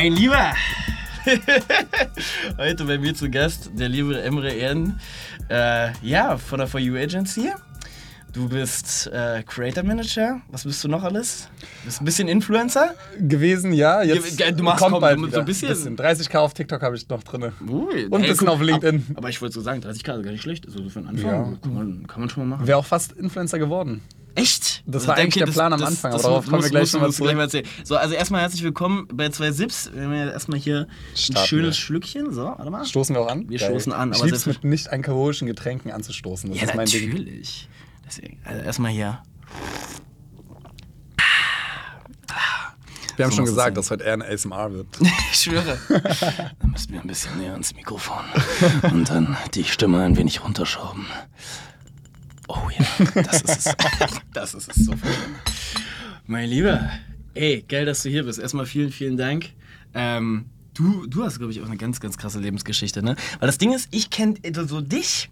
Mein Lieber, heute bei mir zu Gast der liebe Emre Erden, äh, ja, von der For You Agency. Du bist äh, Creator Manager. Was bist du noch alles? Du bist ein bisschen Influencer. Gewesen, ja. Jetzt du machst kommt komm, bald so ein bisschen. 30k auf TikTok habe ich noch drin. Ui, Und ein bisschen guck, auf LinkedIn. Aber, aber ich wollte so sagen, 30k ist gar nicht schlecht. Also so für einen Anfang Ja. kann, man, kann man schon mal machen. Wäre auch fast Influencer geworden. Echt? Das war eigentlich der Plan am Anfang, aber darauf kommen wir gleich noch mal musst du zurück. erzählen. So, also erstmal herzlich willkommen bei zwei Sips. Wir haben ja erstmal hier ein Starten schönes wir. Schlückchen. So, warte mal. Stoßen wir auch an? Wir Geil. stoßen an, Ich aber selbst- mit nicht alkoholischen Getränken anzustoßen. Das Ja, ist mein Ding. natürlich. Deswegen, also erstmal hier. Wir haben So schon gesagt, dass heute eher ein ASMR wird. Ich schwöre. Dann müssen wir ein bisschen näher ans Mikrofon. Und dann die Stimme ein wenig runterschrauben. Oh ja, das ist es. Das ist es so. Mein Lieber, ey, geil, dass du hier bist. Erstmal vielen, vielen Dank. Ähm, du, du hast, glaube ich, auch eine ganz, ganz krasse Lebensgeschichte, ne? Weil das Ding ist, ich kenne so dich.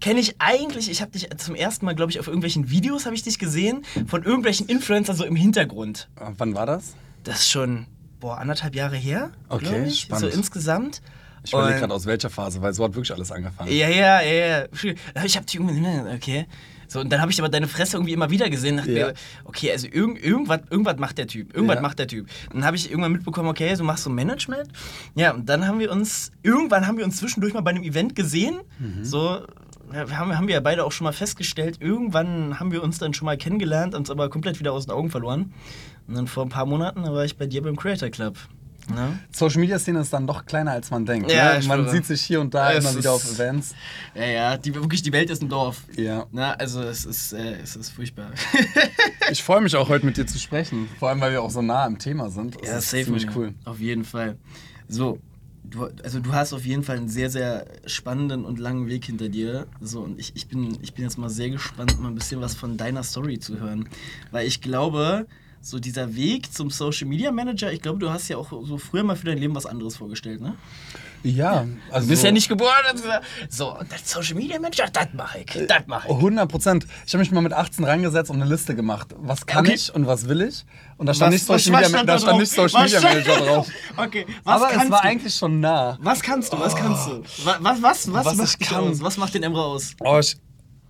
Kenne ich eigentlich, ich habe dich zum ersten Mal, glaube ich, auf irgendwelchen Videos habe ich dich gesehen, von irgendwelchen Influencern so im Hintergrund. Wann war das? Das ist schon, boah, anderthalb Jahre her. Okay, glaub ich, spannend. So insgesamt. Ich überlege gerade aus welcher Phase, weil so hat wirklich alles angefangen. Ja, ja, ja, ja. Ich hab dich irgendwie, okay. So, und dann habe ich aber deine Fresse irgendwie immer wieder gesehen. Dachte Ja. mir, okay, also irgend, irgendwas, irgendwas macht der Typ. Irgendwas Ja. macht der Typ. Dann habe ich irgendwann mitbekommen, okay, so machst du Management. Ja, und dann haben wir uns, irgendwann haben wir uns zwischendurch mal bei einem Event gesehen. Mhm. So, haben, haben wir ja beide auch schon mal festgestellt, irgendwann haben wir uns dann schon mal kennengelernt, uns aber komplett wieder aus den Augen verloren. Und dann vor ein paar Monaten, war ich bei dir beim Creator Club. Ne? Social Media Szene ist dann doch kleiner als man denkt. Ja, ne? Man schwöre. sieht sich hier und da Es immer wieder auf Events. Ja, ja, die, wirklich, die Welt ist ein Dorf. Ja. Na, also es ist, äh, es ist furchtbar. Ich freue mich auch heute mit dir zu sprechen. Vor allem, weil wir auch so nah am Thema sind. Das ja, ist safe. ziemlich cool. Auf jeden Fall. So, du, also du hast auf jeden Fall einen sehr, sehr spannenden und langen Weg hinter dir. So, und ich, ich, bin, ich bin jetzt mal sehr gespannt, mal ein bisschen was von deiner Story zu hören. Weil ich glaube, so dieser Weg zum Social Media Manager, ich glaube, du hast ja auch so früher mal für dein Leben was anderes vorgestellt, ne? Ja, also. Du bist ja nicht geboren. So, und das Social Media Manager, das mache ich. Das mache ich. 100 Prozent. Ich habe mich mal mit 18 rangesetzt und eine Liste gemacht. Was kann Okay. ich und was will ich? Und da stand nicht was Social Media, stand da stand drauf? nicht Social Was Media Manager drauf. Okay, was Aber kannst es war du? eigentlich schon nah. Was kannst du? Was kannst du? Was, was, was, was, Was macht ich kann. aus? Was macht den Emre aus? Oh, ich,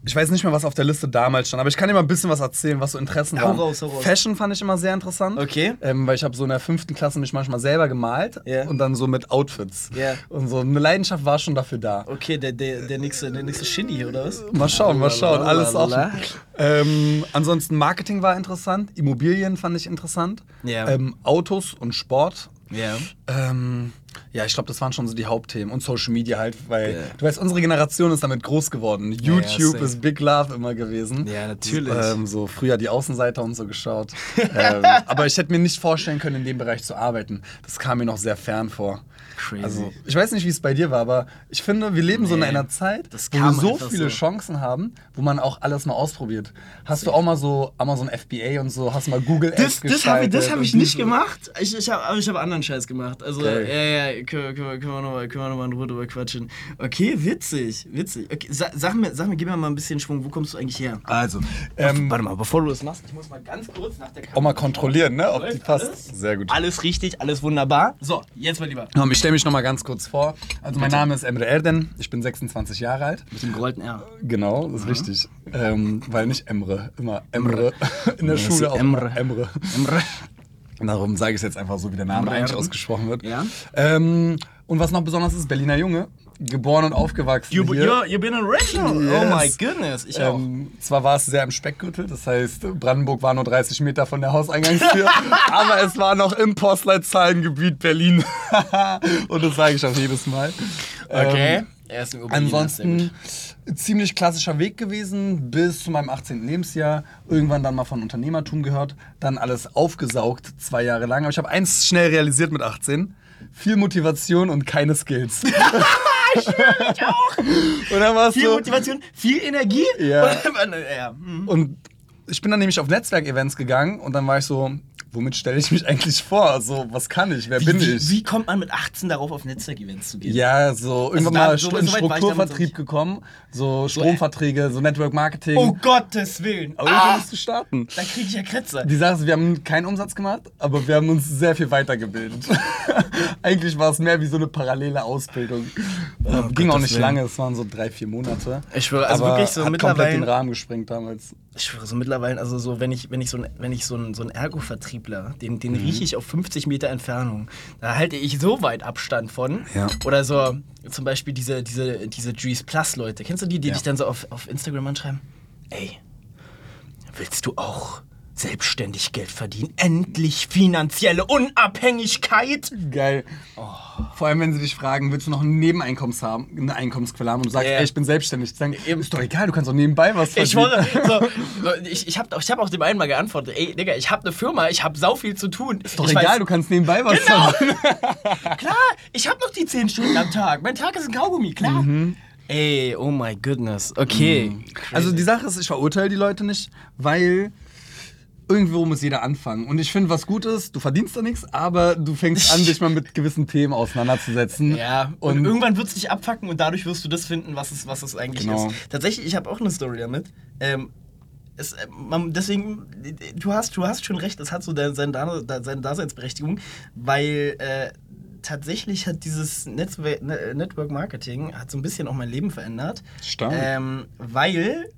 ich weiß nicht mehr, was auf der Liste damals stand, aber ich kann dir mal ein bisschen was erzählen, was so Interessen Hau waren. raus, hau raus. Fashion fand ich immer sehr interessant. Okay. Ähm, weil ich habe so in der fünften Klasse mich manchmal selber gemalt Ja. und dann so mit Outfits. Ja. Und so eine Leidenschaft war schon dafür da. Okay, der, der, der nächste, der nächste Shindy, oder was? Mal schauen, mal schauen, alles offen. Ähm, ansonsten Marketing war interessant, Immobilien fand ich interessant, Ja. ähm, Autos und Sport. Ja. Ähm, ja, ich glaube, das waren schon so die Hauptthemen und Social Media halt, weil Ja. du weißt, unsere Generation ist damit groß geworden. YouTube safe. ist Big Love immer gewesen. Ja, natürlich. Ähm, so früher die Außenseiter und so geschaut. ähm, aber ich hätte mir nicht vorstellen können, in dem Bereich zu arbeiten. Das kam mir noch sehr fern vor. Crazy. Also, ich weiß nicht, wie es bei dir war, aber ich finde, wir leben so in Nee, einer Zeit, wo wir so viele so. Chancen haben, wo man auch alles mal ausprobiert. Hast du auch mal so Amazon FBA und so, hast du mal Google Das, Ads das habe ich, das hab ich nicht gemacht. Ich, ich habe ich hab anderen Scheiß gemacht. Also, Geil. ja, ja, können, können, wir- können wir nochmal noch mal in Ruhe drüber quatschen. Okay, witzig, witzig. Okay, sa, sag, mir, sag mir, gib mir mal ein bisschen Schwung. Wo kommst du eigentlich her? Also, ähm, Warte mal, bevor du das machst, ich muss mal ganz kurz nach der Kamera. auch mal kontrollieren, ne, ob die passt. alles? Sehr gut. Alles richtig, alles wunderbar. So, jetzt mal lieber. Ähm, Ich stelle mich noch mal ganz kurz vor. Also mein Name ist Emre Erden, ich bin 26 Jahre alt. Mit dem gerollten R. Genau, das ist richtig. Ähm, weil nicht Emre, immer Emre. In der Ja, Schule auch Emre. Emre. Emre. Darum sage ich es jetzt einfach so, wie der Name Emre eigentlich ausgesprochen wird. Ja. Ähm, und was noch besonders ist, Berliner Junge, geboren und aufgewachsen You, hier. you're, you've been original. Oh my Yes. goodness. Ich auch. Ähm, zwar war es sehr im Speckgürtel, das heißt, Brandenburg war nur 30 Meter von der Hauseingangstür, aber es war noch im Postleitzahlengebiet Berlin. und das sage ich auch jedes Mal. Okay. Ähm, er ist Berliner, sehr Ansonsten ziemlich klassischer Weg gewesen, bis zu meinem 18. Lebensjahr. Irgendwann dann mal von Unternehmertum gehört, dann alles aufgesaugt, zwei Jahre lang. Aber ich habe eins schnell realisiert mit 18. Viel Motivation und keine Skills. ich auch. Und dann war es Viel so, Motivation, viel Energie. Ja. Und, ja. hm. Und ich bin dann nämlich auf Netzwerkevents gegangen und dann war ich so womit stelle ich mich eigentlich vor? So, was kann ich? Wer Wie, bin ich? wie kommt man mit 18 darauf, auf Netzwerkevents zu gehen? Ja, so irgendwann da- mal so- in so Strukturvertrieb gekommen, so Stromverträge, so Network Marketing. Oh Gottes Willen. aber Ah, musst du starten. da kriege ich ja Kretze. Die Sache ist, wir haben keinen Umsatz gemacht, aber wir haben uns sehr viel weitergebildet. Eigentlich war es mehr wie so eine parallele Ausbildung. Äh, Ging auch Gottes nicht Willen. lange, es waren so drei, vier Monate. Ich schwöre, also wirklich so hat komplett mittlerweile- den Rahmen gesprengt damals. Ich schwöre, so mittlerweile, also so, wenn ich, wenn ich so ein, wenn ich so ein, so ein Ergo-Vertriebler, den, den rieche ich auf 50 Meter Entfernung, da halte ich so weit Abstand von. Ja. Oder so, zum Beispiel diese, diese, diese Juice Plus-Leute. Kennst du die, die Ja. dich dann so auf, auf Instagram anschreiben? Ey, willst du auch selbstständig Geld verdienen? Endlich finanzielle Unabhängigkeit? Geil. Vor allem, wenn sie dich fragen, willst du noch ein Nebeneinkommens haben, eine Einkommensquelle haben und du sagst, Ja. ey, ich bin selbstständig. Die sagen, Eben. ist doch egal, du kannst auch nebenbei was verdienen. Ich schwöre, so, ich, ich habe ich hab auch dem einen mal geantwortet, ey, Digga, ich habe eine Firma, ich habe sau viel zu tun. Ist doch ich egal, weiß- du kannst nebenbei was Genau. verdienen. Klar, ich habe noch die 10 Stunden am Tag. Mein Tag ist ein Kaugummi, klar. Ey, oh my goodness. Okay. Also die Sache ist, ich verurteile die Leute nicht, weil irgendwo muss jeder anfangen. Und ich finde, was gut ist, du verdienst da nichts, aber du fängst an, dich mal mit gewissen Themen auseinanderzusetzen. Ja, und, und, irgendwann wird es dich abfacken und dadurch wirst du das finden, was es, was es eigentlich Genau. ist. Tatsächlich, ich habe auch eine Story damit. Ähm, es, äh, man, deswegen, du hast, du hast schon recht, es hat so de- seine, seine Daseinsberechtigung, weil äh, tatsächlich hat dieses Netzwer Ne- Network Marketing hat so ein bisschen auch mein Leben verändert. Stark. Ähm, weil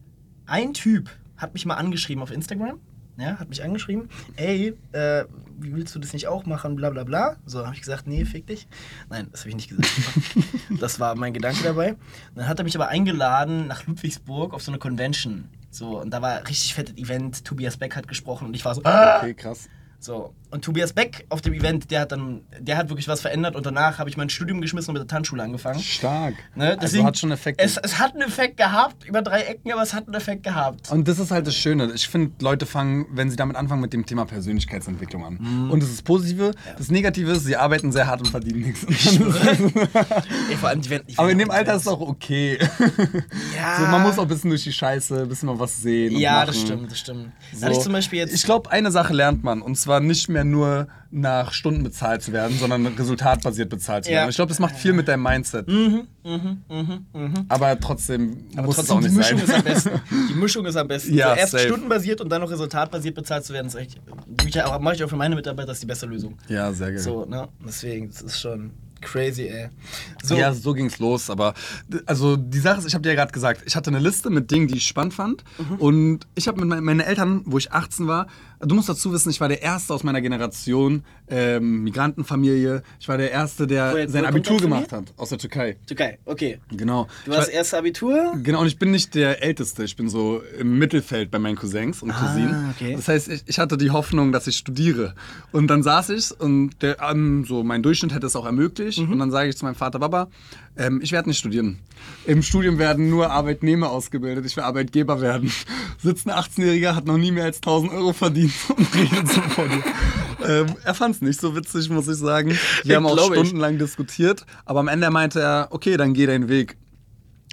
ein Typ hat mich mal angeschrieben auf Instagram. Ja, hat mich angeschrieben, ey, äh, wie willst du das nicht auch machen, bla bla bla. So habe ich gesagt, nee, fick dich. Nein, das habe ich nicht gesagt. das war mein Gedanke dabei. Dann hat er mich aber eingeladen nach Ludwigsburg auf so eine Convention. So, und da war ein richtig fettes Event. Tobias Beck hat gesprochen und ich war so, ah! okay, krass. So, und Tobias Beck auf dem Event, der hat dann, der hat wirklich was verändert und danach habe ich mein Studium geschmissen und mit der Tanzschule angefangen. Stark. Ne? also hat schon Effekte. Es, es hat einen Effekt gehabt, über drei Ecken, aber es hat einen Effekt gehabt. Und das ist halt das Schöne. Ich finde, Leute fangen, wenn sie damit anfangen, mit dem Thema Persönlichkeitsentwicklung an. Mhm. Und das ist das Positive. Das Negative ist, sie arbeiten sehr hart und verdienen nichts. Ey, vor allem die werden, Aber in dem Alter ist es auch okay. Ja. So, man muss auch ein bisschen durch die Scheiße, ein bisschen mal was sehen. Ja, das stimmt, das stimmt. So. Ich. Ich glaube, eine Sache lernt man. Und zwar nicht mehr nur nach Stunden bezahlt zu werden, sondern resultatbasiert bezahlt zu Ja. werden. Ich glaube, das macht viel mit deinem Mindset. Aber trotzdem aber muss trotzdem, es die auch nicht Mischung sein. ist am besten. Die Mischung ist am besten. Ja, so erst safe. stundenbasiert und dann noch resultatbasiert bezahlt zu werden, ist echt. Mache ich auch für meine Mitarbeiter, das ist die beste Lösung. ja, sehr geil. So, ne? Deswegen, das ist schon crazy, ey. So, Ja, so ging's los. Aber also die Sache ist, ich habe dir ja gerade gesagt, ich hatte eine Liste mit Dingen, die ich spannend fand. Mhm. Und ich habe mit mein, meinen Eltern, wo ich 18 war, du musst dazu wissen, ich war der Erste aus meiner Generation, ähm, Migrantenfamilie. Ich war der Erste, der Woher- sein Abitur gemacht hat aus der Türkei. okay, okay. Genau. Du Ich hast war- erst Abitur? Genau, und ich bin nicht der Älteste. Ich bin so im Mittelfeld bei meinen Cousins und Cousinen. okay. Das heißt, ich, ich hatte die Hoffnung, dass ich studiere. Und dann saß ich und der, ähm, so mein Durchschnitt hätte es auch ermöglicht. Und dann sage ich zu meinem Vater, Baba, ähm, ich werde nicht studieren. Im Studium werden nur Arbeitnehmer ausgebildet. Ich will Arbeitgeber werden. Sitzt ein 18-Jähriger, hat noch nie mehr als 1000 Euro verdient und redet so vor dir. Ähm, er fand es nicht so witzig, muss ich sagen. Wir haben auch Glaub ich. stundenlang diskutiert. Aber am Ende meinte er, okay, dann geh deinen Weg.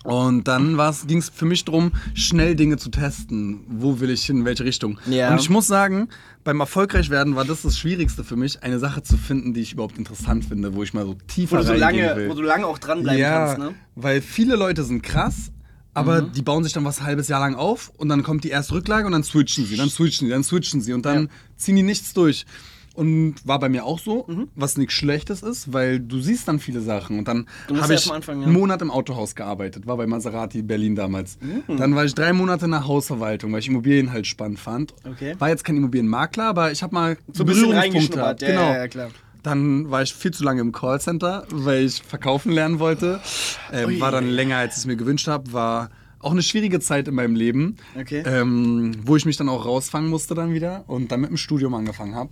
Und dann ging es für mich darum, schnell Dinge zu testen. Wo will ich hin, in welche Richtung? Ja. Und ich muss sagen, beim erfolgreich werden war das das Schwierigste für mich, eine Sache zu finden, die ich überhaupt interessant finde, wo ich mal so tiefer Wo du, so reingehen lange, will. wo du lange auch dranbleiben ja, kannst, ne? weil viele Leute sind krass, aber Mhm. die bauen sich dann was ein halbes Jahr lang auf und dann kommt die erste Rücklage und dann switchen sie, dann switchen sie, dann switchen sie und dann Ja. ziehen die nichts durch. Und war bei mir auch so, Mhm. was nichts Schlechtes ist, weil du siehst dann viele Sachen. Und dann habe ich mal anfangen, ja. einen Monat im Autohaus gearbeitet, war bei Maserati Berlin damals. Mhm. Dann war ich drei Monate in der Hausverwaltung, weil ich Immobilien halt spannend fand. Okay. War jetzt kein Immobilienmakler, aber ich habe mal So Berührungspunkte ja, genau. ja, klar. Dann war ich viel zu lange im Callcenter, weil ich verkaufen lernen wollte. Ähm, war dann länger, als ich es mir gewünscht habe. War auch eine schwierige Zeit in meinem Leben, Okay. ähm, wo ich mich dann auch rausfangen musste dann wieder und dann mit dem Studium angefangen habe.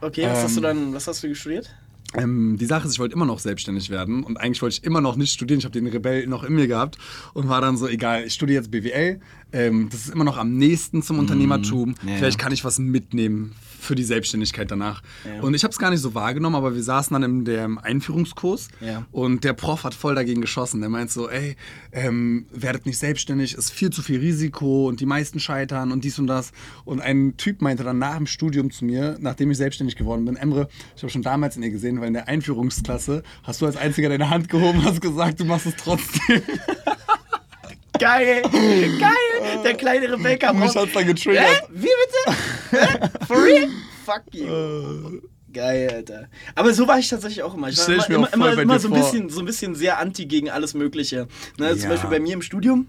Okay, was hast du Ähm, dann, was hast du studiert? ähm, die Sache ist, ich wollte immer noch selbstständig werden und eigentlich wollte ich immer noch nicht studieren. Ich habe den Rebell noch in mir gehabt und war dann so, egal, ich studiere jetzt BWL. Ähm, das ist immer noch am nächsten zum Unternehmertum. Ja, Vielleicht ja. kann ich was mitnehmen für die Selbstständigkeit danach. Ja. Und ich habe es gar nicht so wahrgenommen, aber wir saßen dann in dem Einführungskurs Ja. und der Prof hat voll dagegen geschossen. Der meint so, ey, ähm, werdet nicht selbstständig, ist viel zu viel Risiko und die meisten scheitern und dies und das. Und ein Typ meinte dann nach dem Studium zu mir, nachdem ich selbstständig geworden bin, Emre, ich habe schon damals in dir gesehen, weil in der Einführungsklasse hast du als einziger deine Hand gehoben, hast gesagt, du machst es trotzdem. Geil, geil. Der kleine Rebecca. Mich braucht- hat's dann getriggert. Hä? Wie bitte? Hä? For real? Fuck you. Geil, Alter. Aber so war ich tatsächlich auch immer. Ich war ich immer, immer, immer, immer so, ein bisschen, so ein bisschen sehr anti gegen alles Mögliche. Ne, Zum Ja. Beispiel bei mir im Studium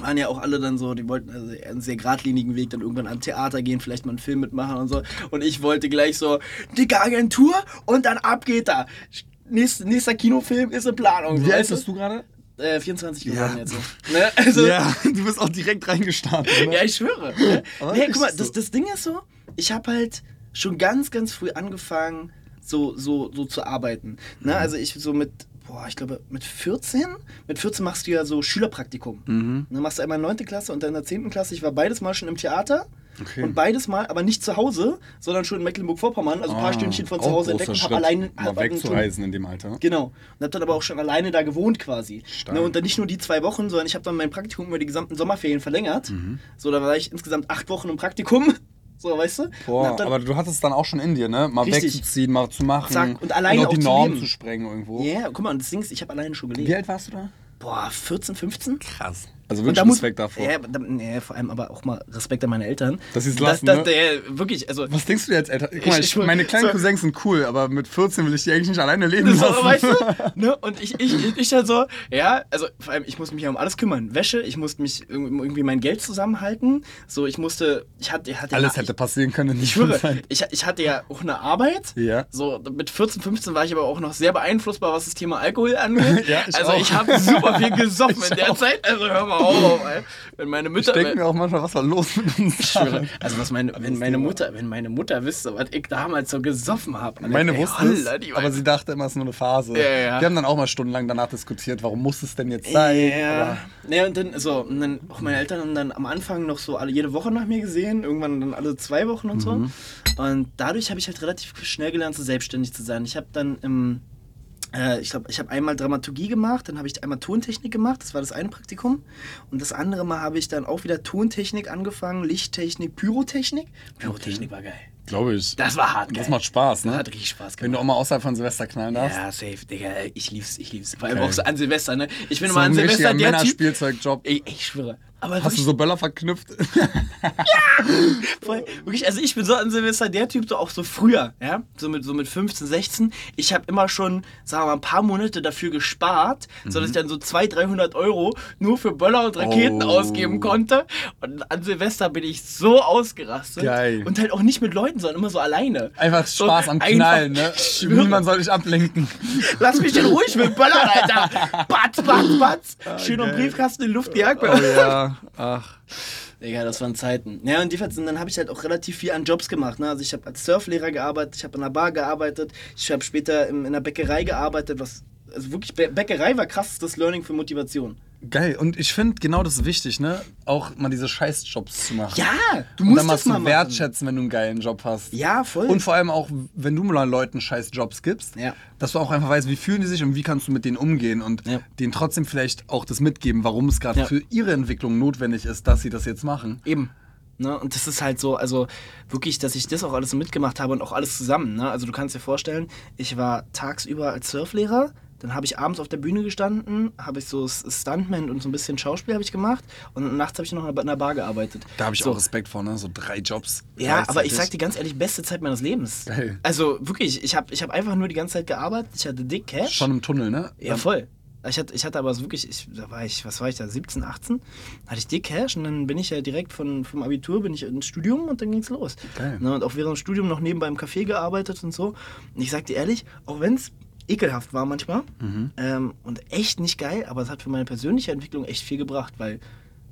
waren ja auch alle dann so, die wollten also einen sehr geradlinigen Weg, dann irgendwann an Theater gehen, vielleicht mal einen Film mitmachen und so. Und ich wollte gleich so, dicke Agentur und dann ab geht da. Nächster, nächster Kinofilm ist in Planung. Wie alt bist du gerade? Äh, 24 geworden Ja. jetzt. Ne? Also, Ja, du bist auch direkt reingestartet. Ne? ja, ich schwöre. Ne? Nee, guck mal, so. das, das Ding ist so, ich habe halt schon ganz, ganz früh angefangen, so, so, so zu arbeiten. Ne? Mhm. Also ich so mit, boah, ich glaube mit 14, mit 14 machst du ja so Schülerpraktikum. Mhm. Dann machst du einmal 9. Klasse und dann in der 10. Klasse. Ich war beides mal schon im Theater. Okay. Und beides mal, aber nicht zu Hause, sondern schon in Mecklenburg-Vorpommern, also ein paar Ah, Stündchen von auch zu Hause entdeckt und hab Schritt, alleine mal hab ab und zu- wegzureisen in dem Alter. Genau. Und hab dann aber auch schon alleine da gewohnt quasi. Ne, und dann nicht nur die zwei Wochen, sondern ich habe dann mein Praktikum über die gesamten Sommerferien verlängert. Mhm. So, da war ich insgesamt acht Wochen im Praktikum. So, weißt du? Und Boah, dann, aber du hattest dann auch schon in dir, ne? Mal Richtig. wegzuziehen, mal zu machen. Zack, und alleine auch die auch zu Norm leben. zu sprengen irgendwo. Ja, guck mal, und das Ding ist, ich habe alleine schon gelebt. Wie alt warst du da? Boah, 14, 15? Krass. Also wirklich da muss, Respekt davor. Ja, da, nee, vor allem aber auch mal Respekt an meine Eltern. Dass sie's Das- lassen, das, ne? der, wirklich, also. Was denkst du als Eltern? Guck Ich- mal, ich ich, meine kleinen so- Cousins sind cool, aber mit 14 will ich die eigentlich nicht alleine leben So, lassen. weißt du? Ne? Und ich, ich, ich, ich dann so, ja, also vor allem, ich muss mich ja um alles kümmern. Wäsche, ich musste mich irg- irgendwie mein Geld zusammenhalten. So, ich musste, ich hatte, ich hatte Alles ja, hätte passieren können Ich schwöre, ich, ich hatte ja auch eine Arbeit. Ja. So, mit 14, 15 war ich aber auch noch sehr beeinflussbar, was das Thema Alkohol angeht. Ja, ich also auch. ich habe super viel gesoffen Ich in der auch. Zeit. Also hör mal auf, ey. Wenn meine Ich Mütter. denke mir auch manchmal, was war los mit uns? ich schwöre, also was meine, wenn meine. Mutter, wenn meine Mutter wüsste, was ich damals so gesoffen habe. Meine wusste es, aber sie dachte immer, es ist nur eine Phase. Ja, ja. Wir haben dann auch mal stundenlang danach diskutiert, warum muss es denn jetzt sein? Ja. Ja, und dann, so, und dann auch meine Eltern haben dann am Anfang noch so alle jede Woche nach mir gesehen, irgendwann dann alle zwei Wochen und Mhm. so. Und dadurch habe ich halt relativ schnell gelernt, so selbstständig zu sein. Ich habe dann im, äh, ich glaube, ich habe einmal Dramaturgie gemacht, dann habe ich einmal Tontechnik gemacht, das war das eine Praktikum. Und das andere Mal habe ich dann auch wieder Tontechnik angefangen, Lichttechnik, Pyrotechnik. Pyrotechnik war geil. Glaube ich. Das war hart geil. Das macht Spaß, ne? Das hat richtig Spaß gemacht. Wenn du auch mal außerhalb von Silvester knallen darfst. ja, safe, Digga. Ich lieb's, ich lieb's. Vor allem Geil. auch so an Silvester, ne? Ich bin so immer an ein Silvester der Typ. Männerspielzeugjob. Ey, ich schwöre. Aber Hast du so Böller verknüpft? voll, wirklich, also ich bin so an Silvester der Typ, so auch so früher, ja, so mit, so mit 15, 16. Ich habe immer schon, sagen wir mal, ein paar Monate dafür gespart, so dass ich dann so 200, 300 Euro nur für Böller und Raketen Oh. ausgeben konnte. Und an Silvester bin ich so ausgerastet. Geil. Und halt auch nicht mit Leuten, sondern immer so alleine. Einfach So Spaß am Knallen, ne? Niemand soll dich ablenken. Lass mich denn ruhig mit Böllern, Alter. Batz, batz, batz. Schön um geil. Briefkasten in die Luft gejagt. Oh ja, ach. Digga, das waren Zeiten. Ja, und jedenfalls, und dann habe ich halt auch relativ viel an Jobs gemacht. Ne? Also ich habe als Surflehrer gearbeitet, ich habe in einer Bar gearbeitet, ich habe später in, in einer Bäckerei gearbeitet, was, also wirklich, Bä Bäckerei war krassestes Learning für Motivation. Geil. Und ich finde, genau das ist wichtig, ne? Auch mal diese Scheißjobs zu machen. Ja, du Und musst dann mal das mal machen. wertschätzen, wenn du einen geilen Job hast. Ja, voll. Und vor allem auch, wenn du mal Leuten scheiß Jobs gibst, Ja. dass du auch einfach weißt, wie fühlen die sich und wie kannst du mit denen umgehen und Ja. denen trotzdem vielleicht auch das mitgeben, warum es gerade Ja. für ihre Entwicklung notwendig ist, dass sie das jetzt machen. Eben. Ne? Und das ist halt so, also wirklich, dass ich das auch alles mitgemacht habe und auch alles zusammen. Ne? Also du kannst dir vorstellen, ich war tagsüber als Surflehrer, dann habe ich abends auf der Bühne gestanden, habe ich so Stuntman und so ein bisschen Schauspiel habe ich gemacht und nachts habe ich noch in einer Bar gearbeitet. Da habe ich so. auch Respekt vor, ne? So drei Jobs. Ja, aber ich gleichzeitig. sag dir ganz ehrlich, beste Zeit meines Lebens. Geil. Also wirklich, ich habe ich hab einfach nur die ganze Zeit gearbeitet, ich hatte dick Cash. Schon im Tunnel, ne? Ja, voll. Ich hatte, ich hatte aber so wirklich, ich, da war ich, was war ich da, 17, 18? Hatte ich dick Cash und dann bin ich ja direkt von, vom Abitur, bin ich ins Studium und dann ging's los. Geil. Ne, und auch während dem Studium noch nebenbei im Café gearbeitet und so. Und ich sag dir ehrlich, auch wenn's ekelhaft war manchmal Mhm. ähm, und echt nicht geil, aber es hat für meine persönliche Entwicklung echt viel gebracht, weil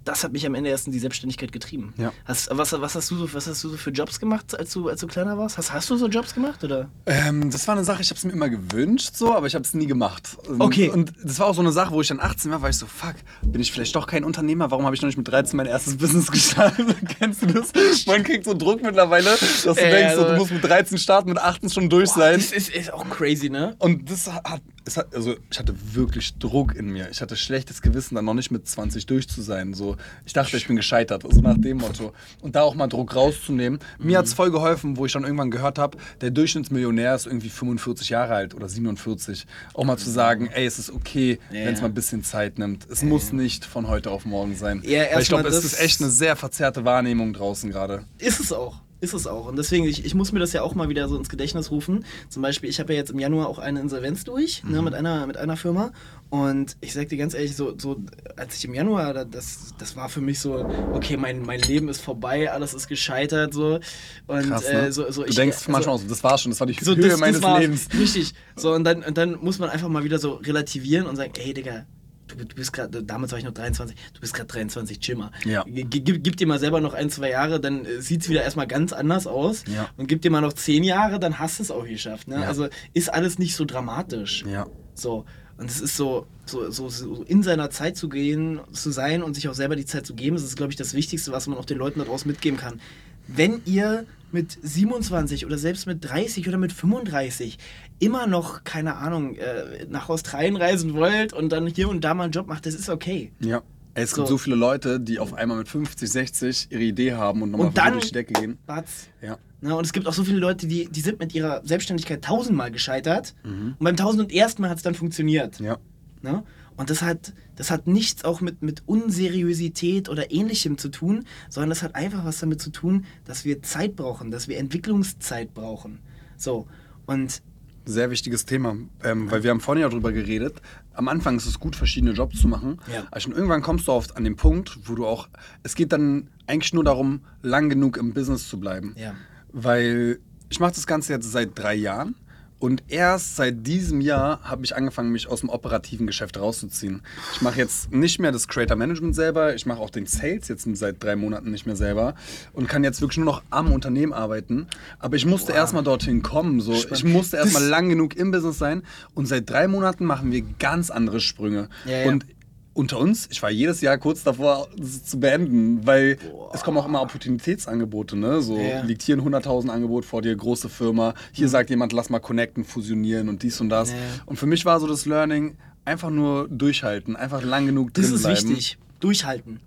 das hat mich am Ende erst in die Selbstständigkeit getrieben. Ja. Hast, was, was, hast du so, was hast du so für Jobs gemacht, als du, als du kleiner warst? Hast, hast du so Jobs gemacht? Oder? Ähm, das war eine Sache, ich habe es mir immer gewünscht, so, aber ich habe es nie gemacht. Okay. Und das war auch so eine Sache, wo ich dann 18 war, war ich so, fuck, bin ich vielleicht doch kein Unternehmer? Warum habe ich noch nicht mit 13 mein erstes Business gestartet? Kennst du das? Man kriegt so Druck mittlerweile, dass du Äh, denkst, so, du also- musst mit 13 starten, mit 18 schon durch sein. Das ist, ist auch crazy, ne? Und das hat, hat, also ich hatte wirklich Druck in mir. Ich hatte schlechtes Gewissen, dann noch nicht mit 20 durch zu sein. So, ich dachte, ich bin gescheitert, so nach dem Motto. Und da auch mal Druck rauszunehmen. Mir hat es voll geholfen, wo ich dann irgendwann gehört habe, der Durchschnittsmillionär ist irgendwie 45 Jahre alt oder 47. Auch mal zu sagen, ey, es ist okay, Ja. wenn es mal ein bisschen Zeit nimmt. Es muss nicht von heute auf morgen sein. Ja, Weil ich glaube, es ist echt eine sehr verzerrte Wahrnehmung draußen gerade. Ist es auch. Ist es auch. Und deswegen, ich, ich muss mir das ja auch mal wieder so ins Gedächtnis rufen. Zum Beispiel, ich habe ja jetzt im Januar auch eine Insolvenz durch, ne, mit, einer, mit einer Firma. Und ich sag dir ganz ehrlich, so, so als ich im Januar, da- das, das war für mich so, okay, mein, mein Leben ist vorbei, alles ist gescheitert. So. Und Krass, ne? äh, so, so du ich, denkst also- manchmal auch so, das war schon, das war die so, Höhe das, meines das. Lebens. Richtig. So, und dann, und dann muss man einfach mal wieder so relativieren und sagen, ey, Digga, du, du bist gerade, damals war ich noch 23, du bist gerade 23, chill mal. Ja. Gib, gib dir mal selber noch ein, zwei Jahre, dann äh, sieht es wieder erstmal ganz anders aus. Ja. Und gib dir mal noch zehn Jahre, dann hast du es auch geschafft. Ne? Ja. Also ist alles nicht so dramatisch. Ja. So. Und es ist so, so, so, so in seiner Zeit zu gehen, zu sein und sich auch selber die Zeit zu geben, das ist, glaube ich, das Wichtigste, was man auch den Leuten daraus mitgeben kann. Wenn ihr mit 27 oder selbst mit 30 oder mit 35 immer noch, keine Ahnung, äh, nach Australien reisen wollt und dann hier und da mal einen Job macht, das ist okay. Ja. Es gibt So. so viele Leute, die auf einmal mit 50, 60 ihre Idee haben und nochmal Und dann- durch die Decke gehen. Batz. Ja. Ne, und es gibt auch so viele Leute, die, die sind mit ihrer Selbstständigkeit tausendmal gescheitert Mhm. und beim tausend und ersten Mal hat es dann funktioniert. Ja. Ne? Und das hat, das hat nichts auch mit, mit Unseriosität oder ähnlichem zu tun, sondern das hat einfach was damit zu tun, dass wir Zeit brauchen, dass wir Entwicklungszeit brauchen. So. Und Sehr wichtiges Thema, ähm, weil wir haben vorhin ja drüber geredet. Am Anfang ist es gut, verschiedene Jobs zu machen. Ja. Aber schon irgendwann kommst du oft an den Punkt, wo du auch, es geht dann eigentlich nur darum, lang genug im Business zu bleiben. Ja. Weil ich mache das Ganze jetzt seit drei Jahren und erst seit diesem Jahr habe ich angefangen, mich aus dem operativen Geschäft rauszuziehen. Ich mache jetzt nicht mehr das Creator Management selber, ich mache auch den Sales jetzt seit drei Monaten nicht mehr selber und kann jetzt wirklich nur noch am Unternehmen arbeiten. Aber ich musste erstmal dorthin kommen. So. Ich musste erstmal lang genug im Business sein und seit drei Monaten machen wir ganz andere Sprünge. Ja, ja. Und unter uns, ich war jedes Jahr kurz davor, das zu beenden, weil es kommen auch immer Opportunitätsangebote, ne? So Ja. liegt hier ein 100.000 Angebot vor dir, große Firma, hier sagt jemand, lass mal connecten, fusionieren und dies und das. Ja. Und für mich war so das Learning, einfach nur durchhalten, einfach lang genug drin das ist bleiben. wichtig. Durchhalten.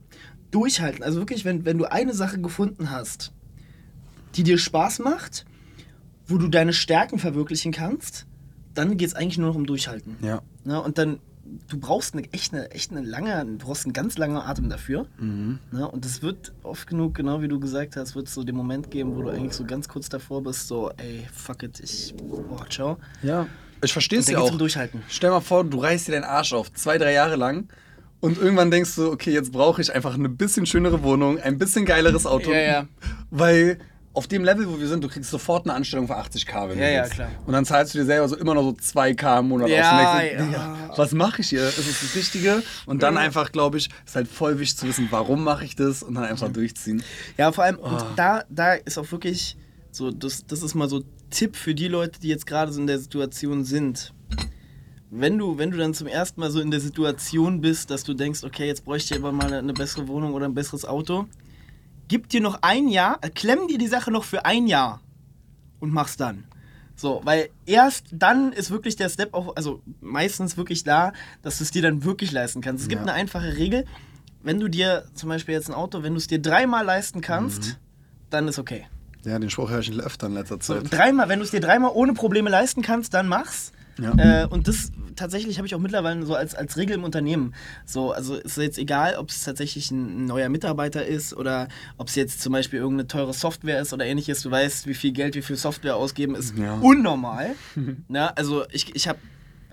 Durchhalten. Also wirklich, wenn, wenn du eine Sache gefunden hast, die dir Spaß macht, wo du deine Stärken verwirklichen kannst, dann geht es eigentlich nur noch um Durchhalten. Ja. Ne? Und dann, du brauchst eine, echt, eine, echt eine lange, du brauchst einen ganz langen Atem dafür. Mhm. Ne? Und es wird oft genug, genau wie du gesagt hast, wird es so den Moment geben, wo du eigentlich so ganz kurz davor bist, so, ey, fuck it, ich, oh, ciao. Ja. Ich verstehe es ja auch. um Durchhalten. Stell mal vor, du reißt dir deinen Arsch auf, zwei, drei Jahre lang. Und irgendwann denkst du, okay, jetzt brauche ich einfach eine bisschen schönere Wohnung, ein bisschen geileres Auto. Ja, ja. Weil auf dem Level, wo wir sind, du kriegst sofort eine Anstellung für 80k, wenn Ja, du ja, willst. klar. Und dann zahlst du dir selber so immer noch so 2k im Monat Ja, aus. Ja. Digga, was mache ich hier? Ist es das Richtige? Und dann einfach, glaube ich, ist halt voll wichtig zu wissen, warum mache ich das und dann einfach durchziehen. Ja, vor allem, Oh. und da, da ist auch wirklich so, das, das ist mal so Tipp für die Leute, die jetzt gerade so in der Situation sind. Wenn du, wenn du dann zum ersten Mal so in der Situation bist, dass du denkst, okay, jetzt bräuchte ich aber mal eine bessere Wohnung oder ein besseres Auto, gib dir noch ein Jahr, äh, klemm dir die Sache noch für ein Jahr und mach's dann. So, weil erst dann ist wirklich der Step auch, also meistens wirklich da, dass du es dir dann wirklich leisten kannst. Es gibt Ja. eine einfache Regel, wenn du dir zum Beispiel jetzt ein Auto, wenn du es dir dreimal leisten kannst, Mhm. dann ist okay. Ja, den Spruch höre ich öfter in letzter So, Zeit. dreimal, wenn du es dir dreimal ohne Probleme leisten kannst, dann mach's. Ja. Äh, und das tatsächlich habe ich auch mittlerweile so als, als Regel im Unternehmen. So, also ist jetzt egal, ob es tatsächlich ein neuer Mitarbeiter ist oder ob es jetzt zum Beispiel irgendeine teure Software ist oder ähnliches. Du weißt, wie viel Geld wir für Software ausgeben, ist Ja. unnormal. Na, also ich, ich habe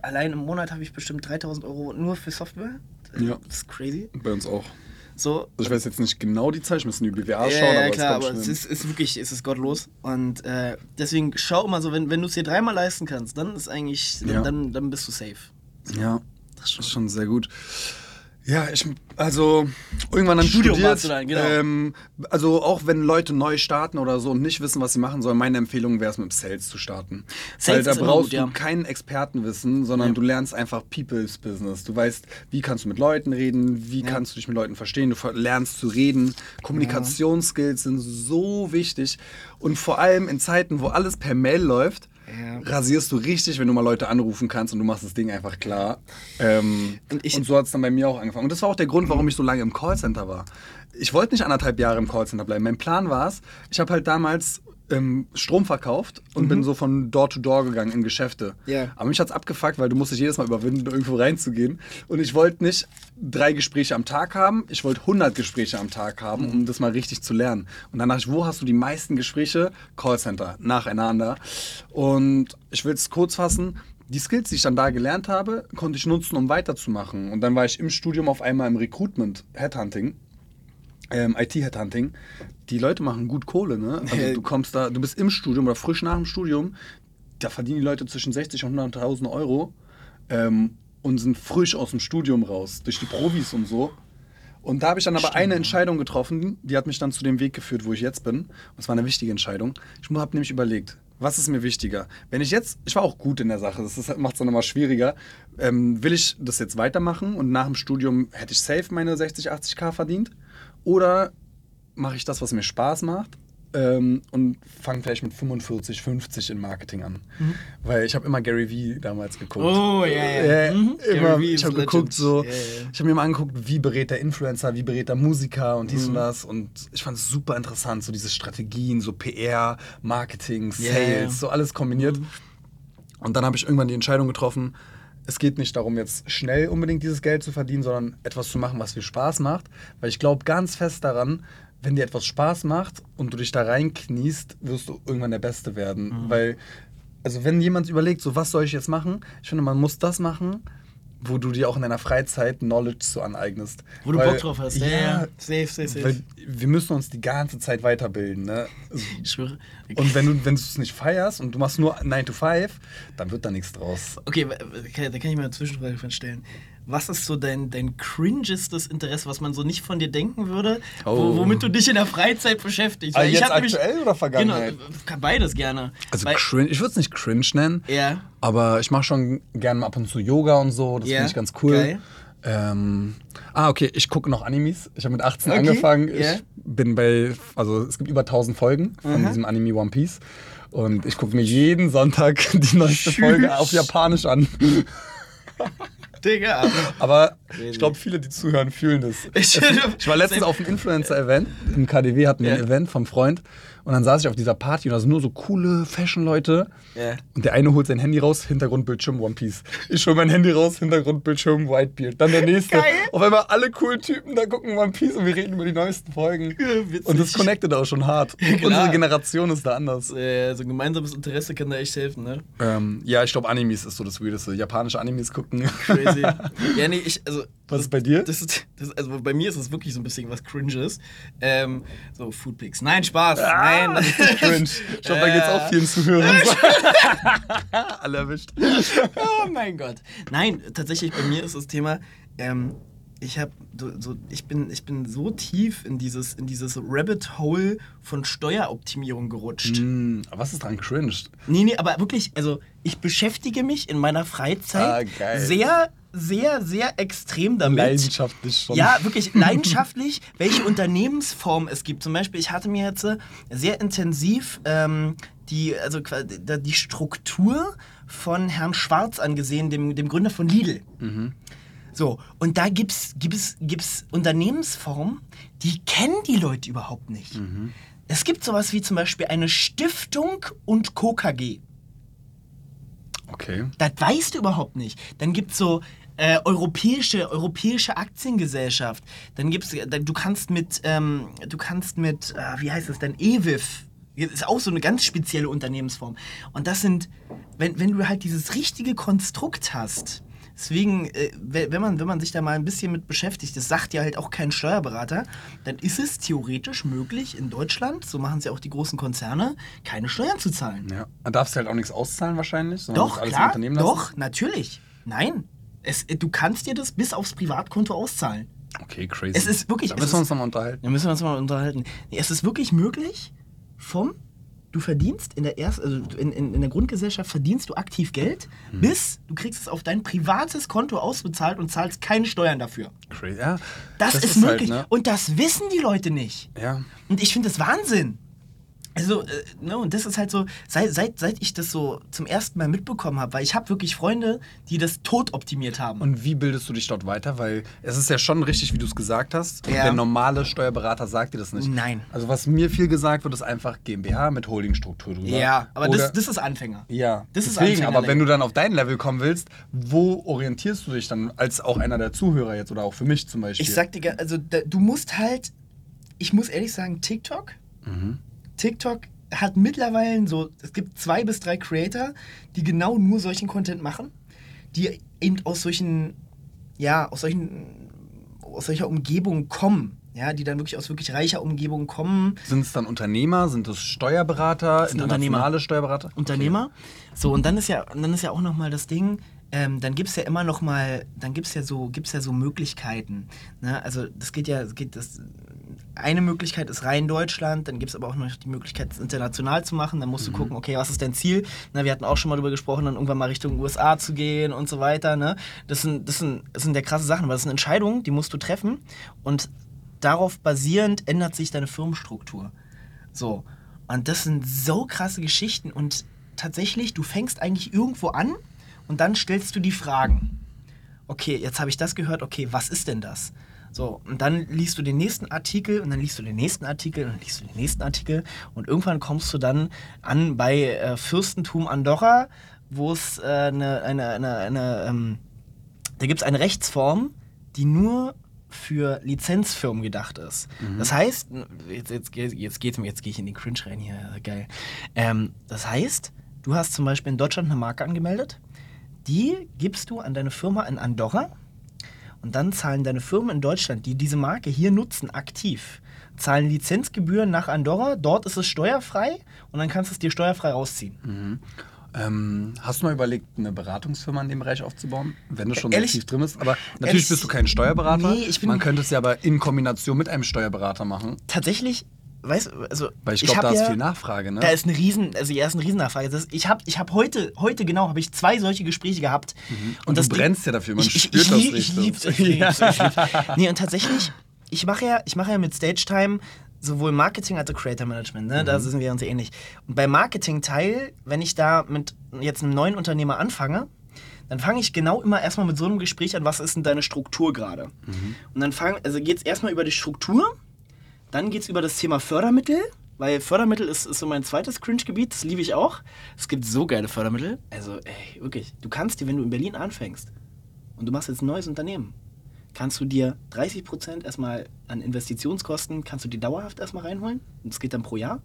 allein im Monat habe ich bestimmt 3000 Euro nur für Software. Ja. Das ist crazy. Bei uns auch. So, Also ich weiß jetzt nicht genau die Zeit, ich muss in die BWA ja, schauen, ja, aber klar, es kommt aber es ist, ist wirklich, es ist gottlos. Und äh, deswegen schau immer so, wenn, wenn du es dir dreimal leisten kannst, dann ist eigentlich, Ja. dann, dann bist du safe. hin. Ja, Das ist schon. ist schon sehr gut. Ja, ich, also irgendwann dann Studium studiert. du dann, genau. ähm, also auch wenn Leute neu starten oder so und nicht wissen, was sie machen sollen, meine Empfehlung wäre es mit Sales zu starten. Sales Weil da brauchst gut, du ja. kein Expertenwissen, sondern du lernst einfach People's Business. Du weißt, wie kannst du mit Leuten reden, wie kannst du dich mit Leuten verstehen, du lernst zu reden. Kommunikationsskills sind so wichtig und vor allem in Zeiten, wo alles per Mail läuft. Ja. Rasierst du richtig, wenn du mal Leute anrufen kannst und du machst das Ding einfach klar. Ähm, Und ich- und so hat es dann bei mir auch angefangen. Und das war auch der Grund, warum ich so lange im Callcenter war. Ich wollte nicht anderthalb Jahre im Callcenter bleiben. Mein Plan war es, ich habe halt damals Strom verkauft und bin so von Door to Door gegangen in Geschäfte. Ja. Aber mich hat's abgefuckt, weil du musst dich jedes Mal überwinden, irgendwo reinzugehen. Und ich wollte nicht drei Gespräche am Tag haben, ich wollte 100 Gespräche am Tag haben, um das mal richtig zu lernen. Und dann dachte ich, wo hast du die meisten Gespräche? Callcenter, nacheinander. Und ich will es kurz fassen. Die Skills, die ich dann da gelernt habe, konnte ich nutzen, um weiterzumachen. Und dann war ich im Studium auf einmal im Recruitment, Headhunting ähm, IT-Headhunting, die Leute machen gut Kohle, ne? Also du kommst da, du bist im Studium oder frisch nach dem Studium, da verdienen die Leute zwischen 60 und 100.000 Euro ähm, und sind frisch aus dem Studium raus, durch die Provis und so. Und da habe ich dann aber eine Entscheidung getroffen, die hat mich dann zu dem Weg geführt, wo ich jetzt bin. Und es war eine wichtige Entscheidung. Ich habe nämlich überlegt, was ist mir wichtiger? Wenn ich jetzt, ich war auch gut in der Sache, das macht es dann immer schwieriger. Ähm, will ich das jetzt weitermachen und nach dem Studium hätte ich safe meine 60, 80k verdient? Oder mache ich das, was mir Spaß macht ähm, und fange vielleicht mit 45, 50 in Marketing an? Weil ich habe immer Gary Vee damals geguckt. Oh, ja, ja. Äh, Mhm. immer, ich habe geguckt, so, ja. ich habe mir mal angeguckt, wie berät der Influencer, wie berät der Musiker und Mhm. dies und das. Und ich fand es super interessant, so diese Strategien, so PR, Marketing, Sales, so alles kombiniert. Mhm. Und dann habe ich irgendwann die Entscheidung getroffen, es geht nicht darum, jetzt schnell unbedingt dieses Geld zu verdienen, sondern etwas zu machen, was dir Spaß macht. Weil ich glaube ganz fest daran, wenn dir etwas Spaß macht und du dich da reinkniest, wirst du irgendwann der Beste werden. Mhm. Weil, also wenn jemand überlegt, so was soll ich jetzt machen, ich finde, man muss das machen, wo du dir auch in deiner Freizeit Knowledge so aneignest. Wo du Weil- Bock drauf hast. Ja, ja. Safe, safe, safe. Wir müssen uns die ganze Zeit weiterbilden. Ne? ich schwöre. Und wenn du wenn du es nicht feierst und du machst nur 9 to 5, dann wird da nichts draus. Okay, da kann ich mal eine Zwischenfrage von stellen. Was ist so dein, dein cringestes Interesse, was man so nicht von dir denken würde, Oh. womit du dich in der Freizeit beschäftigst? Weil ich jetzt aktuell oder Vergangenheit? Genau, kann beides gerne. Also Weil- cringe, ich würde es nicht cringe nennen, Ja. aber ich mache schon gerne mal ab und zu Yoga und so, das Ja, finde ich ganz cool. geil. Ähm, ah, okay, ich gucke noch Animes. Ich habe mit 18 Okay, angefangen. Ich bin bei, also es gibt über 1000 Folgen von Aha. diesem Anime One Piece. Und ich gucke mir jeden Sonntag die neueste. Folge auf Japanisch an. Digga. Aber ich glaube, viele, die zuhören, fühlen das. Ich- Ich war letztens auf einem Influencer-Event. Im KDW hatten wir Ja. ein Event vom Freund. Und dann saß ich auf dieser Party und da sind nur so coole Fashion-Leute. Ja. Und der eine holt sein Handy raus, Hintergrundbildschirm One Piece. Ich hol mein Handy raus, Hintergrundbildschirm Whitebeard. Dann der nächste. Geil. Auf einmal alle coolen Typen da gucken One Piece und wir reden über die neuesten Folgen. witzig. Und das connectet auch schon hart. klar. Unsere Generation ist da anders. Äh, so ein gemeinsames Interesse kann da echt helfen, ne? Ähm, ja, ich glaube, Animes ist so das Weirdeste. Japanische Animes gucken. Crazy. ja, nee, ich, also. Was ist bei dir? Das ist, das, also bei mir ist es wirklich so ein bisschen was Cringes. Ähm, so, Foodpics. Nein, Spaß. Ah, Nein. das ist nicht cringe. Ich glaube, da geht's auch vielen Zuhörern. Alle erwischt. oh mein Gott. Nein, tatsächlich bei mir ist das Thema, ähm, ich habe so, ich bin, ich bin so tief in dieses, in dieses Rabbit Hole von Steueroptimierung gerutscht. Hm, was ist dran cringe? Nee, nee, aber wirklich, also ich beschäftige mich in meiner Freizeit Ah, sehr, sehr, sehr extrem damit. Leidenschaftlich schon. Ja, wirklich leidenschaftlich, welche Unternehmensform es gibt. Zum Beispiel, ich hatte mir jetzt äh, sehr intensiv ähm, die, also die Struktur von Herrn Schwarz angesehen, dem, dem Gründer von Lidl. So, und da gibt's, gibt's, gibt's Unternehmensformen, die kennen die Leute überhaupt nicht. Es gibt sowas wie zum Beispiel eine Stiftung und KKG. Okay. Das weißt du überhaupt nicht. Dann gibt es so äh, europäische, europäische Aktiengesellschaft. Dann gibt's, äh, du kannst mit, ähm, du kannst mit, äh, wie heißt das denn, EWIF. Das ist auch so eine ganz spezielle Unternehmensform. Und das sind, wenn, wenn du halt dieses richtige Konstrukt hast, deswegen, äh, we- wenn man, wenn man sich da mal ein bisschen mit beschäftigt, das sagt ja halt auch kein Steuerberater, dann ist es theoretisch möglich in Deutschland, so machen es ja auch die großen Konzerne, keine Steuern zu zahlen. Ja. Dann darfst du halt auch nichts auszahlen wahrscheinlich. sondern Doch, klar, doch, natürlich. Nein. Es, du kannst dir das bis aufs Privatkonto auszahlen. Okay, crazy. Es ist wirklich- Da müssen wir uns nochmal unterhalten. Da müssen wir uns mal unterhalten. Es ist wirklich möglich, vom du verdienst in der erst, also in, in, in der Grundgesellschaft verdienst du aktiv Geld, Mhm. bis du kriegst es auf dein privates Konto ausbezahlt und zahlst keine Steuern dafür. Crazy. Ja, Das, ist, möglich. Halt, ne? Und das wissen die Leute nicht. Ja. Und ich finde das Wahnsinn. Also, äh, ne, und das ist halt so, seit, seit, seit ich das so zum ersten Mal mitbekommen habe, weil ich habe wirklich Freunde, die das tot optimiert haben. Und wie bildest du dich dort weiter? Weil es ist ja schon richtig, wie du es gesagt hast. Ja. Der normale Steuerberater sagt dir das nicht. Nein. Also was mir viel gesagt wird, ist einfach GmbH mit Holdingstruktur drüber. ja, aber Oder, das, das ist Anfänger. ja, das ist deswegen. Aber wenn du dann auf dein Level kommen willst, wo orientierst du dich dann als auch einer der Zuhörer jetzt oder auch für mich zum Beispiel? Ich sag dir, also da, du musst halt, ich muss ehrlich sagen, TikTok, Mhm. TikTok hat mittlerweile so, es gibt zwei bis drei Creator, die genau nur solchen Content machen, die eben aus solchen, ja, aus solchen, aus solcher Umgebung kommen, ja, die dann wirklich aus wirklich reicher Umgebung kommen, Sind es dann Unternehmer? Sind es Steuerberater? sind internationale Steuerberater? Unternehmer. So, und dann ist ja, und dann ist ja auch nochmal das Ding, ähm, dann gibt es ja immer noch mal, dann gibt es ja so, gibt's ja so Möglichkeiten. Ne? Also das geht ja, geht das, eine Möglichkeit ist rein Deutschland, dann gibt es aber auch noch die Möglichkeit, es international zu machen. Dann musst du gucken, okay, was ist dein Ziel? Na, wir hatten auch schon mal darüber gesprochen, dann irgendwann mal Richtung USA zu gehen und so weiter. Ne? Das, sind, das, sind, das sind ja krasse Sachen, weil das sind Entscheidungen, die musst du treffen. Und darauf basierend ändert sich deine Firmenstruktur. So. Und das sind so krasse Geschichten. Und tatsächlich, du fängst eigentlich irgendwo an und dann stellst du die Fragen. Okay, jetzt habe ich das gehört, okay, was ist denn das? So, und dann liest du den nächsten Artikel und dann liest du den nächsten Artikel und dann liest du den nächsten Artikel und irgendwann kommst du dann an bei äh, Fürstentum Andorra, wo es äh, eine, eine, eine, eine ähm, da gibt es eine Rechtsform, die nur für Lizenzfirmen gedacht ist. Das heißt, jetzt, jetzt, jetzt, geht's mir, jetzt gehe ich in den Cringe rein hier, geil. Ähm, das heißt, du hast zum Beispiel in Deutschland eine Marke angemeldet, die gibst du an deine Firma in Andorra und dann zahlen deine Firmen in Deutschland, die diese Marke hier nutzen, aktiv, zahlen Lizenzgebühren nach Andorra, dort ist es steuerfrei und dann kannst du es dir steuerfrei rausziehen. Ähm, hast du mal überlegt, eine Beratungsfirma in dem Bereich aufzubauen, wenn du schon Ehrlich- so tief drin bist? Aber natürlich ehrlich- bist du kein Steuerberater. Nee, ich bin- Man könnte es ja aber in Kombination mit einem Steuerberater machen. Tatsächlich, weißt du, also Weil ich glaube, da ist ja- viel Nachfrage, ne? Da ist eine riesen, also ja, ist eine Riesennachfrage. Das, ich habe ich hab heute, heute genau, habe ich zwei solche Gespräche gehabt. Mhm. Und du das Ding- brennst ja dafür, man ich, ich, spürt ich, das lieb- richtig. Ich ich ich lieb's. Nee, und tatsächlich, ich mache ja, ich mache ja mit Stage Time sowohl Marketing als auch Creator Management, ne? Mhm. Da sind wir uns ähnlich. Und beim Marketing-Teil, wenn ich da mit jetzt einem neuen Unternehmer anfange, dann fange ich genau immer erstmal mit so einem Gespräch an, was ist denn deine Struktur gerade? Mhm. Und dann fang, also geht es erstmal über die Struktur, dann geht es über das Thema Fördermittel, weil Fördermittel ist, ist so mein zweites Cringe-Gebiet, das liebe ich auch. Es gibt so geile Fördermittel. Also, ey, wirklich, du kannst dir, wenn du in Berlin anfängst und du machst jetzt ein neues Unternehmen, kannst du dir 30% erstmal an Investitionskosten, kannst du dir dauerhaft erstmal reinholen. Und das geht dann pro Jahr.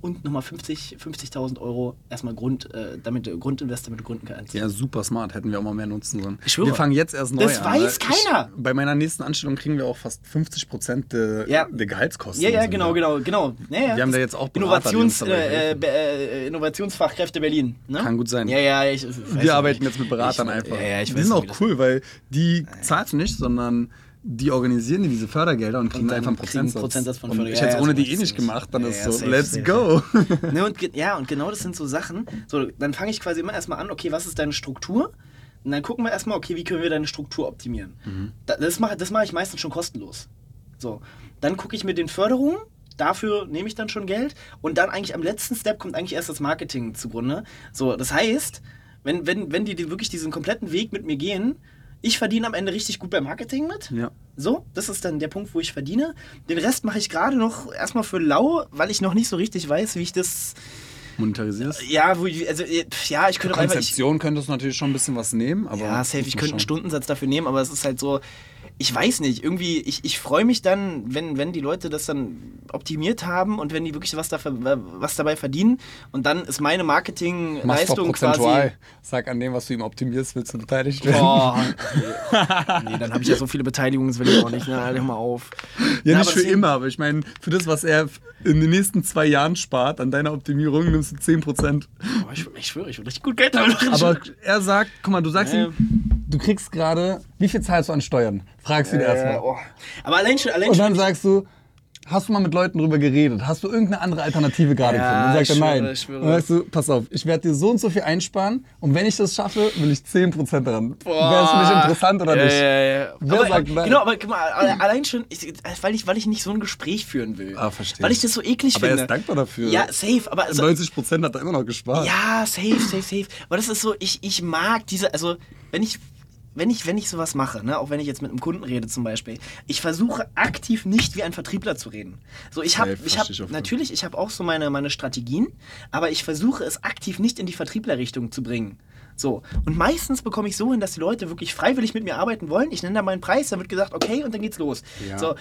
Und nochmal 50 50.000 Euro erstmal Grund, äh, damit du Grundinvest, damit du gründen kannst. Ja, super smart. Hätten wir auch mal mehr nutzen sollen. Ich schwöre. Wir fangen jetzt erst neu Das an. weiß Ich- keiner. bei meiner nächsten Anstellung kriegen wir auch fast 50 Prozent der, Ja. der Gehaltskosten. Ja, ja, genau, genau, genau. Ja, ja. Wir haben da jetzt auch Berater, Innovations, äh, äh, Innovationsfachkräfte Berlin. Ne? Kann gut sein. Ja, ja, ich, ich weiß Wir arbeiten nicht. jetzt mit Beratern ich, einfach. Ja, ja, ich die weiß sind auch das- cool, weil die zahlst du nicht, sondern die organisieren diese Fördergelder und kriegen dann einfach einen Prozentsatz. Prozentsatz von und Förder- ich ja, hätte es ja, ohne so die eh nicht gemacht, dann Ja, ist ja, so, safe, let's safe. go. Ne, und, ja, und genau das sind so Sachen. So, dann fange ich quasi immer erstmal an, okay, was ist deine Struktur? Und dann gucken wir erstmal, okay, wie können wir deine Struktur optimieren? Da, das mache das mach ich meistens schon kostenlos. So, dann gucke ich mit den Förderungen. Dafür nehme ich dann schon Geld. Und dann eigentlich am letzten Step kommt eigentlich erst das Marketing zugrunde. So, das heißt, wenn, wenn, wenn die wirklich diesen kompletten Weg mit mir gehen, ich verdiene am Ende richtig gut beim Marketing mit. Ja. So, das ist dann der Punkt, wo ich verdiene. Den Rest mache ich gerade noch erstmal für lau, weil ich noch nicht so richtig weiß, wie ich das. Monetarisierst. Ja, wo ich, also, äh, ja, ich könnte auch einfach. Ich, Konzeption könntest du natürlich schon ein bisschen was nehmen, aber. ja, safe, ich könnte einen. Stundensatz dafür nehmen, aber es ist halt so. Ich weiß nicht, irgendwie, ich, ich freue mich dann, wenn, wenn die Leute das dann optimiert haben und wenn die wirklich was, dafür, was dabei verdienen. Und dann ist meine Marketingleistung quasi. Sag an dem, was du ihm optimierst, willst du beteiligt werden. Boah, nee. nee, dann habe ich ja so viele Beteiligungen, das will ich auch nicht. Ne? Hör mal auf. Ja, Na, nicht für immer, aber ich meine, für das, was er in den nächsten zwei Jahren spart, an deiner Optimierung nimmst du 10%. Boah, ich, ich schwöre, ich würde richtig gut Geld damit machen. Aber er sagt, guck mal, du sagst Ja. ihm, du kriegst gerade, wie viel zahlst du an Steuern? Fragst du ihn erstmal. oh. Aber allein schon, allein Und schon. dann sagst du, hast du mal mit Leuten drüber geredet? Hast du irgendeine andere Alternative gerade Ja, gefunden? Und sagt ich er nein. ich schwöre. Und dann sagst du, pass auf, ich werde dir so und so viel einsparen und wenn ich das schaffe, will ich 10% daran. Wäre es für mich interessant oder ja, nicht? Ja, ja. Wer aber, sagt nein? Genau, aber guck mal, alle- allein schon, ich, weil, ich, weil ich nicht so ein Gespräch führen will. Ah, verstehe. Weil ich das so eklig Aber er finde. ist dankbar dafür. Ja, safe, aber also, 90% hat er immer noch gespart. Ja, safe, safe, safe. Aber das ist so, ich, ich mag diese, also wenn ich, wenn ich, wenn ich sowas mache, ne, auch wenn ich jetzt mit einem Kunden rede zum Beispiel, ich versuche aktiv nicht wie ein Vertriebler zu reden. So, ich habe, ich habe natürlich, ich habe auch so meine, meine Strategien, aber ich versuche es aktiv nicht in die Vertrieblerrichtung zu bringen. So, und meistens bekomme ich so hin, dass die Leute wirklich freiwillig mit mir arbeiten wollen. Ich nenne da meinen Preis, dann wird gesagt, okay, und dann geht's los. Ja. So,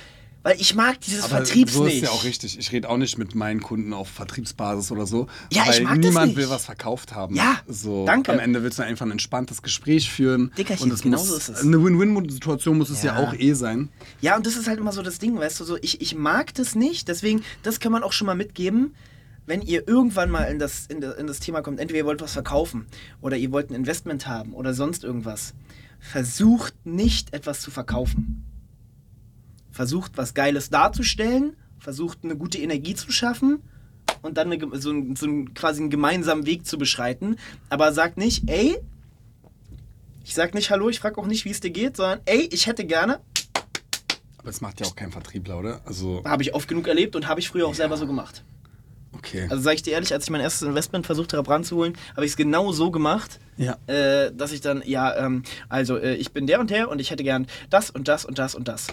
weil ich mag dieses Aber Vertriebs so ist nicht. ja auch richtig. Ich rede auch nicht mit meinen Kunden auf Vertriebsbasis oder so. Ja, ich weil mag das niemand nicht. will was verkauft haben. Ja, so, danke. Am Ende willst du einfach ein entspanntes Gespräch führen. Dickerchen, und genau muss, so ist es. Eine Win-Win-Situation muss es ja. Ja. auch eh sein. Ja, und das ist halt immer so das Ding, weißt du, so ich, ich mag das nicht, deswegen, das kann man auch schon mal mitgeben, wenn ihr irgendwann mal in das, in, das, in das Thema kommt, entweder ihr wollt was verkaufen oder ihr wollt ein Investment haben oder sonst irgendwas, versucht nicht etwas zu verkaufen. Versucht was Geiles darzustellen, versucht eine gute Energie zu schaffen und dann eine, so, ein, so ein, quasi einen gemeinsamen Weg zu beschreiten, aber sagt nicht, ey, ich sag nicht Hallo, ich frage auch nicht, wie es dir geht, sondern ey, ich hätte gerne, Aber es macht ja auch kein Vertriebler, oder? Also, Habe ich oft genug erlebt und habe ich früher auch selber so gemacht. okay. Also sage ich dir ehrlich, als ich mein erstes Investment versucht habe ranzuholen, habe ich es genau so gemacht, ja. äh, dass ich dann, ja, ähm, also äh, ich bin der und der und ich hätte gern das und das und das und das.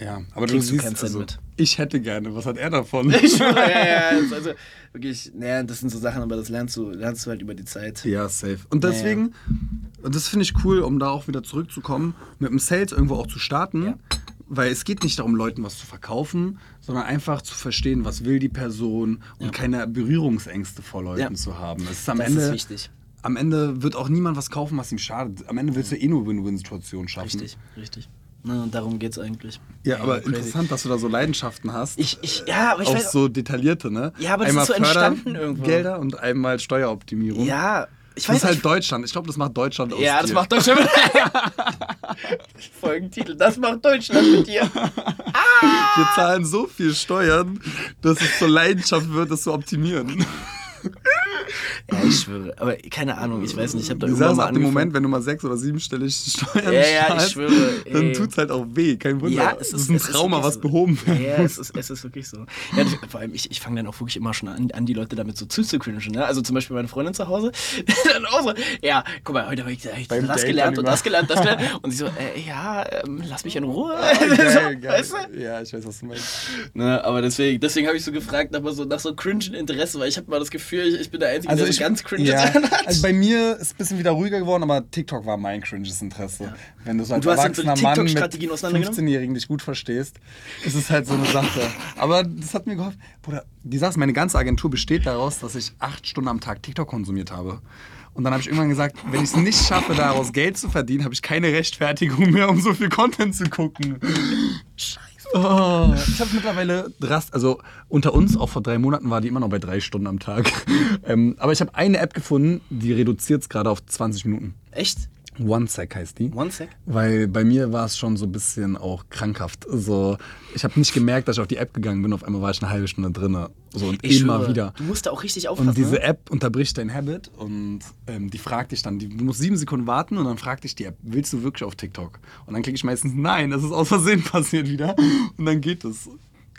Ja, aber du du siehst, Cent also, mit. ich hätte gerne, was hat er davon? Ich ja, ja, also, wirklich, naja, das sind so Sachen, aber das lernst du, lernst du halt über die Zeit. Ja, safe. Und deswegen, und das finde ich cool, um da auch wieder zurückzukommen, mit dem Sales irgendwo auch zu starten. Ja. Weil es geht nicht darum, Leuten was zu verkaufen, sondern einfach zu verstehen, was will die Person und Ja. keine Berührungsängste vor Leuten Ja. zu haben. Es ist am Das Ende, ist wichtig. Am Ende wird auch niemand was kaufen, was ihm schadet. Am Ende willst du eh nur Win-Win-Situationen schaffen. Richtig, richtig. Na, und darum geht's eigentlich. Ja, aber crazy. interessant, dass du da so Leidenschaften hast. Ich, ich, ja, aber ich auch weiß. so detaillierte, ne? Ja, aber das einmal ist so entstanden Fördern, irgendwo. Gelder und einmal Steueroptimierung. ja, ich Das weiß ist halt nicht. Deutschland. Ich glaube, das macht Deutschland aus Ja, das dir. macht Deutschland. Folgentitel, das macht Deutschland mit dir. Wir zahlen so viel Steuern, dass es zur Leidenschaft wird, das zu optimieren. Ja, ich schwöre. Aber keine Ahnung, ich weiß nicht. Ich habe da irgendwann mal ab dem. Moment, wenn du mal sechs- oder siebenstellig Steuern Ja, ja, ich schwöre, dann ey. tut's halt auch weh. Kein Wunder. Ja, das es ist, ist ein es Trauma, wirklich was so. behoben werden Ja, es ist, es ist wirklich so. Ja, das, vor allem, ich, ich fange dann auch wirklich immer schon an, an die Leute damit so zuzukringen. Ne? Also zum Beispiel meine Freundin zu Hause, dann auch so, ja, guck mal, heute habe ich, hab ich das Date gelernt und das gelernt, das gelernt. Und sie so, äh, ja, ähm, lass mich in Ruhe. Geil, so, geil. Weißt du? Ja, ich weiß, was du meinst. Ne, aber deswegen, deswegen habe ich so gefragt nach so, nach so cringen Interesse, weil ich habe mal das Gefühl, ich, ich bin der Einzige, Also der ich, ganz cringe ja, hat. also bei mir ist es ein bisschen wieder ruhiger geworden, aber TikTok war mein cringes Interesse. Wenn du so als du erwachsener Mann mit TikTok-Strategien auseinandergenommen? 15-Jährigen dich gut verstehst, ist es halt so eine Sache. Aber das hat mir geholfen. Bruder, die Sache, meine ganze Agentur besteht daraus, dass ich acht Stunden am Tag TikTok konsumiert habe. Und dann habe ich irgendwann gesagt, wenn ich es nicht schaffe, daraus Geld zu verdienen, habe ich keine Rechtfertigung mehr, um so viel Content zu gucken. Scheiße. Oh, ich habe mittlerweile drast, also unter uns, auch vor drei Monaten war die immer noch bei drei Stunden am Tag. ähm, aber ich habe eine App gefunden, die reduziert es gerade auf 20 Minuten. Echt? OneSec heißt die. One sec? Weil bei mir war es schon so ein bisschen auch krankhaft. So, ich habe nicht gemerkt, dass ich auf die App gegangen bin. Auf einmal war ich eine halbe Stunde drin. So und Ich immer schwöre, wieder. Du musst da auch richtig aufpassen. Und diese ne? App unterbricht dein Habit und ähm, die fragt dich dann, die, du musst sieben Sekunden warten und dann fragt dich die App, willst du wirklich auf TikTok? Und dann klicke ich meistens, nein, das ist aus Versehen passiert wieder. Und dann geht es.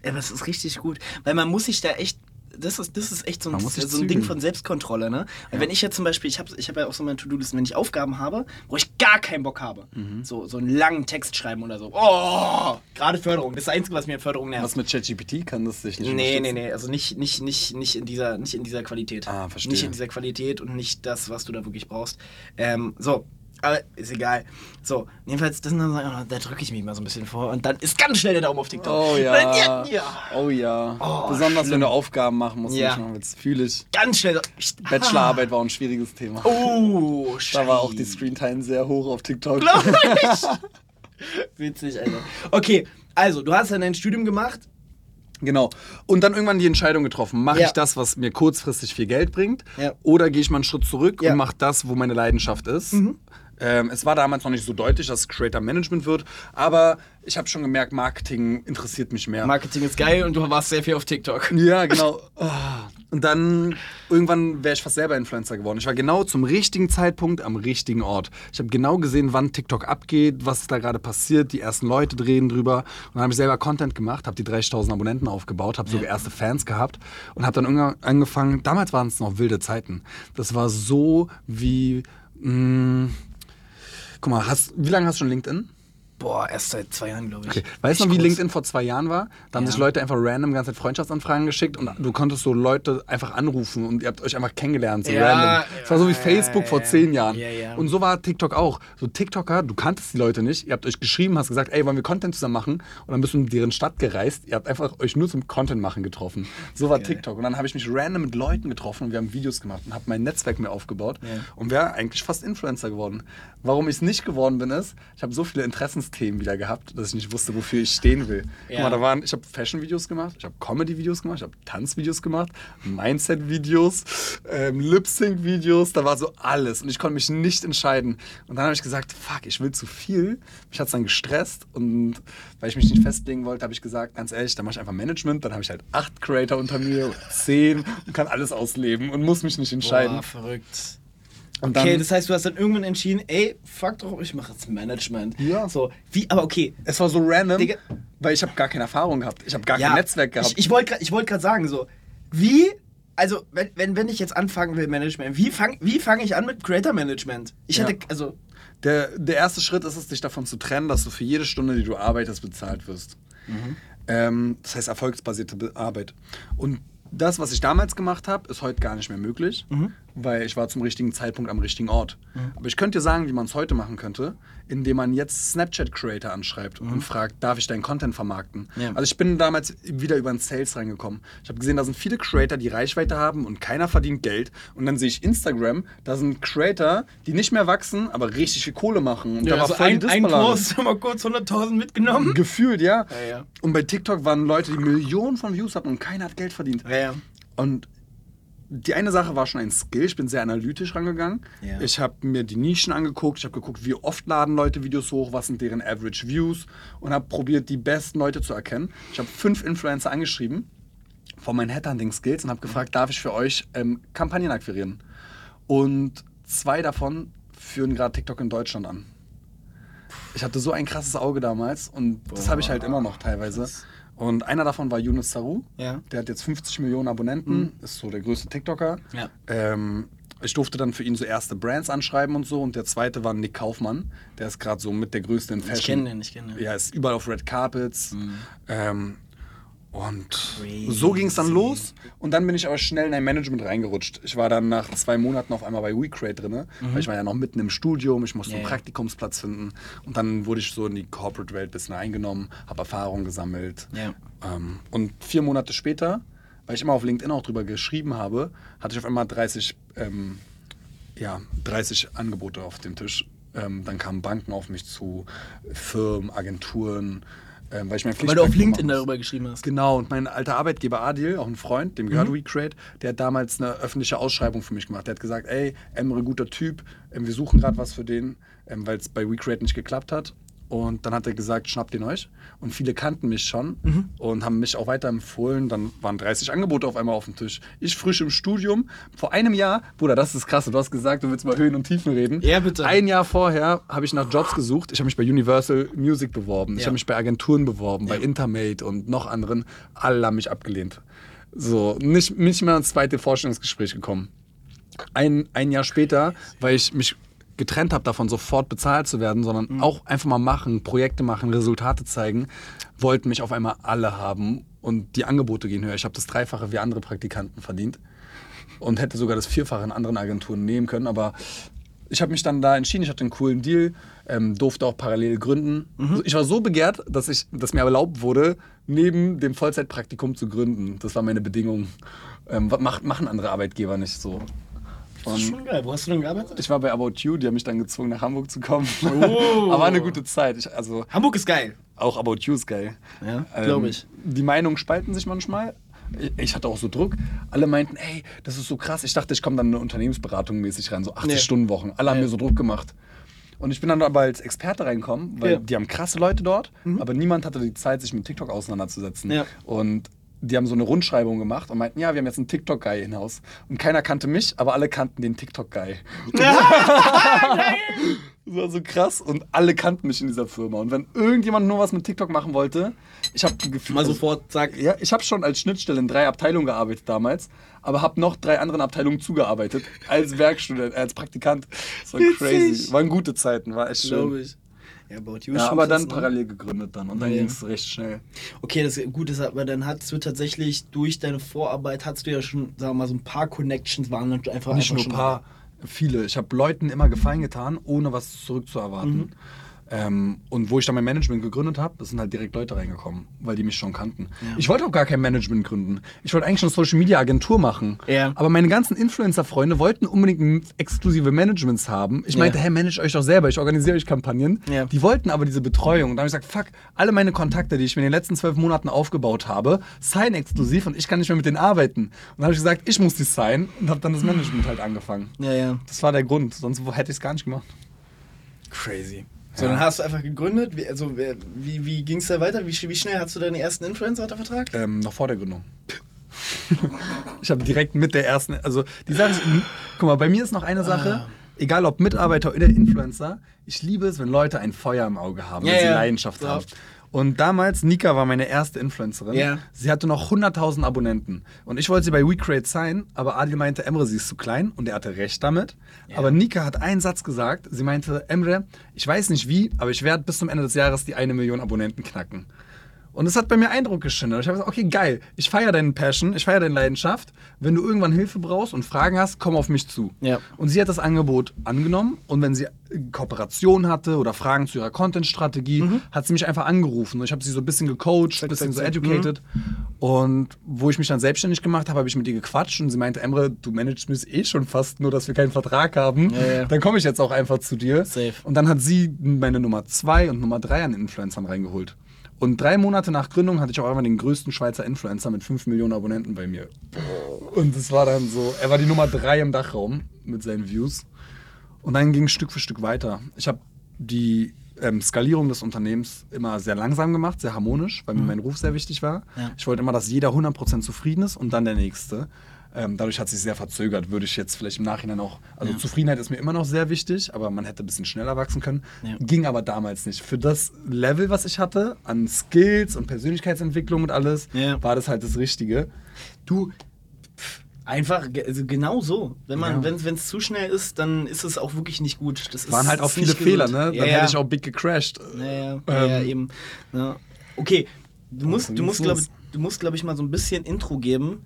Ja, es ist richtig gut. Weil man muss sich da echt. Das ist, das ist echt so ein, so ein Ding von Selbstkontrolle, ne? Weil wenn ich jetzt zum Beispiel, ich habe ich hab ja auch so meine To-Do-Listen, wenn ich Aufgaben habe, wo ich gar keinen Bock habe, Mhm. so, so einen langen Text schreiben oder so. Oh! Gerade Förderung. Das ist das Einzige, was mir Förderung nervt. Was mit ChatGPT kann das sich nicht Nee, nee, nee, also nicht, nicht, nicht, nicht, in dieser, nicht in dieser Qualität. Ah, verstehe. Nicht in dieser Qualität und nicht das, was du da wirklich brauchst. Ähm, so, aber ist egal. So, jedenfalls, das dann, so- da drücke ich mich mal so ein bisschen vor und dann ist ganz schnell der Daumen auf TikTok. Oh ja. Dann, ja. Oh ja. Oh, Besonders wenn schlimm. du Aufgaben machen musst. Ja. Ja. Das fühle ich. Ganz schnell. so- Bachelorarbeit war ein schwieriges Thema. Oh, Da war auch die Screentime sehr hoch auf TikTok. Glaub ich. Witzig, Alter. Okay, also, du hast dann dein Studium gemacht. Genau. Und dann irgendwann die Entscheidung getroffen, mache Ja. ich das, was mir kurzfristig viel Geld bringt, Ja. oder gehe ich mal einen Schritt zurück Ja. Mhm. und mache das, wo meine Leidenschaft ist. Ähm, es war damals noch nicht so deutlich, dass es Creator Management wird, aber ich habe schon gemerkt, Marketing interessiert mich mehr. Marketing ist geil und du warst sehr viel auf TikTok. Ja, genau. Ah. Und dann irgendwann wäre ich fast selber Influencer geworden. Ich war genau zum richtigen Zeitpunkt am richtigen Ort. Ich habe genau gesehen, wann TikTok abgeht, was da gerade passiert. Die ersten Leute drehen drüber. Und dann habe ich selber Content gemacht, habe die 30.000 Abonnenten aufgebaut, habe sogar erste Fans gehabt und habe dann irgendwann angefangen. Damals waren es noch wilde Zeiten. Das war so wie. Mh, guck mal, hast, wie lange hast du schon LinkedIn? Boah, erst seit zwei Jahren, glaube ich. Okay. Weißt du wie kurz. LinkedIn vor zwei Jahren war? Da haben Ja. sich Leute einfach random ganze Zeit Freundschaftsanfragen geschickt und du konntest so Leute einfach anrufen und ihr habt euch einfach kennengelernt, so Ja, random. Es war so wie ja, Facebook vor zehn Jahren. ja, ja. Und so war TikTok auch. So TikToker, du kanntest die Leute nicht, ihr habt euch geschrieben, hast gesagt, ey, wollen wir Content zusammen machen? Und dann bist du in deren Stadt gereist, ihr habt einfach euch nur zum Content machen getroffen. So war TikTok. Und dann habe ich mich random mit Leuten getroffen und wir haben Videos gemacht und habe mein Netzwerk mir aufgebaut und wäre eigentlich fast Influencer geworden. Warum ich es nicht geworden bin, ist, ich habe so viele Interessensthemen wieder gehabt, dass ich nicht wusste, wofür ich stehen will. Guck Ja. mal, da waren, ich habe Fashion-Videos gemacht, ich habe Comedy-Videos gemacht, ich habe Tanzvideos gemacht, Mindset-Videos, ähm, Lip-Sync-Videos, da war so alles und ich konnte mich nicht entscheiden. Und dann habe ich gesagt, fuck, ich will zu viel. Mich hat es dann gestresst und weil ich mich nicht festlegen wollte, habe ich gesagt, ganz ehrlich, dann mache ich einfach Management, dann habe ich halt acht Creator unter mir, oder zehn und kann alles ausleben und muss mich nicht entscheiden. Boah, verrückt. Und Okay, dann- das heißt, du hast dann irgendwann entschieden, ey, fuck doch, ich mache jetzt Management. Ja. So, wie, aber okay. Es war so random, Digga. weil ich habe gar keine Erfahrung gehabt. Ich habe gar kein Netzwerk gehabt. Ich, ich wollte gerade wollt grad sagen, so, wie, also, wenn, wenn, wenn ich jetzt anfangen will, Management, wie fange wie fang ich an mit Creator Management? Ich Ja. hätte, also, Der, der erste Schritt ist es, dich davon zu trennen, dass du für jede Stunde, die du arbeitest, bezahlt wirst. Ähm, das heißt erfolgsbasierte Be Arbeit. Und das, was ich damals gemacht habe, ist heute gar nicht mehr möglich, weil ich war zum richtigen Zeitpunkt am richtigen Ort. Aber ich könnte dir sagen, wie man es heute machen könnte, indem man jetzt Snapchat-Creator anschreibt und fragt, darf ich deinen Content vermarkten? Ja. Also ich bin damals wieder über den Sales reingekommen. Ich habe gesehen, da sind viele Creator, die Reichweite haben und keiner verdient Geld. Und dann sehe ich Instagram, da sind Creator, die nicht mehr wachsen, aber richtig viel Kohle machen. Und da war also voll ein, die ein. Post, mal kurz 100.000 mitgenommen. Gefühlt, ja. Ja, ja. Und bei TikTok waren Leute, die Millionen von Views hatten und keiner hat Geld verdient. Ja, ja. Und die eine Sache war schon ein Skill. Ich bin sehr analytisch rangegangen. Ja. Ich habe mir die Nischen angeguckt. Ich habe geguckt, wie oft laden Leute Videos hoch, was sind deren Average Views und habe probiert, die besten Leute zu erkennen. Ich habe fünf Influencer angeschrieben von meinen Headhunting-Skills und habe gefragt, darf ich für euch ähm, Kampagnen akquirieren? Und zwei davon führen gerade TikTok in Deutschland an. Ich hatte so ein krasses Auge damals und das habe ich halt immer noch teilweise. Und einer davon war Yunus Saru. Ja. Der hat jetzt 50 Millionen Abonnenten, ist so der größte TikToker. Ja. Ähm, ich durfte dann für ihn so erste Brands anschreiben und so. Und der zweite war Nick Kaufmann. Der ist gerade so mit der größte in Fashion. kenn den, ich kenn den. Ja, ist überall auf Red Carpets. Ähm, und so ging es dann los. Und dann bin ich aber schnell in ein Management reingerutscht. Ich war dann nach zwei Monaten auf einmal bei WeCreate drin, weil ich war ja noch mitten im Studium, ich musste Ja, einen. Praktikumsplatz finden. Und dann wurde ich so in die Corporate-Welt ein bisschen eingenommen, habe Erfahrung gesammelt. Ja. Ähm, und vier Monate später, weil ich immer auf LinkedIn auch drüber geschrieben habe, hatte ich auf einmal 30, ähm, ja, 30 Angebote auf dem Tisch. Ähm, dann kamen Banken auf mich zu, Firmen, Agenturen, ähm, weil ich mein Weil du auf LinkedIn darüber geschrieben hast. Genau, und mein alter Arbeitgeber Adil, auch ein Freund, dem Mhm. gehört WeCreate, der hat damals eine öffentliche Ausschreibung für mich gemacht. Der hat gesagt, ey, Emre, guter Typ, ähm, wir suchen gerade was für den, ähm, weil es bei WeCreate nicht geklappt hat. Und dann hat er gesagt, schnappt den euch. Und viele kannten mich schon Mhm. und haben mich auch weiterempfohlen. Dann waren 30 Angebote auf einmal auf dem Tisch. Ich frisch im Studium. Vor einem Jahr, Bruder, das ist krass. Du hast gesagt, du willst mal Höhen und Tiefen reden. Ja, bitte. Ein Jahr vorher habe ich nach Jobs gesucht. Ich habe mich bei Universal Music beworben. Ich Ja. habe mich bei Agenturen beworben, bei Ja. Intermate und noch anderen. Alle haben mich abgelehnt. So, nicht, nicht mehr ins zweite Vorstellungsgespräch gekommen. Ein, ein Jahr später, weil ich mich getrennt habe davon, sofort bezahlt zu werden, sondern Mhm. auch einfach mal machen, Projekte machen, Resultate zeigen, wollten mich auf einmal alle haben und die Angebote gehen höher. Ich habe das Dreifache wie andere Praktikanten verdient und hätte sogar das Vierfache in anderen Agenturen nehmen können, aber ich habe mich dann da entschieden, ich hatte einen coolen Deal, ähm, durfte auch parallel gründen. Ich war so begehrt, dass, ich, dass mir erlaubt wurde, neben dem Vollzeitpraktikum zu gründen. Das war meine Bedingung. Ähm, machen andere Arbeitgeber nicht so. Das ist schon geil. Wo hast du denn gearbeitet? Ich war bei About You, die haben mich dann gezwungen, nach Hamburg zu kommen. Oh. Aber eine gute Zeit. Ich, also Hamburg ist geil. auch About You ist geil. Ja, glaub ich. Die Meinungen spalten sich manchmal. Ich- Ich hatte auch so Druck. Alle meinten, ey, das ist so krass. Ich dachte, ich komme dann in eine Unternehmensberatung mäßig rein, so 80-Stunden-Wochen. Alle haben Nee. mir so Druck gemacht. Und ich bin dann aber als Experte reingekommen, weil Ja. Mhm. die haben krasse Leute dort, aber niemand hatte die Zeit, sich mit TikTok auseinanderzusetzen. Ja. Und die haben so eine Rundschreibung gemacht und meinten, ja, wir haben jetzt einen TikTok-Guy hinaus. Und keiner kannte mich, aber alle kannten den TikTok-Guy. Das war so krass und alle kannten mich in dieser Firma. Und wenn irgendjemand nur was mit TikTok machen wollte, ich habe Mal sofort, zack. Ja, ich habe schon als Schnittstelle in drei Abteilungen gearbeitet damals, aber habe noch drei anderen Abteilungen zugearbeitet als Werkstudent, als Praktikant. Das war Witzig. crazy. Waren gute Zeiten, war echt Glaube schön. ich. Ja, About You Ja, aber dann parallel gegründet dann und dann Ja. ging es recht schnell. Okay, das Gute ist aber, dann hast du tatsächlich durch deine Vorarbeit, hast du ja schon, sagen wir mal, so ein paar Connections waren dann einfach Nicht einfach nur ein paar, viele. Ich habe Leuten immer Gefallen getan, ohne was zurückzuerwarten. Mhm. Ähm, und wo ich dann mein Management gegründet habe, sind halt direkt Leute reingekommen, weil die mich schon kannten. Ja. Ich wollte auch gar kein Management gründen. Ich wollte eigentlich eine Social Media Agentur machen. Ja. Aber meine ganzen Influencer-Freunde wollten unbedingt exklusive Managements haben. Ich Ja. meinte, hey, manage euch doch selber, ich organisiere euch Kampagnen. Ja. Die wollten aber diese Betreuung. Und da habe ich gesagt, fuck, alle meine Kontakte, die ich mir in den letzten zwölf Monaten aufgebaut habe, sign exklusiv und ich kann nicht mehr mit denen arbeiten. Und dann habe ich gesagt, ich muss die sign und habe dann das Management halt angefangen. Ja, ja. Das war der Grund, sonst hätte ich es gar nicht gemacht. Crazy. So, dann hast du einfach gegründet. Wie, also, wie, wie ging es da weiter? Wie, wie schnell hast du deinen ersten Influencer unter Vertrag? Ähm, noch vor der Gründung. ich habe direkt mit der ersten, also die Sache ist, guck mal, bei mir ist noch eine Sache, Ah. egal ob Mitarbeiter oder Influencer, ich liebe es, wenn Leute ein Feuer im Auge haben, Ja, wenn sie ja. Leidenschaft So. haben. Und damals, Nika war meine erste Influencerin. Ja. Sie hatte noch 100.000 Abonnenten. Und ich wollte sie bei WeCreate sein, aber Adil meinte, Emre, sie ist zu klein. Und er hatte recht damit. Ja. Aber Nika hat einen Satz gesagt. Sie meinte, Emre, ich weiß nicht wie, aber ich werde bis zum Ende des Jahres die eine Million Abonnenten knacken. Und es hat bei mir Eindruck geschindet. Ich habe gesagt, okay, geil, ich feiere deinen Passion, ich feiere deine Leidenschaft. Wenn du irgendwann Hilfe brauchst und Fragen hast, komm auf mich zu. Ja. Und sie hat das Angebot angenommen und wenn sie Kooperation hatte oder Fragen zu ihrer Content-Strategie, hat sie mich einfach angerufen. Und ich habe sie so ein bisschen gecoacht, ein bisschen so educated. Und wo ich mich dann selbstständig gemacht habe, habe ich mit ihr gequatscht und sie meinte, Emre, du managst mich eh schon fast, nur dass wir keinen Vertrag haben. Ja, ja. Dann komme ich jetzt auch einfach zu dir. Safe. Und dann hat sie meine Nummer zwei und Nummer drei an Influencern reingeholt. Und drei Monate nach Gründung hatte ich auch einmal den größten Schweizer Influencer mit 5 Millionen Abonnenten bei mir. Und es war dann so, er war die Nummer drei im Dachraum mit seinen Views. Und dann ging es Stück für Stück weiter. Ich habe die ähm, Skalierung des Unternehmens immer sehr langsam gemacht, sehr harmonisch, weil mir mein Ruf sehr wichtig war. Ja. Ich wollte immer, dass jeder 100% zufrieden ist und dann der Nächste. Ähm, dadurch hat sich sehr verzögert, würde ich jetzt vielleicht im Nachhinein auch. Also Ja. Zufriedenheit ist mir immer noch sehr wichtig, aber man hätte ein bisschen schneller wachsen können. Ja. Ging aber damals nicht. Für das Level, was ich hatte, an Skills und Persönlichkeitsentwicklung und alles, Ja. war das halt das Richtige. Du, einfach, also genau so. Wenn man, Ja. wenn es zu schnell ist, dann ist es auch wirklich nicht gut. Das ist, Waren halt auch ist viele Fehler, ne? Dann Ja, hätte ich auch big gecrashed. Ja, ja, ja, ja Ähm, eben. Ja. Okay, du musst, du musst, glaube du musst, glaube ich, mal so ein bisschen Intro geben,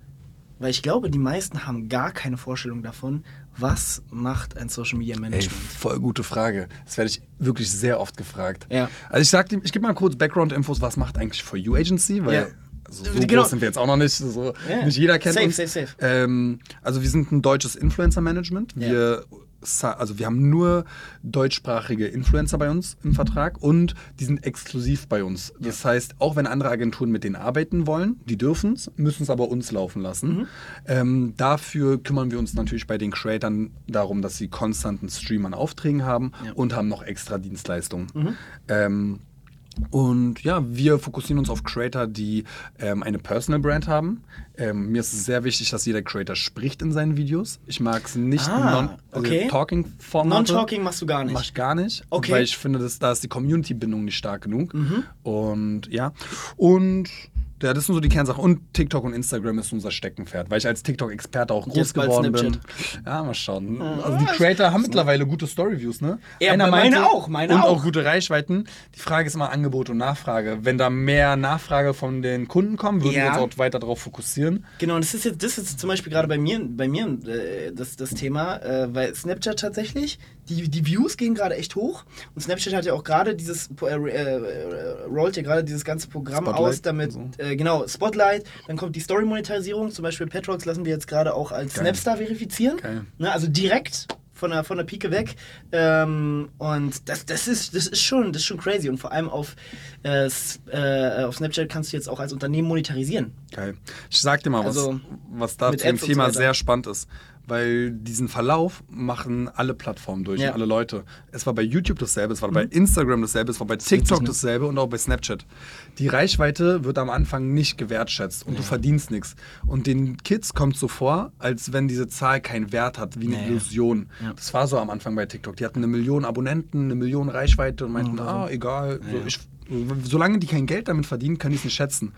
weil ich glaube, die meisten haben gar keine Vorstellung davon, was macht ein Social Media Ey, Management. voll gute Frage. Das werde ich wirklich sehr oft gefragt. Ja. Also ich sag dir, ich gebe mal kurz Background-Infos, was macht eigentlich For You Agency, weil Ja. also so Genau. groß sind wir jetzt auch noch nicht. So, Ja. Nicht jeder kennt Safe, uns. safe, safe. Ähm, also wir sind ein deutsches Influencer-Management. Ja. Wir, sa- also wir haben nur deutschsprachige Influencer bei uns im Vertrag und die sind exklusiv bei uns. Das heißt, auch wenn andere Agenturen mit denen arbeiten wollen, die dürfen es, müssen es aber uns laufen lassen. Mhm. Ähm, dafür kümmern wir uns natürlich bei den Creatern darum, dass sie konstanten Stream an Aufträgen haben Ja. und haben noch extra Dienstleistungen. Mhm. Ähm, und ja, wir fokussieren uns auf Creator, die ähm, eine Personal Brand haben. Ähm, mir ist es sehr wichtig, dass jeder Creator spricht in seinen Videos. Ich mag es nicht Ah, non, also okay. Talking-Formate. Non-Talking machst du gar nicht. Mach ich gar nicht. Okay. Weil ich finde, dass, da ist die Community-Bindung nicht stark genug. Mhm. Und ja. Und ja, das sind so die Kernsachen. Und TikTok und Instagram ist unser Steckenpferd, weil ich als TikTok-Experte auch groß Jetzt geworden bin. Ja, mal schauen. Also die Creator haben mittlerweile gute Storyviews, ne? Ja, aber meine auch, meine und auch. auch gute Reichweiten. Die Frage ist immer Angebot und Nachfrage. Wenn da mehr Nachfrage von den Kunden kommt, würden Ja. wir uns auch weiter darauf fokussieren. Genau, und das ist jetzt, das ist zum Beispiel gerade bei mir, bei mir äh, das, das Thema, äh, weil Snapchat tatsächlich, die, die Views gehen gerade echt hoch und Snapchat hat ja auch gerade dieses, äh, äh, rollt ja gerade dieses ganze Programm Spotlight aus, damit, und äh, genau, Spotlight, dann kommt die Story-Monetarisierung, zum Beispiel Petrox lassen wir jetzt gerade auch als Geil. Snapstar verifizieren, Geil. ne, also direkt von der, von der Pike weg. Ähm, und das, das, ist, das, ist schon, das ist schon crazy. Und vor allem auf, äh, äh, auf Snapchat kannst du jetzt auch als Unternehmen monetarisieren. Geil. Ich sag dir mal, was, Also, was da mit zu dem Thema so sehr spannend ist. Weil diesen Verlauf machen alle Plattformen durch, Ja. alle Leute. Es war bei YouTube dasselbe, es war bei Instagram dasselbe, es war bei TikTok dasselbe und auch bei Snapchat. Die Reichweite wird am Anfang nicht gewertschätzt und du verdienst nichts. Und den Kids kommt so vor, als wenn diese Zahl keinen Wert hat, wie eine Ja, ja. Illusion. Ja. Das war so am Anfang bei TikTok. Die hatten eine Million Abonnenten, eine Million Reichweite und meinten, Mhm. ah, egal, so, Ja. ich, solange die kein Geld damit verdienen, können die es nicht schätzen.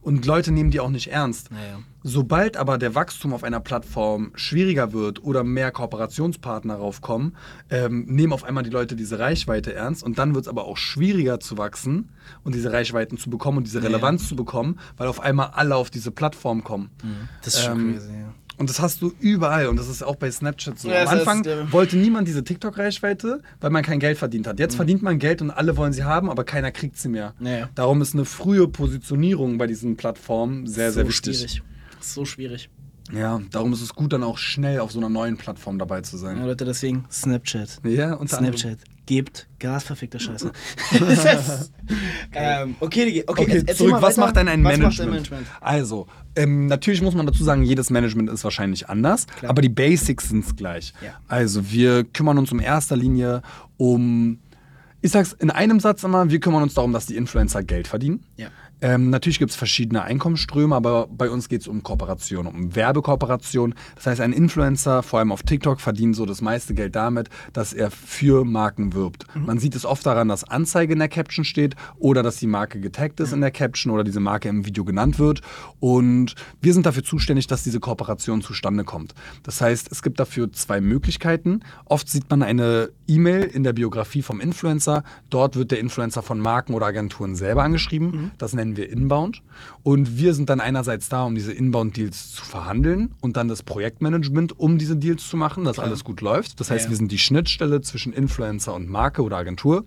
Und Leute nehmen die auch nicht ernst. Ja, ja. Sobald aber der Wachstum auf einer Plattform schwieriger wird oder mehr Kooperationspartner raufkommen, ähm, nehmen auf einmal die Leute diese Reichweite ernst und dann wird es aber auch schwieriger zu wachsen und diese Reichweiten zu bekommen und diese Relevanz zu bekommen, weil auf einmal alle auf diese Plattform kommen. Das ist schon Ähm, crazy, ja. Und das hast du überall und das ist auch bei Snapchat so. Ja, Am Anfang äh, wollte niemand diese TikTok-Reichweite, weil man kein Geld verdient hat. Jetzt Mhm. verdient man Geld und alle wollen sie haben, aber keiner kriegt sie mehr. Ja, ja. Darum ist eine frühe Positionierung bei diesen Plattformen sehr, sehr so wichtig. Schwierig. So schwierig. Ja, darum ist es gut, dann auch schnell auf so einer neuen Plattform dabei zu Ja, sein. Leute, deswegen Snapchat. Ja, unter anderem. Gebt Gas, verfickter Scheiße. Ist- ähm, okay, okay, Okay, erzähl zurück. Was macht denn ein Was Management? Management? Also, ähm, natürlich muss man dazu sagen, jedes Management ist wahrscheinlich anders, Klar. aber die Basics sind gleich. Ja. Also, wir kümmern uns in erster Linie um, ich sag's in einem Satz immer, wir kümmern uns darum, dass die Influencer Geld verdienen. Ja. Ähm, natürlich gibt es verschiedene Einkommensströme, aber bei uns geht es um Kooperation, um Werbekooperation. Das heißt, ein Influencer, vor allem auf TikTok, verdient so das meiste Geld damit, dass er für Marken wirbt. Man sieht es oft daran, dass Anzeige in der Caption steht oder dass die Marke getaggt ist in der Caption oder diese Marke im Video genannt wird. Und wir sind dafür zuständig, dass diese Kooperation zustande kommt. Das heißt, es gibt dafür zwei Möglichkeiten. Oft sieht man eine E-Mail in der Biografie vom Influencer. Dort wird der Influencer von Marken oder Agenturen selber angeschrieben. Das nennen wir Inbound. Und wir sind dann einerseits da, um diese Inbound-Deals zu verhandeln und dann das Projektmanagement, um diese Deals zu machen, dass alles gut läuft. Das heißt, Ja. wir sind die Schnittstelle zwischen Influencer und Marke oder Agentur.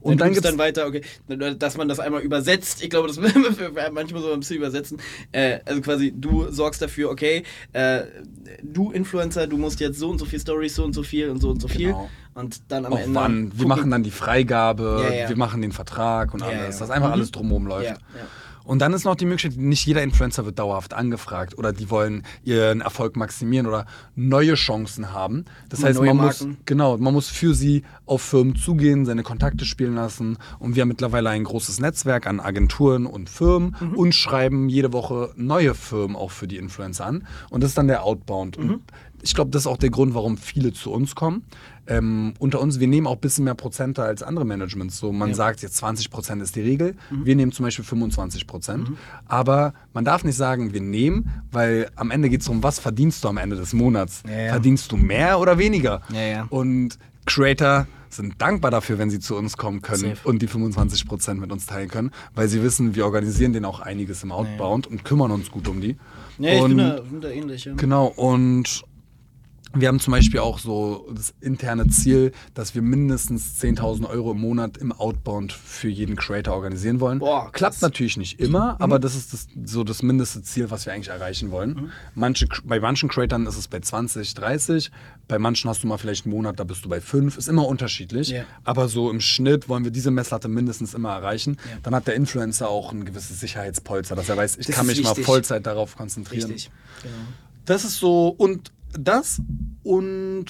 Und dann dann gibt dann weiter, okay, dass man das einmal übersetzt. Ich glaube, das manchmal so ein bisschen übersetzen. Äh, also quasi, du sorgst dafür, okay, äh, du Influencer, du musst jetzt so und so viel Stories, so und so viel und so und so viel. Und dann am auch Ende. wann. Wir machen dann die Freigabe, Ja, ja. wir machen den Vertrag und alles, dass einfach Mhm. alles drumherum läuft. Und dann ist noch die Möglichkeit, nicht jeder Influencer wird dauerhaft angefragt oder die wollen ihren Erfolg maximieren oder neue Chancen haben. Das Mal heißt, man muss, genau, man muss für sie auf Firmen zugehen, seine Kontakte spielen lassen. Und wir haben mittlerweile ein großes Netzwerk an Agenturen und Firmen Mhm. und schreiben jede Woche neue Firmen auch für die Influencer an. Und das ist dann der Outbound. Mhm. Und ich glaube, das ist auch der Grund, warum viele zu uns kommen. Ähm, unter uns, wir nehmen auch ein bisschen mehr Prozente als andere Managements. So, man Ja. sagt jetzt 20 Prozent ist die Regel. Wir nehmen zum Beispiel 25 Prozent. Aber man darf nicht sagen, wir nehmen, weil am Ende geht es darum, was verdienst du am Ende des Monats? Ja, ja. Verdienst du mehr oder weniger? Und Creator sind dankbar dafür, wenn sie zu uns kommen können Safe. und die 25 Prozent mit uns teilen können, weil sie wissen, wir organisieren denen auch einiges im Outbound und kümmern uns gut um die. Ja, ich und bin da, bin da ähnlich. Genau, und wir haben zum Beispiel auch so das interne Ziel, dass wir mindestens 10.000 Euro im Monat im Outbound für jeden Creator organisieren wollen. Boah. Klappt natürlich nicht immer, aber das ist das, so das mindeste Ziel, was wir eigentlich erreichen wollen. Manche, bei manchen Creatoren ist es bei 20, 30, bei manchen hast du mal vielleicht einen Monat, da bist du bei 5, ist immer unterschiedlich. Ja. Aber so im Schnitt wollen wir diese Messlatte mindestens immer erreichen. Ja. Dann hat der Influencer auch ein gewisses Sicherheitspolster, dass er weiß, ich Das kann mich mal wichtig. Vollzeit darauf konzentrieren. Richtig. Genau. Das ist so, und das und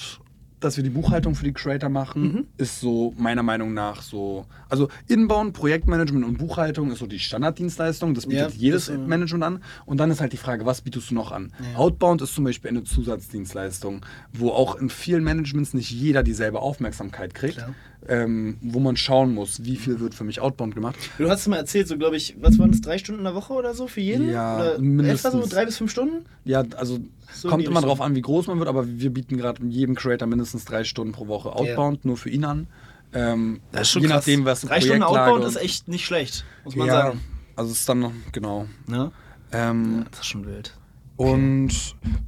dass wir die Buchhaltung für die Creator machen, Mhm. ist so meiner Meinung nach so. Also Inbound, Projektmanagement und Buchhaltung ist so die Standarddienstleistung. Das bietet Ja, jedes das, äh, Management an. Und dann ist halt die Frage, was bietest du noch an? Ja. Outbound ist zum Beispiel eine Zusatzdienstleistung, wo auch in vielen Managements nicht jeder dieselbe Aufmerksamkeit kriegt. Ähm, wo man schauen muss, wie viel wird für mich Outbound gemacht. Du hast mal erzählt, so glaube ich, was waren das, drei Stunden in der Woche oder so für jeden? Ja, oder mindestens. Etwa so drei bis fünf Stunden? Ja, also So kommt immer drauf an, wie groß man wird, aber wir bieten gerade jedem Creator mindestens drei Stunden pro Woche Outbound, nur für ihn an. Ähm, je nachdem, was Drei Stunden Outbound und- ist echt nicht schlecht, muss man ja, sagen. also es ist dann noch, genau. Ne? Ähm, Das ist schon wild. Und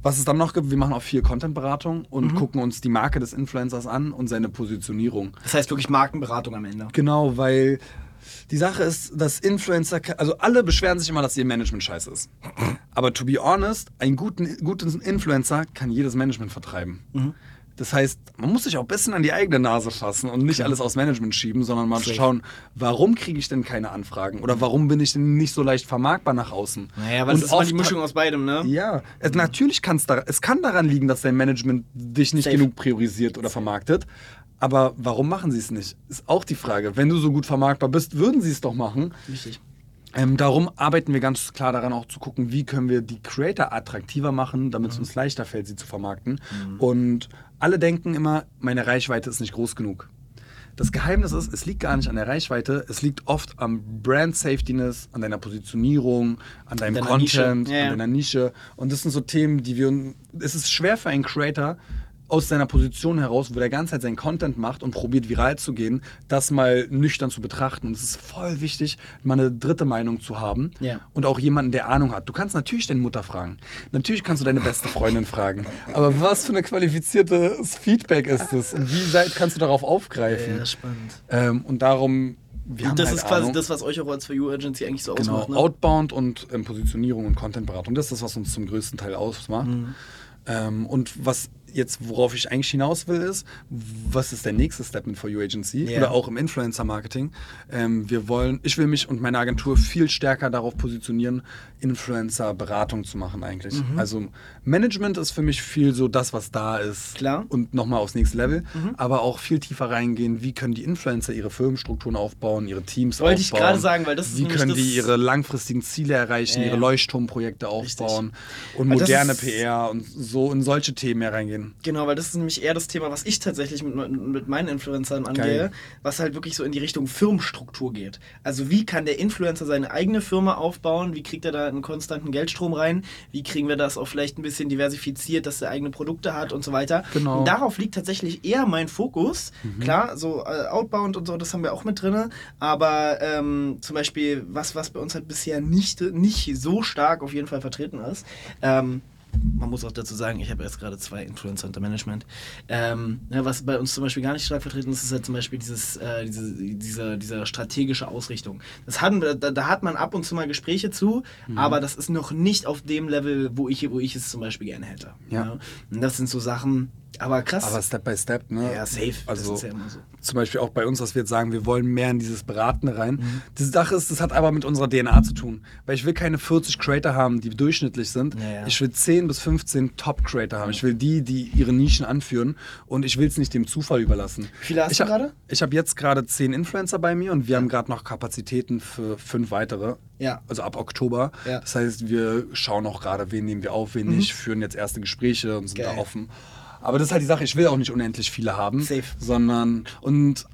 was es dann noch gibt, wir machen auch viel Content-Beratung und Mhm. gucken uns die Marke des Influencers an und seine Positionierung. Das heißt wirklich Markenberatung am Ende. Genau, weil die Sache ist, dass Influencer, also alle beschweren sich immer, dass ihr Management scheiße ist. Aber to be honest, einen guten, guten Influencer kann jedes Management vertreiben. Das heißt, man muss sich auch ein bisschen an die eigene Nase fassen und nicht alles aufs Management schieben, sondern mal schauen, warum kriege ich denn keine Anfragen oder warum bin ich denn nicht so leicht vermarktbar nach außen? Naja, weil Und das ist mal die oft- Mischung aus beidem, ne? Ja, es, natürlich kann es da, es kann daran liegen, dass dein Management dich nicht Safe. genug priorisiert oder vermarktet. Aber warum machen sie es nicht? Ist auch die Frage. Wenn du so gut vermarktbar bist, würden sie es doch machen. Wichtig. Ähm, darum arbeiten wir ganz klar daran, auch zu gucken, wie können wir die Creator attraktiver machen, damit Mhm. es uns leichter fällt, sie zu vermarkten. Und alle denken immer, meine Reichweite ist nicht groß genug. Das Geheimnis ist, es liegt gar nicht an der Reichweite, es liegt oft am Brand Safetyness, an deiner Positionierung, an deinem Deiner Content. Ja, ja. an deiner Nische. Und das sind so Themen, die wir. Es ist schwer für einen Creator, aus seiner Position heraus, wo der ganze Zeit seinen Content macht und probiert viral zu gehen, das mal nüchtern zu betrachten. Und es ist voll wichtig, mal eine dritte Meinung zu haben Ja. und auch jemanden, der Ahnung hat. Du kannst natürlich deine Mutter fragen. Natürlich kannst du deine beste Freundin fragen. Aber was für eine qualifiziertes Feedback ist es? Und wie weit kannst du darauf aufgreifen? Ja, spannend. Ähm, und darum, Und das halt ist quasi Ahnung. das, was euch auch als For You Agency eigentlich so Genau, ausmacht. Ne? Outbound und ähm, Positionierung und Contentberatung. Das ist das, was uns zum größten Teil ausmacht. Mhm. Ähm, und was jetzt, worauf ich eigentlich hinaus will, ist, was ist der nächste Step in For You Agency Ja. oder auch im Influencer-Marketing? Ähm, wir wollen, ich will mich und meine Agentur viel stärker darauf positionieren, Influencer-Beratung zu machen eigentlich. Mhm. Also Management ist für mich viel so das, was da ist Klar. Mhm. und nochmal aufs nächste Level, aber auch viel tiefer reingehen, wie können die Influencer ihre Firmenstrukturen aufbauen, ihre Teams Wollte ich aufbauen. gerade sagen, weil das ist Wie können die ihre langfristigen Ziele erreichen, Ja, ihre. Leuchtturmprojekte aufbauen und Weil das moderne PR und so in solche Themen mehr reingehen. Genau, weil das ist nämlich eher das Thema, was ich tatsächlich mit, mit meinen Influencern angehe, Geil. was halt wirklich so in die Richtung Firmenstruktur geht. Also wie kann der Influencer seine eigene Firma aufbauen? Wie kriegt er da einen konstanten Geldstrom rein? Wie kriegen wir das auch vielleicht ein bisschen diversifiziert, dass er eigene Produkte hat und so weiter? Genau. Und darauf liegt tatsächlich eher mein Fokus. Mhm. Klar, so äh, Outbound und so, das haben wir auch mit drin. Aber ähm, zum Beispiel, was, was bei uns halt bisher nicht, nicht so stark auf jeden Fall vertreten ist, ähm, man muss auch dazu sagen, ich habe jetzt gerade zwei Influencer unter Management. Ähm, ja, was bei uns zum Beispiel gar nicht stark vertreten ist, ist halt zum Beispiel dieses, äh, diese, diese, diese strategische Ausrichtung. Das hatten, wir- da, da hat man ab und zu mal Gespräche zu, Mhm. aber das ist noch nicht auf dem Level, wo ich, wo ich es zum Beispiel gerne hätte. Ja. Und das sind so Sachen, aber krass. Aber Step by Step, ne? ja, safe. Also das ist ja immer so. zum Beispiel auch bei uns, dass wir jetzt sagen, wir wollen mehr in dieses Beratende rein. Mhm. Die Sache ist, das hat aber mit unserer DNA zu tun. Weil ich will keine 40 Creator haben, die durchschnittlich sind. Ja, ja. Ich will 10 bis 15 Top-Creator haben. Ich will die, die ihre Nischen anführen und ich will es nicht dem Zufall überlassen. Wie viele hast ich du gerade? Ich habe jetzt gerade 10 Influencer bei mir und wir haben gerade noch Kapazitäten für fünf weitere. Ja. Also ab Oktober. Ja. Das heißt, wir schauen auch gerade, wen nehmen wir auf, wen nicht, führen jetzt erste Gespräche und sind Geil. da offen. Aber das ist halt die Sache, ich will auch nicht unendlich viele haben. Safe. Sondern, und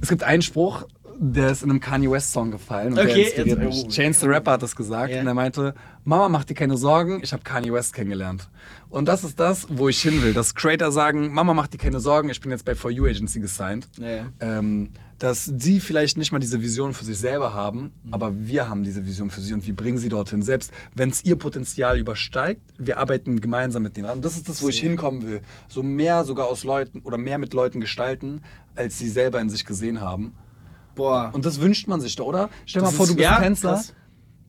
es gibt einen Spruch, der ist in einem Kanye West Song gefallen und der Okay, inspiriert jetzt- mich. oh. Chance the Rapper hat das gesagt Ja. und er meinte, Mama, mach dir keine Sorgen, ich habe Kanye West kennengelernt. Und das ist das, wo ich hin will, dass Creator sagen, Mama, mach dir keine Sorgen, ich bin jetzt bei For You Agency gesigned. Ja, ja. Ähm, dass sie vielleicht nicht mal diese Vision für sich selber haben, aber wir haben diese Vision für sie und wir bringen sie dorthin. Selbst wenn es ihr Potenzial übersteigt, wir arbeiten gemeinsam mit denen an. Das ist das, wo ich hinkommen will. So mehr sogar aus Leuten oder mehr mit Leuten gestalten, als sie selber in sich gesehen haben. Boah. Und das wünscht man sich doch, oder? Stell Das mal vor, du bist ja, Tänzer. krass.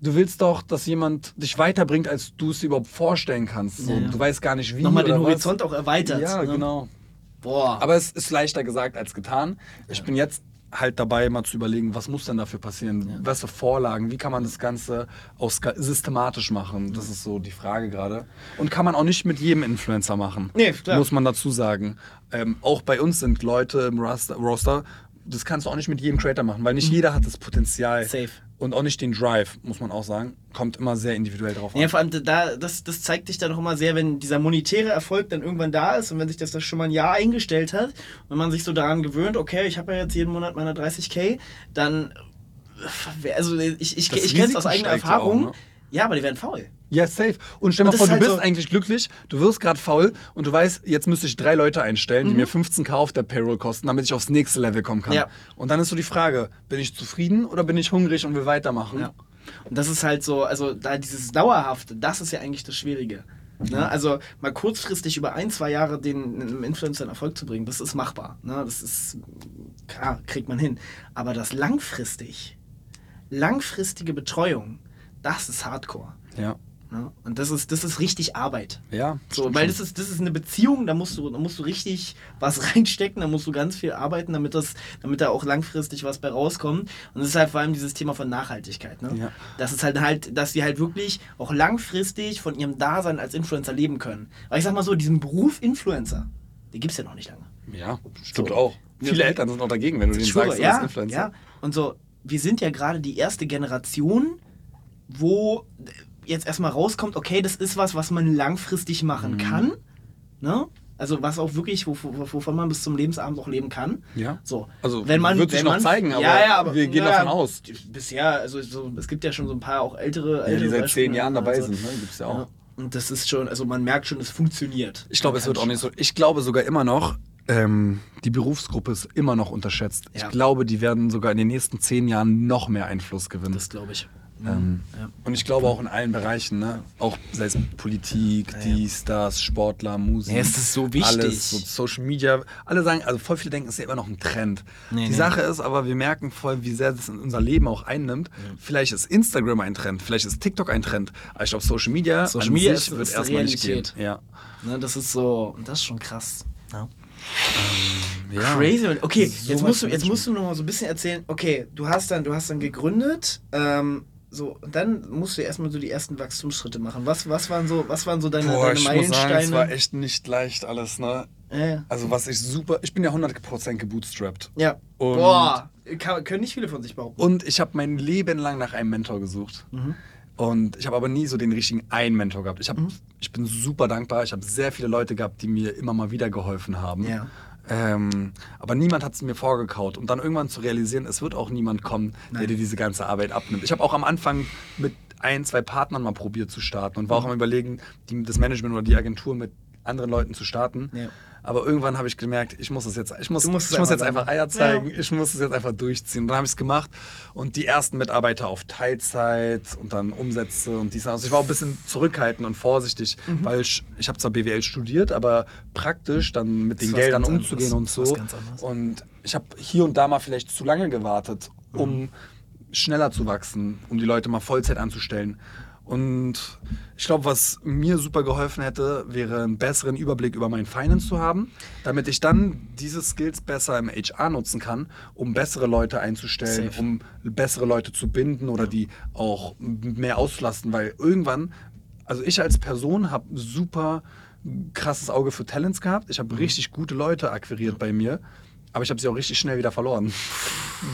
Du willst doch, dass jemand dich weiterbringt, als du es dir überhaupt vorstellen kannst. So, Ja, ja. Du weißt gar nicht, wie. Nochmal den oder was. Horizont auch erweitert. Ja, ne? genau. Boah. Aber es ist leichter gesagt als getan. Ich bin jetzt halt dabei, mal zu überlegen, was muss denn dafür passieren? Was für Vorlagen? Wie kann man das Ganze auch systematisch machen? Das ist so die Frage gerade. Und kann man auch nicht mit jedem Influencer machen. Nee, klar. Muss man dazu sagen. Ähm, auch bei uns sind Leute im Roster, Roster, das kannst du auch nicht mit jedem Creator machen, weil nicht jeder hat das Potenzial. Mhm. Safe. Und auch nicht den Drive, muss man auch sagen. Kommt immer sehr individuell drauf an. Ja, vor allem, da, das, das zeigt sich dann auch immer sehr, wenn dieser monetäre Erfolg dann irgendwann da ist und wenn sich das, das schon mal ein Jahr eingestellt hat und man sich so daran gewöhnt, okay, ich habe ja jetzt jeden Monat meine 30k, dann, also ich, ich, Das ich kenne es aus eigener Erfahrung. auch, ne? Ja, aber die werden faul. Ja, safe. Und stell mal Und das vor, ist du halt bist so- eigentlich glücklich, du wirst gerade faul und du weißt, jetzt müsste ich drei Leute einstellen, die mir 15k auf der Payroll kosten, damit ich aufs nächste Level kommen kann. Mhm. Ja. Und dann ist so die Frage, bin ich zufrieden oder bin ich hungrig und will weitermachen? Ja. Und das ist halt so, also da dieses Dauerhafte, das ist ja eigentlich das Schwierige. Ne? Also mal kurzfristig über ein, zwei Jahre den einem Influencer in Erfolg zu bringen, das ist machbar. Ne? Das ist, klar, kriegt man hin. Aber das langfristig, langfristige Betreuung, das ist Hardcore. Ja. Ne? Und das ist, das ist richtig Arbeit. Ja, So, weil das ist, das ist eine Beziehung, da musst du, da musst du richtig was reinstecken, da musst du ganz viel arbeiten, damit das, damit da auch langfristig was bei rauskommt. Und das ist halt vor allem dieses Thema von Nachhaltigkeit. Ne? Ja. Das ist halt halt, dass die halt wirklich auch langfristig von ihrem Dasein als Influencer leben können. Weil ich sag mal so, diesen Beruf Influencer, den gibt es ja noch nicht lange. Ja, stimmt So. auch. Ja. Viele Eltern sind auch dagegen, wenn du denen schwöre, sagst, du ja, Influencer. ja. Und so, wir sind ja gerade die erste Generation, wo jetzt erstmal rauskommt, okay, das ist was, was man langfristig machen Mhm. kann. Ne? Also was auch wirklich, wov- wov- wovon man bis zum Lebensabend auch leben kann. Ja. So. Also, wenn man, wird sich wenn noch man, zeigen, aber ja, ja, aber wir gehen ja, davon aus. Bisher, also so, es gibt ja schon so ein paar auch ältere, Ja, die ältere seit zehn Jahren dabei also, sind, ne? Gibt's ja auch. Ja. Und das ist schon, also man merkt schon, es funktioniert. Ich glaube, es wird auch nicht so. Ich glaube sogar immer noch, ähm, die Berufsgruppe ist immer noch unterschätzt. Ja. Ich glaube, die werden sogar in den nächsten zehn Jahren noch mehr Einfluss gewinnen. Das glaube ich. Ähm, Ja. Und ich glaube auch in allen Bereichen, ne? auch sei es Politik, dies, das, Sportler, Musik. Ja, es ist so wichtig. Alles, so Social Media. Alle sagen, also voll viele denken, es ist ja immer noch ein Trend. Nee, Die nee. Sache ist aber, wir merken voll, wie sehr das in unser Leben auch einnimmt. Vielleicht ist Instagram ein Trend, vielleicht ist TikTok ein Trend. Aber ich glaube, Social Media, Social Media ist- wird ist erstmal nicht gehen. Realität. Ja. Ne, das ist so, das ist schon krass. Ja. ja. Crazy. Okay, So jetzt musst du, jetzt musst du noch mal so ein bisschen erzählen. Okay, du hast dann, du hast dann gegründet. Ähm, so, und dann musst du erstmal so die ersten Wachstumsschritte machen. Was, was waren so, was waren so deine, Boah, deine ich muss sagen, Meilensteine? es war echt nicht leicht alles, ne? ja. Also was ich super, ich bin ja 100% gebootstrapped. ja. Und- Boah, kann, können nicht viele von sich behaupten. Und ich habe mein Leben lang nach einem Mentor gesucht. Mhm. Und ich habe aber nie so den richtigen einen Mentor gehabt. Ich, hab, Mhm. ich bin super dankbar. Ich habe sehr viele Leute gehabt, die mir immer mal wieder geholfen haben. Ja. Ähm, aber niemand hat es mir vorgekaut. Und dann irgendwann zu realisieren, es wird auch niemand kommen, der Nein. dir diese ganze Arbeit abnimmt. Ich habe auch am Anfang mit ein, zwei Partnern mal probiert zu starten und war Mhm. auch am überlegen, die, das Management oder die Agentur mit anderen Leuten zu starten. Ja. Aber irgendwann habe ich gemerkt, ich muss es jetzt, ich muss, ich muss einfach jetzt einfach. Eier zeigen, ich muss es jetzt einfach durchziehen. Und dann habe ich es gemacht und die ersten Mitarbeiter auf Teilzeit und dann Umsätze und dies. Also ich war auch ein bisschen zurückhaltend und vorsichtig, Mhm. weil ich, ich habe zwar BWL studiert, aber praktisch dann mit den Geldern umzugehen anderes. und so. Und ich habe hier und da mal vielleicht zu lange gewartet, Mhm. um schneller zu wachsen, um die Leute mal Vollzeit anzustellen. Und ich glaube, was mir super geholfen hätte, wäre einen besseren Überblick über mein Finance zu haben, damit ich dann diese Skills besser im HR nutzen kann, um bessere Leute einzustellen, Safe. um bessere Leute zu binden oder die auch mehr auszulasten, weil irgendwann, also ich als Person habe super krasses Auge für Talents gehabt. Ich Mhm. habe richtig gute Leute akquiriert bei mir, aber ich habe sie auch richtig schnell wieder verloren.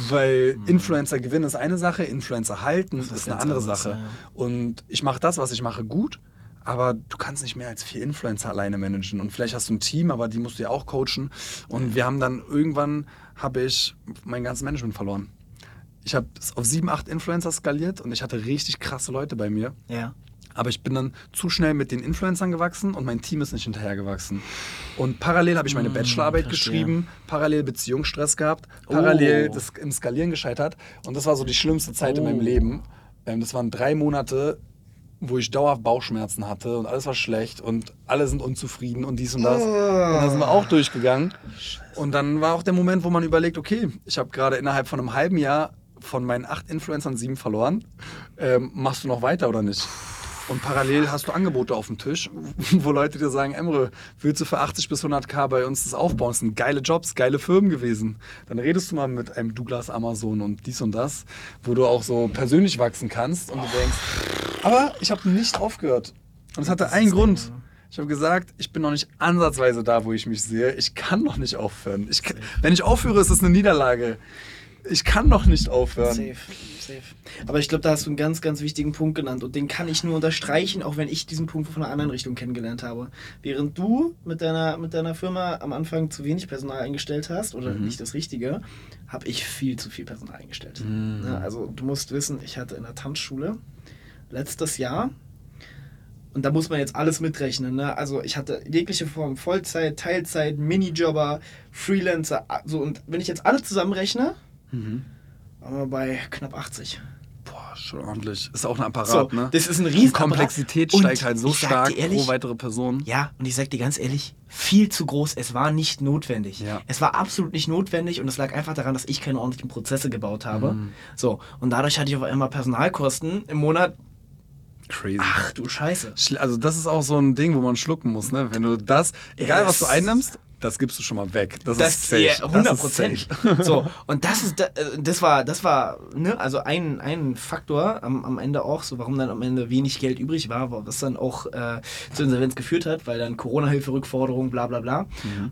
Weil Influencer gewinnen ist eine Sache, Influencer halten Mhm. ist ist eine andere Sache. ja. Und ich mache das, was ich mache, gut. Aber du kannst nicht mehr als vier Influencer alleine managen. Und vielleicht hast du ein Team, aber die musst du ja auch coachen. Und wir haben dann irgendwann, habe ich mein ganzes Management verloren. Ich habe es auf sieben, acht Influencer skaliert und ich hatte richtig krasse Leute bei mir. Ja. Aber ich bin dann zu schnell mit den Influencern gewachsen und mein Team ist nicht hinterhergewachsen. Und parallel habe ich meine Bachelorarbeit Mm, verstehe. geschrieben, parallel Beziehungsstress gehabt, parallel Oh. das im Skalieren gescheitert. Und das war so die schlimmste Zeit in Oh. meinem Leben. Ähm, das waren drei Monate, wo ich dauerhaft Bauchschmerzen hatte und alles war schlecht und alle sind unzufrieden und dies und das. Und da sind wir auch durchgegangen. Und dann war auch der Moment, wo man überlegt, okay, ich habe gerade innerhalb von einem halben Jahr von meinen acht Influencern sieben verloren. Ähm, machst du noch weiter oder nicht? Und parallel hast du Angebote auf dem Tisch, wo Leute dir sagen, Emre, willst du für 80 bis 100k bei uns das aufbauen? Das sind geile Jobs, geile Firmen gewesen. Dann redest du mal mit einem Douglas Amazon und dies und das, wo du auch so persönlich wachsen kannst und du denkst, aber ich habe nicht aufgehört. Und es hatte einen Grund. Ich habe gesagt, ich bin noch nicht ansatzweise da, wo ich mich sehe. Ich kann noch nicht aufhören. Ich kann, wenn ich aufhöre, ist es eine Niederlage. Ich kann noch nicht aufhören. Safe, safe. Aber ich glaube, da hast du einen ganz, ganz wichtigen Punkt genannt und den kann ich nur unterstreichen, auch wenn ich diesen Punkt von einer anderen Richtung kennengelernt habe. Während du mit deiner, mit deiner Firma am Anfang zu wenig Personal eingestellt hast oder nicht das Richtige, habe ich viel zu viel Personal eingestellt. Ja, also du musst wissen, ich hatte in der Tanzschule letztes Jahr und da muss man jetzt alles mitrechnen. Ne? Also ich hatte jegliche Form, Vollzeit, Teilzeit, Minijobber, Freelancer. So, und wenn ich jetzt alle zusammenrechne, Mhm. wir bei knapp 80. Boah, schon ordentlich. Ist auch ein Apparat, So, ne? das ist ein Die riesen Komplexität Und steigt halt so stark ehrlich, pro weitere Person. Ja, und ich sag dir ganz ehrlich, viel zu groß. Es war nicht notwendig. Ja. Es war absolut nicht notwendig und es lag einfach daran, dass ich keine ordentlichen Prozesse gebaut habe. Mhm. So, und dadurch hatte ich auf einmal Personalkosten im Monat crazy. Ach du Scheiße. Also das ist auch so ein Ding, wo man schlucken muss, ne? Wenn du das, egal was du Yes. einnimmst, das gibst du schon mal weg. Das, Das ist safe. ja, Das 100 ist Prozent. So, und das ist, äh, das war, das war, ne, also ein, ein Faktor am, am Ende auch, so warum dann am Ende wenig Geld übrig war, was dann auch äh, zur Insolvenz geführt hat, weil dann Corona-Hilfe-Rückforderung, bla bla bla.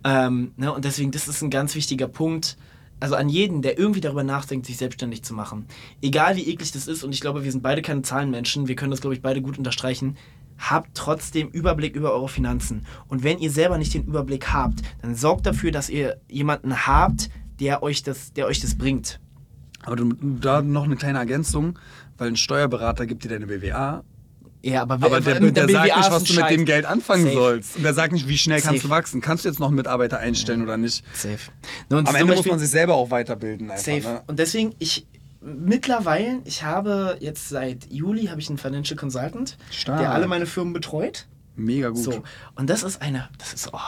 Ähm, ne, und deswegen, das ist ein ganz wichtiger Punkt. Also an jeden, der irgendwie darüber nachdenkt, sich selbstständig zu machen. Egal wie eklig das ist, und ich glaube, wir sind beide keine Zahlenmenschen, wir können das, glaube ich, beide gut unterstreichen. Habt trotzdem Überblick über eure Finanzen. Und wenn ihr selber nicht den Überblick habt, dann sorgt dafür, dass ihr jemanden habt, der euch das, der euch das bringt. Aber du, da noch eine kleine Ergänzung, weil ein Steuerberater gibt dir deine BWA, Ja, aber, aber der, mit der, sagt BWA nicht, was du mit dem Geld anfangen Safe. sollst. Und der sagt nicht, wie schnell kannst Safe. du wachsen. Kannst du jetzt noch einen Mitarbeiter einstellen oder nicht? Safe. Und Am Ende muss Beispiel- man sich selber auch weiterbilden. Einfach, Safe. Ne? Und deswegen, ich mittlerweile, ich habe jetzt seit Juli habe ich einen Financial Consultant, Stark. der alle meine Firmen betreut. Mega gut. So. Und das ist eine, das ist, oh,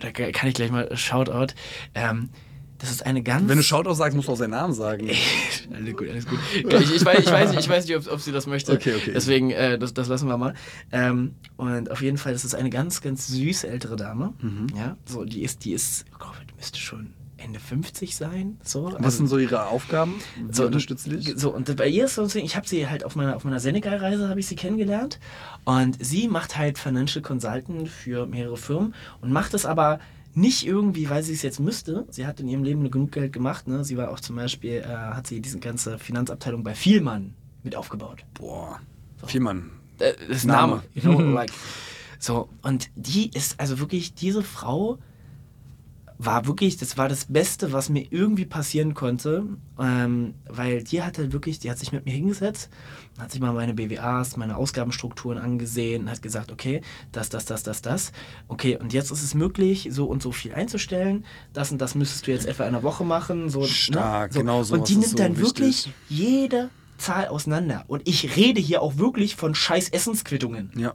da kann ich gleich mal Shoutout. Ähm, das ist eine ganz. Wenn du Shoutout sagst, musst du auch seinen Namen sagen. alles gut, alles gut. Ich, ich, weiß, ich, weiß, nicht- ich weiß nicht, ob, ob sie das möchte. Okay, okay. Deswegen, äh, das, das lassen wir mal. Ähm, und auf jeden Fall, das ist eine ganz, ganz süße ältere Dame. Mhm. Ja, so, die ist, die ist, oh Gott, müsste schon Ende 50 sein. So. Was sind so ihre Aufgaben? Wie So, unterstützt dich? So, und bei ihr ist so ein ich habe sie halt auf meiner, auf meiner Senegal-Reise habe ich sie kennengelernt. Und sie macht halt Financial Consultant für mehrere Firmen und macht es aber nicht irgendwie, weil sie es jetzt müsste. Sie hat in ihrem Leben genug Geld gemacht. Ne? Sie war auch zum Beispiel, äh, hat sie diese ganze Finanzabteilung bei Vielmann mit aufgebaut. Boah. Vielmann. Äh, das ist Name. Name. You know, like. So, und die ist, also wirklich, diese Frau war wirklich, das war das Beste, was mir irgendwie passieren konnte, ähm, weil die hat halt wirklich, die hat sich mit mir hingesetzt, hat sich mal meine BWAs, meine Ausgabenstrukturen angesehen und hat gesagt, okay, das, das, das, das, das, okay, und jetzt ist es möglich, so und so viel einzustellen, das und das müsstest du jetzt etwa in einer Woche machen, so, Stark, so. genau sowas Und die nimmt so dann wichtig. wirklich jede Zahl auseinander. Und ich rede hier auch wirklich von scheiß Essensquittungen. Ja.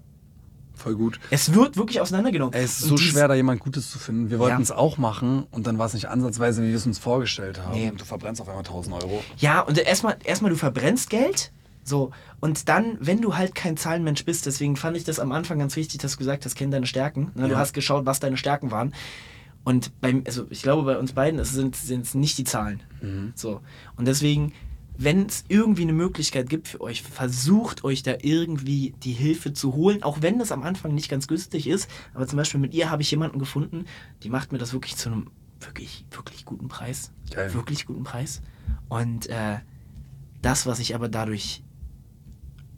Voll gut. Es wird wirklich auseinandergenommen. Ey, es ist Und so schwer, da jemand Gutes zu finden. Wir wollten Ja. es auch machen und dann war es nicht ansatzweise, wie wir es uns vorgestellt haben. Nee. Und du verbrennst auf einmal 1000 Euro. Ja, und erstmal, erstmal du verbrennst Geld. So, und dann, wenn du halt kein Zahlenmensch bist, deswegen fand ich das am Anfang ganz wichtig, dass du gesagt hast, kenn deine Stärken. Ne? Du Ja. hast geschaut, was deine Stärken waren. Und beim, also ich glaube, bei uns beiden sind es nicht die Zahlen. So. Und deswegen, wenn es irgendwie eine Möglichkeit gibt für euch, versucht euch da irgendwie die Hilfe zu holen, auch wenn das am Anfang nicht ganz günstig ist. Aber zum Beispiel mit ihr habe ich jemanden gefunden, die macht mir das wirklich zu einem wirklich, wirklich guten Preis. Geil. Wirklich guten Preis. Und äh, das, was ich aber dadurch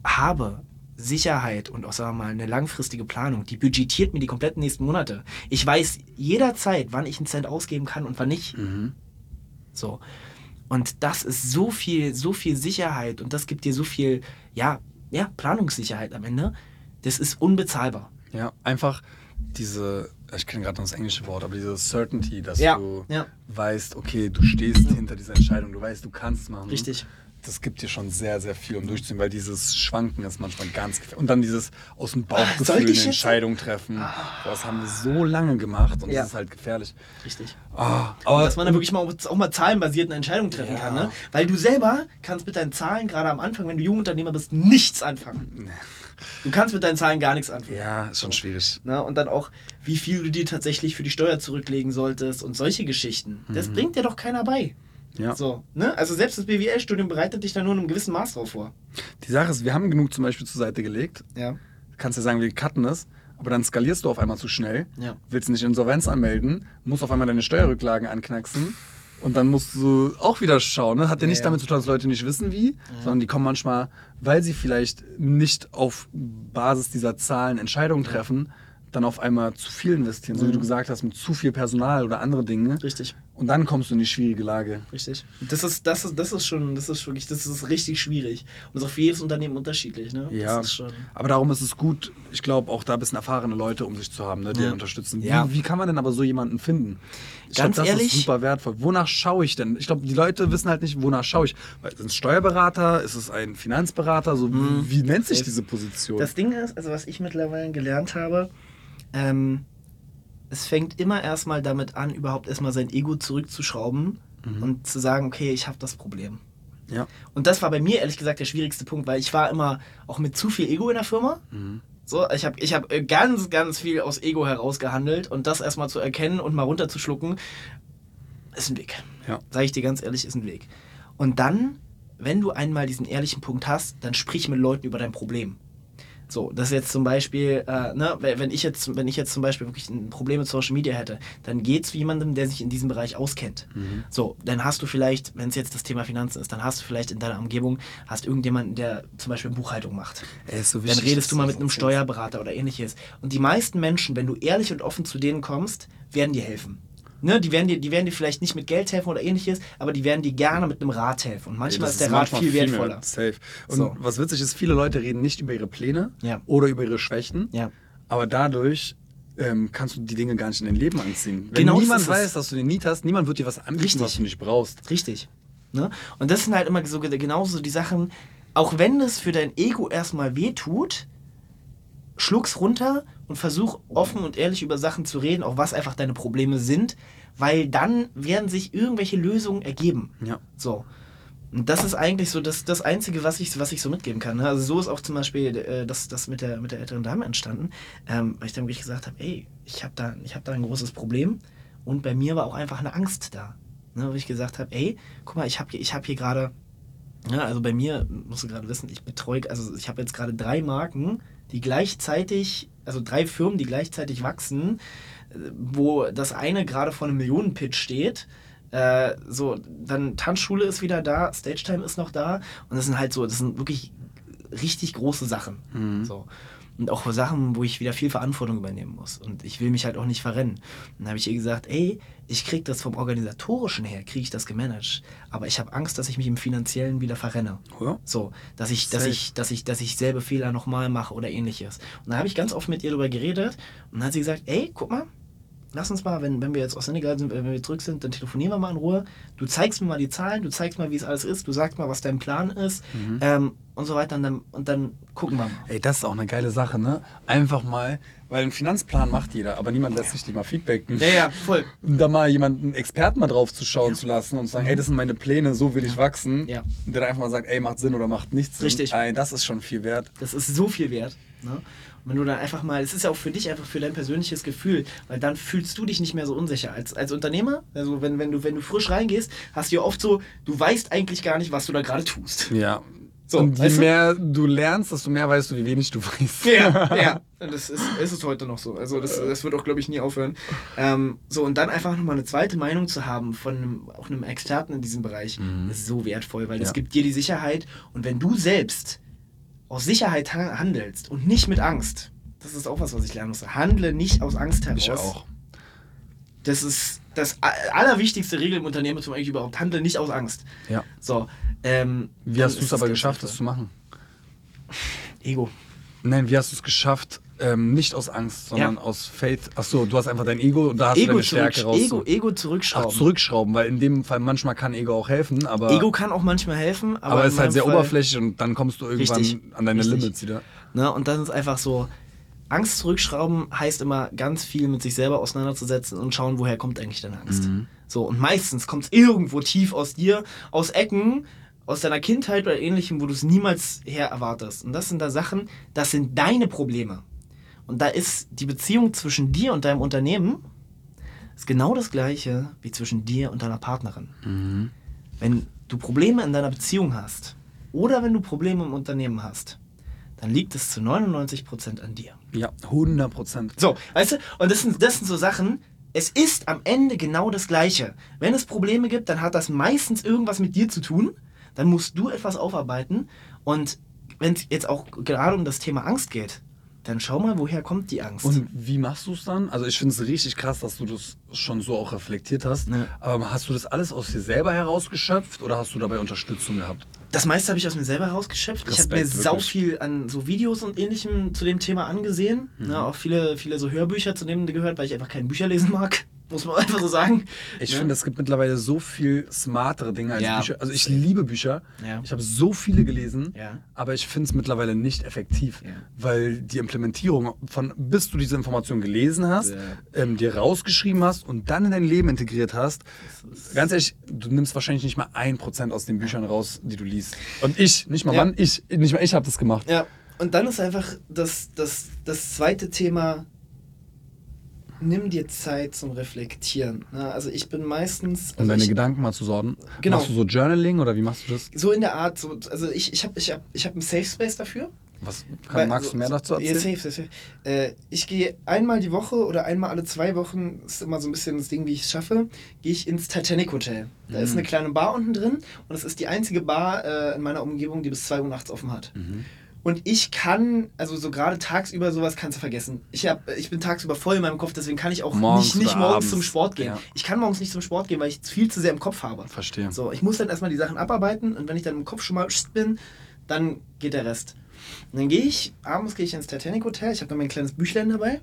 habe, Sicherheit und auch sagen wir mal eine langfristige Planung, die budgetiert mir die kompletten nächsten Monate. Ich weiß jederzeit, wann ich einen Cent ausgeben kann und wann nicht. So. Und das ist so viel, so viel Sicherheit und das gibt dir so viel, ja, ja, Planungssicherheit am Ende. Das ist unbezahlbar. Ja, einfach diese, ich kenne gerade noch das englische Wort, aber diese Certainty, dass Ja, du ja. weißt, okay, du stehst hinter dieser Entscheidung, du weißt, du kannst es machen. Richtig. Das gibt dir schon sehr, sehr viel, um durchzuziehen, weil dieses Schwanken ist manchmal ganz gefährlich. Und dann dieses aus dem Bauchgefühl sollte eine Entscheidung treffen. Boah, Das haben wir so lange gemacht und Ja. das ist halt gefährlich. Richtig. Ah, Und aber dass man dann wirklich mal auch mal zahlenbasiert eine Entscheidung treffen Ja. kann. Ne? Weil du selber kannst mit deinen Zahlen, gerade am Anfang, wenn du Jungunternehmer bist, nichts anfangen. Du kannst mit deinen Zahlen gar nichts anfangen. ja, ist schon schwierig. Ne? Und dann auch, wie viel du dir tatsächlich für die Steuer zurücklegen solltest und solche Geschichten. Das bringt dir doch keiner bei. Mhm. Ja. So, ne? Also selbst das BWL-Studium bereitet dich da nur in einem gewissen Maß drauf vor. Die Sache ist, wir haben genug zum Beispiel zur Seite gelegt. Ja. Du kannst ja sagen, wir cutten es, aber dann skalierst du auf einmal zu schnell, Ja. willst nicht Insolvenz anmelden, musst auf einmal deine Steuerrücklagen anknacksen und dann musst du auch wieder schauen. Ne? Hat ja nicht damit zu tun, dass Leute nicht wissen, wie, sondern die kommen manchmal, weil sie vielleicht nicht auf Basis dieser Zahlen Entscheidungen treffen, dann auf einmal zu viel investieren, so wie du gesagt hast, mit zu viel Personal oder andere Dinge. Richtig. Und dann kommst du in die schwierige Lage. Richtig. Das ist, das ist, das ist schon, das ist wirklich, das ist richtig schwierig. Und das ist auch für jedes Unternehmen unterschiedlich, ne? Ja, aber darum ist es gut, ich glaube, auch da ein bisschen erfahrene Leute um sich zu haben, ne, die Ja. unterstützen. Ja. Wie, wie kann man denn aber so jemanden finden? Ich Ganz glaub, das ehrlich? ist super wertvoll. Wonach schaue ich denn? Ich glaube, die Leute wissen halt nicht, wonach schaue ich. Sind es Steuerberater? Ist es ein Finanzberater? So, wie, wie nennt sich diese Position? Das Ding ist, also was ich mittlerweile gelernt habe, ähm, es fängt immer erstmal damit an, überhaupt erstmal sein Ego zurückzuschrauben und zu sagen, okay, ich habe das Problem. Ja. Und das war bei mir ehrlich gesagt der schwierigste Punkt, weil ich war immer auch mit zu viel Ego in der Firma. So, ich habe ich hab äh, ganz, ganz viel aus Ego herausgehandelt und das erstmal zu erkennen und mal runterzuschlucken, ist ein Weg. Ja. Sag ich dir ganz ehrlich, ist ein Weg. Und dann, wenn du einmal diesen ehrlichen Punkt hast, dann sprich mit Leuten über dein Problem. So, das ist jetzt zum Beispiel, äh, ne, wenn ich jetzt, wenn ich jetzt zum Beispiel wirklich ein Problem mit Social Media hätte, dann geht zu jemandem, der sich in diesem Bereich auskennt. So, dann hast du vielleicht, wenn es jetzt das Thema Finanzen ist, dann hast du vielleicht in deiner Umgebung, hast irgendjemanden, der zum Beispiel Buchhaltung macht. So Dann wichtig, redest du mal mit einem. Steuerberater oder ähnliches. Und die meisten Menschen, wenn du ehrlich und offen zu denen kommst, werden dir helfen. Ne, die, werden dir, die werden dir vielleicht nicht mit Geld helfen oder ähnliches, aber die werden dir gerne mit einem Rat helfen. Und manchmal das ist der Rat viel wertvoller. Safe. Und So. was witzig ist, viele Leute reden nicht über ihre Pläne Ja. oder über ihre Schwächen, Ja. aber dadurch ähm, kannst du die Dinge gar nicht in dein Leben anziehen. Wenn Genau niemand weiß, dass du den Need hast, niemand wird dir was anbieten, Richtig. was du nicht brauchst. Richtig. Ne? Und das sind halt immer so genauso die Sachen, auch wenn es für dein Ego erstmal wehtut, schluck's runter und versuch offen und ehrlich über Sachen zu reden, auch was einfach deine Probleme sind, weil dann werden sich irgendwelche Lösungen ergeben. Ja. So. Und das ist eigentlich so das, das Einzige, was ich, was ich so mitgeben kann. ne? Also so ist auch zum Beispiel äh, das, das mit, der, mit der älteren Dame entstanden, ähm, weil ich dann wirklich gesagt habe, ey, ich habe da, ich hab da ein großes Problem und bei mir war auch einfach eine Angst da. Ne, wo ich gesagt habe, ey, guck mal, ich habe hier, ich hab hier gerade, ja, also bei mir, musst du gerade wissen, ich betreue, also ich habe jetzt gerade drei Marken, die gleichzeitig, also drei Firmen, die gleichzeitig wachsen, wo das eine gerade vor einem Millionenpitch steht. Äh, so, dann Tanzschule ist wieder da, Stage Time ist noch da und das sind halt so, das sind wirklich richtig große Sachen. So. Und auch Sachen, wo ich wieder viel Verantwortung übernehmen muss. Und ich will mich halt auch nicht verrennen. Und dann habe ich ihr gesagt, ey, ich krieg das vom Organisatorischen her, kriege ich das gemanagt. Aber ich habe Angst, dass ich mich im Finanziellen wieder verrenne. Ja. So, dass ich, dass Safe. ich, dass ich, dass ich selbe Fehler nochmal mache oder ähnliches. Und da habe ich ganz oft mit ihr darüber geredet und dann hat sie gesagt, ey, guck mal, lass uns mal, wenn, wenn wir jetzt aus Senegal sind, wenn wir zurück sind, dann telefonieren wir mal in Ruhe. Du zeigst mir mal die Zahlen, du zeigst mal, wie es alles ist, du sagst mal, was dein Plan ist ähm, und so weiter und dann, und dann gucken wir mal. Ey, das ist auch eine geile Sache, ne? Einfach mal, weil einen Finanzplan macht jeder, aber niemand lässt sich die mal feedbacken. Ja, ja, voll. Und da mal jemanden Experten mal drauf zu schauen zu lassen und zu sagen, ey, das sind meine Pläne, so will ich wachsen. Ja. Und der dann einfach mal sagt, ey, macht Sinn oder macht nichts Sinn. Richtig. Das ist schon viel wert. Das ist so viel wert. Ne? Wenn du dann einfach mal, es ist ja auch für dich einfach für dein persönliches Gefühl, weil dann fühlst du dich nicht mehr so unsicher. Als, als Unternehmer, also wenn, wenn, du, wenn du frisch reingehst, hast du ja oft so, du weißt eigentlich gar nicht, was du da gerade tust. Ja. So, und je weißt du? mehr du lernst, desto mehr weißt du, wie wenig du weißt. Ja, ja. Das ist, ist es heute noch so. Also das, das wird auch, glaube ich, nie aufhören. Ähm, so, und dann einfach nochmal eine zweite Meinung zu haben von einem, auch einem Experten in diesem Bereich, ist so wertvoll, weil das Ja. gibt dir die Sicherheit. Und wenn du selbst aus Sicherheit ha- handelst und nicht mit Angst, das ist auch was, was ich lernen muss. Handle nicht aus Angst heraus. Ich auch. Das ist das allerwichtigste Regel im Unternehmertum eigentlich überhaupt. Handle nicht aus Angst. Ja. So. Ähm, Wie hast du es aber geschafft, das zu machen? Ego. Nein, wie hast du es geschafft, ähm, nicht aus Angst, sondern Ja. aus Faith? Achso, du hast einfach dein Ego und da hast du Ego, deine zurück, Stärke raus. Ego, Ego Ach, zurückschrauben. zurückschrauben, weil in dem Fall manchmal kann Ego auch helfen, aber, Ego kann auch manchmal helfen, aber, aber es ist halt sehr Fall- oberflächlich und dann kommst du irgendwann Richtig, an deine richtig. Limits wieder. Ne? Und dann ist einfach so, Angst zurückschrauben heißt immer ganz viel mit sich selber auseinanderzusetzen und schauen, woher kommt eigentlich deine Angst. Mhm. So, und meistens kommt es irgendwo tief aus dir, aus Ecken, aus deiner Kindheit oder ähnlichem, wo du es niemals her erwartest. Und das sind da Sachen, das sind deine Probleme. Und da ist die Beziehung zwischen dir und deinem Unternehmen ist genau das gleiche wie zwischen dir und deiner Partnerin. Mhm. Wenn du Probleme in deiner Beziehung hast oder wenn du Probleme im Unternehmen hast, dann liegt es zu 99% an dir. Ja, 100 Prozent. So, weißt du, und das sind, das sind so Sachen, es ist am Ende genau das Gleiche. Wenn es Probleme gibt, dann hat das meistens irgendwas mit dir zu tun. Dann musst du etwas aufarbeiten. Und wenn es jetzt auch gerade um das Thema Angst geht, dann schau mal, woher kommt die Angst. Und wie machst du es dann? Also ich finde es richtig krass, dass du das schon so auch reflektiert hast. Ja. Aber hast du das alles aus dir selber herausgeschöpft oder hast du dabei Unterstützung gehabt? Das meiste habe ich aus mir selber rausgeschöpft. ich habe mir Respekt, sau wirklich. viel an so Videos und ähnlichem zu dem Thema angesehen. Mhm. Ne, auch viele, viele so Hörbücher zu dem gehört, weil ich einfach kein Bücher lesen mag. Muss man einfach so sagen. Ich Ne? finde, es gibt mittlerweile so viel smartere Dinge als Ja. Bücher. Also ich liebe Bücher. Ja. Ich habe so viele gelesen, Ja. aber ich finde es mittlerweile nicht effektiv, weil die Implementierung von bis du diese Information gelesen hast, ähm, dir rausgeschrieben hast und dann in dein Leben integriert hast. Ganz ehrlich, du nimmst wahrscheinlich nicht mal ein Prozent aus den Büchern raus, die du liest. Und ich, nicht mal. Mann, ich, nicht mal ich habe das gemacht. Ja, und dann ist einfach das, das, das zweite Thema, nimm dir Zeit zum Reflektieren. Ne? Also ich bin meistens... Um Also deine ich, Gedanken mal zu sorten. Genau. Machst du so Journaling oder wie machst du das? so in der Art, so, also ich, ich habe ich hab, ich hab einen Safe Space dafür. Was kann, Weil- magst du mehr dazu Ja, erzählen? safe, safe, safe. Äh, ich gehe einmal die Woche oder einmal alle zwei Wochen, ist immer so ein bisschen das Ding, wie ich es schaffe, gehe ich ins Titanic Hotel. Da Mhm. ist eine kleine Bar unten drin und es ist die einzige Bar äh, in meiner Umgebung, die bis 2 Uhr nachts offen hat. Mhm. Und ich kann, also so gerade tagsüber sowas kannst du vergessen. Ich, hab, ich bin tagsüber voll in meinem Kopf, deswegen kann ich auch Morgens nicht, nicht morgens abends. zum Sport gehen. Ja. Ich kann morgens nicht zum Sport gehen, weil ich viel zu sehr im Kopf habe. Verstehe. So, ich muss dann erstmal die Sachen abarbeiten und wenn ich dann im Kopf schon mal bin, dann geht der Rest. Und dann gehe ich, abends gehe ich ins Titanic Hotel, ich habe dann mein kleines Büchlein dabei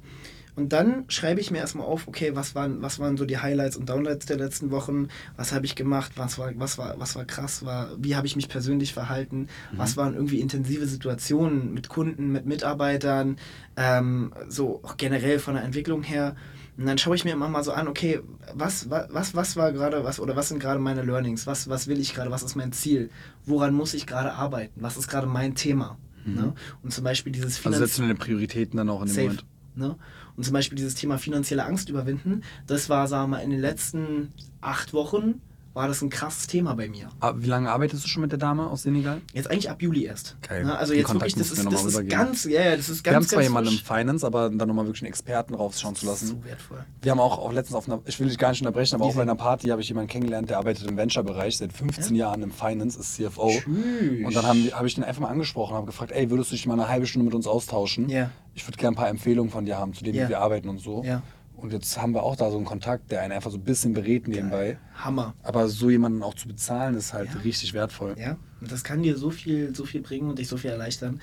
und dann schreibe ich mir erstmal auf, okay, was waren, was waren so die Highlights und Downlights der letzten Wochen, was habe ich gemacht, was war, was war, was war krass, war, wie habe ich mich persönlich verhalten, was waren irgendwie intensive Situationen mit Kunden, mit Mitarbeitern, ähm, so auch generell von der Entwicklung her. Und dann schaue ich mir immer mal so an, okay, was, was, was, was war gerade, was oder was sind gerade meine Learnings, was, was will ich gerade, was ist mein Ziel, woran muss ich gerade arbeiten, was ist gerade mein Thema. Ne? Und zum Beispiel dieses Also Finanz- setzt du deine Prioritäten dann auch in dem Safe. Moment. Ne? Und zum Beispiel dieses Thema finanzielle Angst überwinden, das war, sagen wir mal, in den letzten acht Wochen war das ein krasses Thema bei mir. Ah, Wie lange arbeitest du schon mit der Dame aus Senegal? Jetzt eigentlich ab Juli erst. Geil. Ne? Also Den jetzt Kontakt wirklich, das ist, das ist ganz, ja, ja, das ist Wir haben ganz, zwar ganz jemanden im. Finance, aber dann nochmal wirklich einen Experten raufschauen zu lassen. So wertvoll. Wir haben auch, auch letztens auf einer, ich will dich gar nicht unterbrechen, aber auch bei einer Party habe ich jemanden kennengelernt, der arbeitet im Venture-Bereich seit 15 Jahren im Finance, ist CFO. Tschüss. Und dann habe hab ich den einfach mal angesprochen, habe gefragt, ey, würdest du dich mal eine halbe Stunde mit uns austauschen? Ja. Ich würde gerne ein paar Empfehlungen von dir haben, zu denen Ja. wie wir arbeiten und so. Ja. Und jetzt haben wir auch da so einen Kontakt, der einen einfach so ein bisschen berät nebenbei. Hammer. Aber so jemanden auch zu bezahlen, ist halt Ja. richtig wertvoll. Ja, und das kann dir so viel, so viel bringen und dich so viel erleichtern.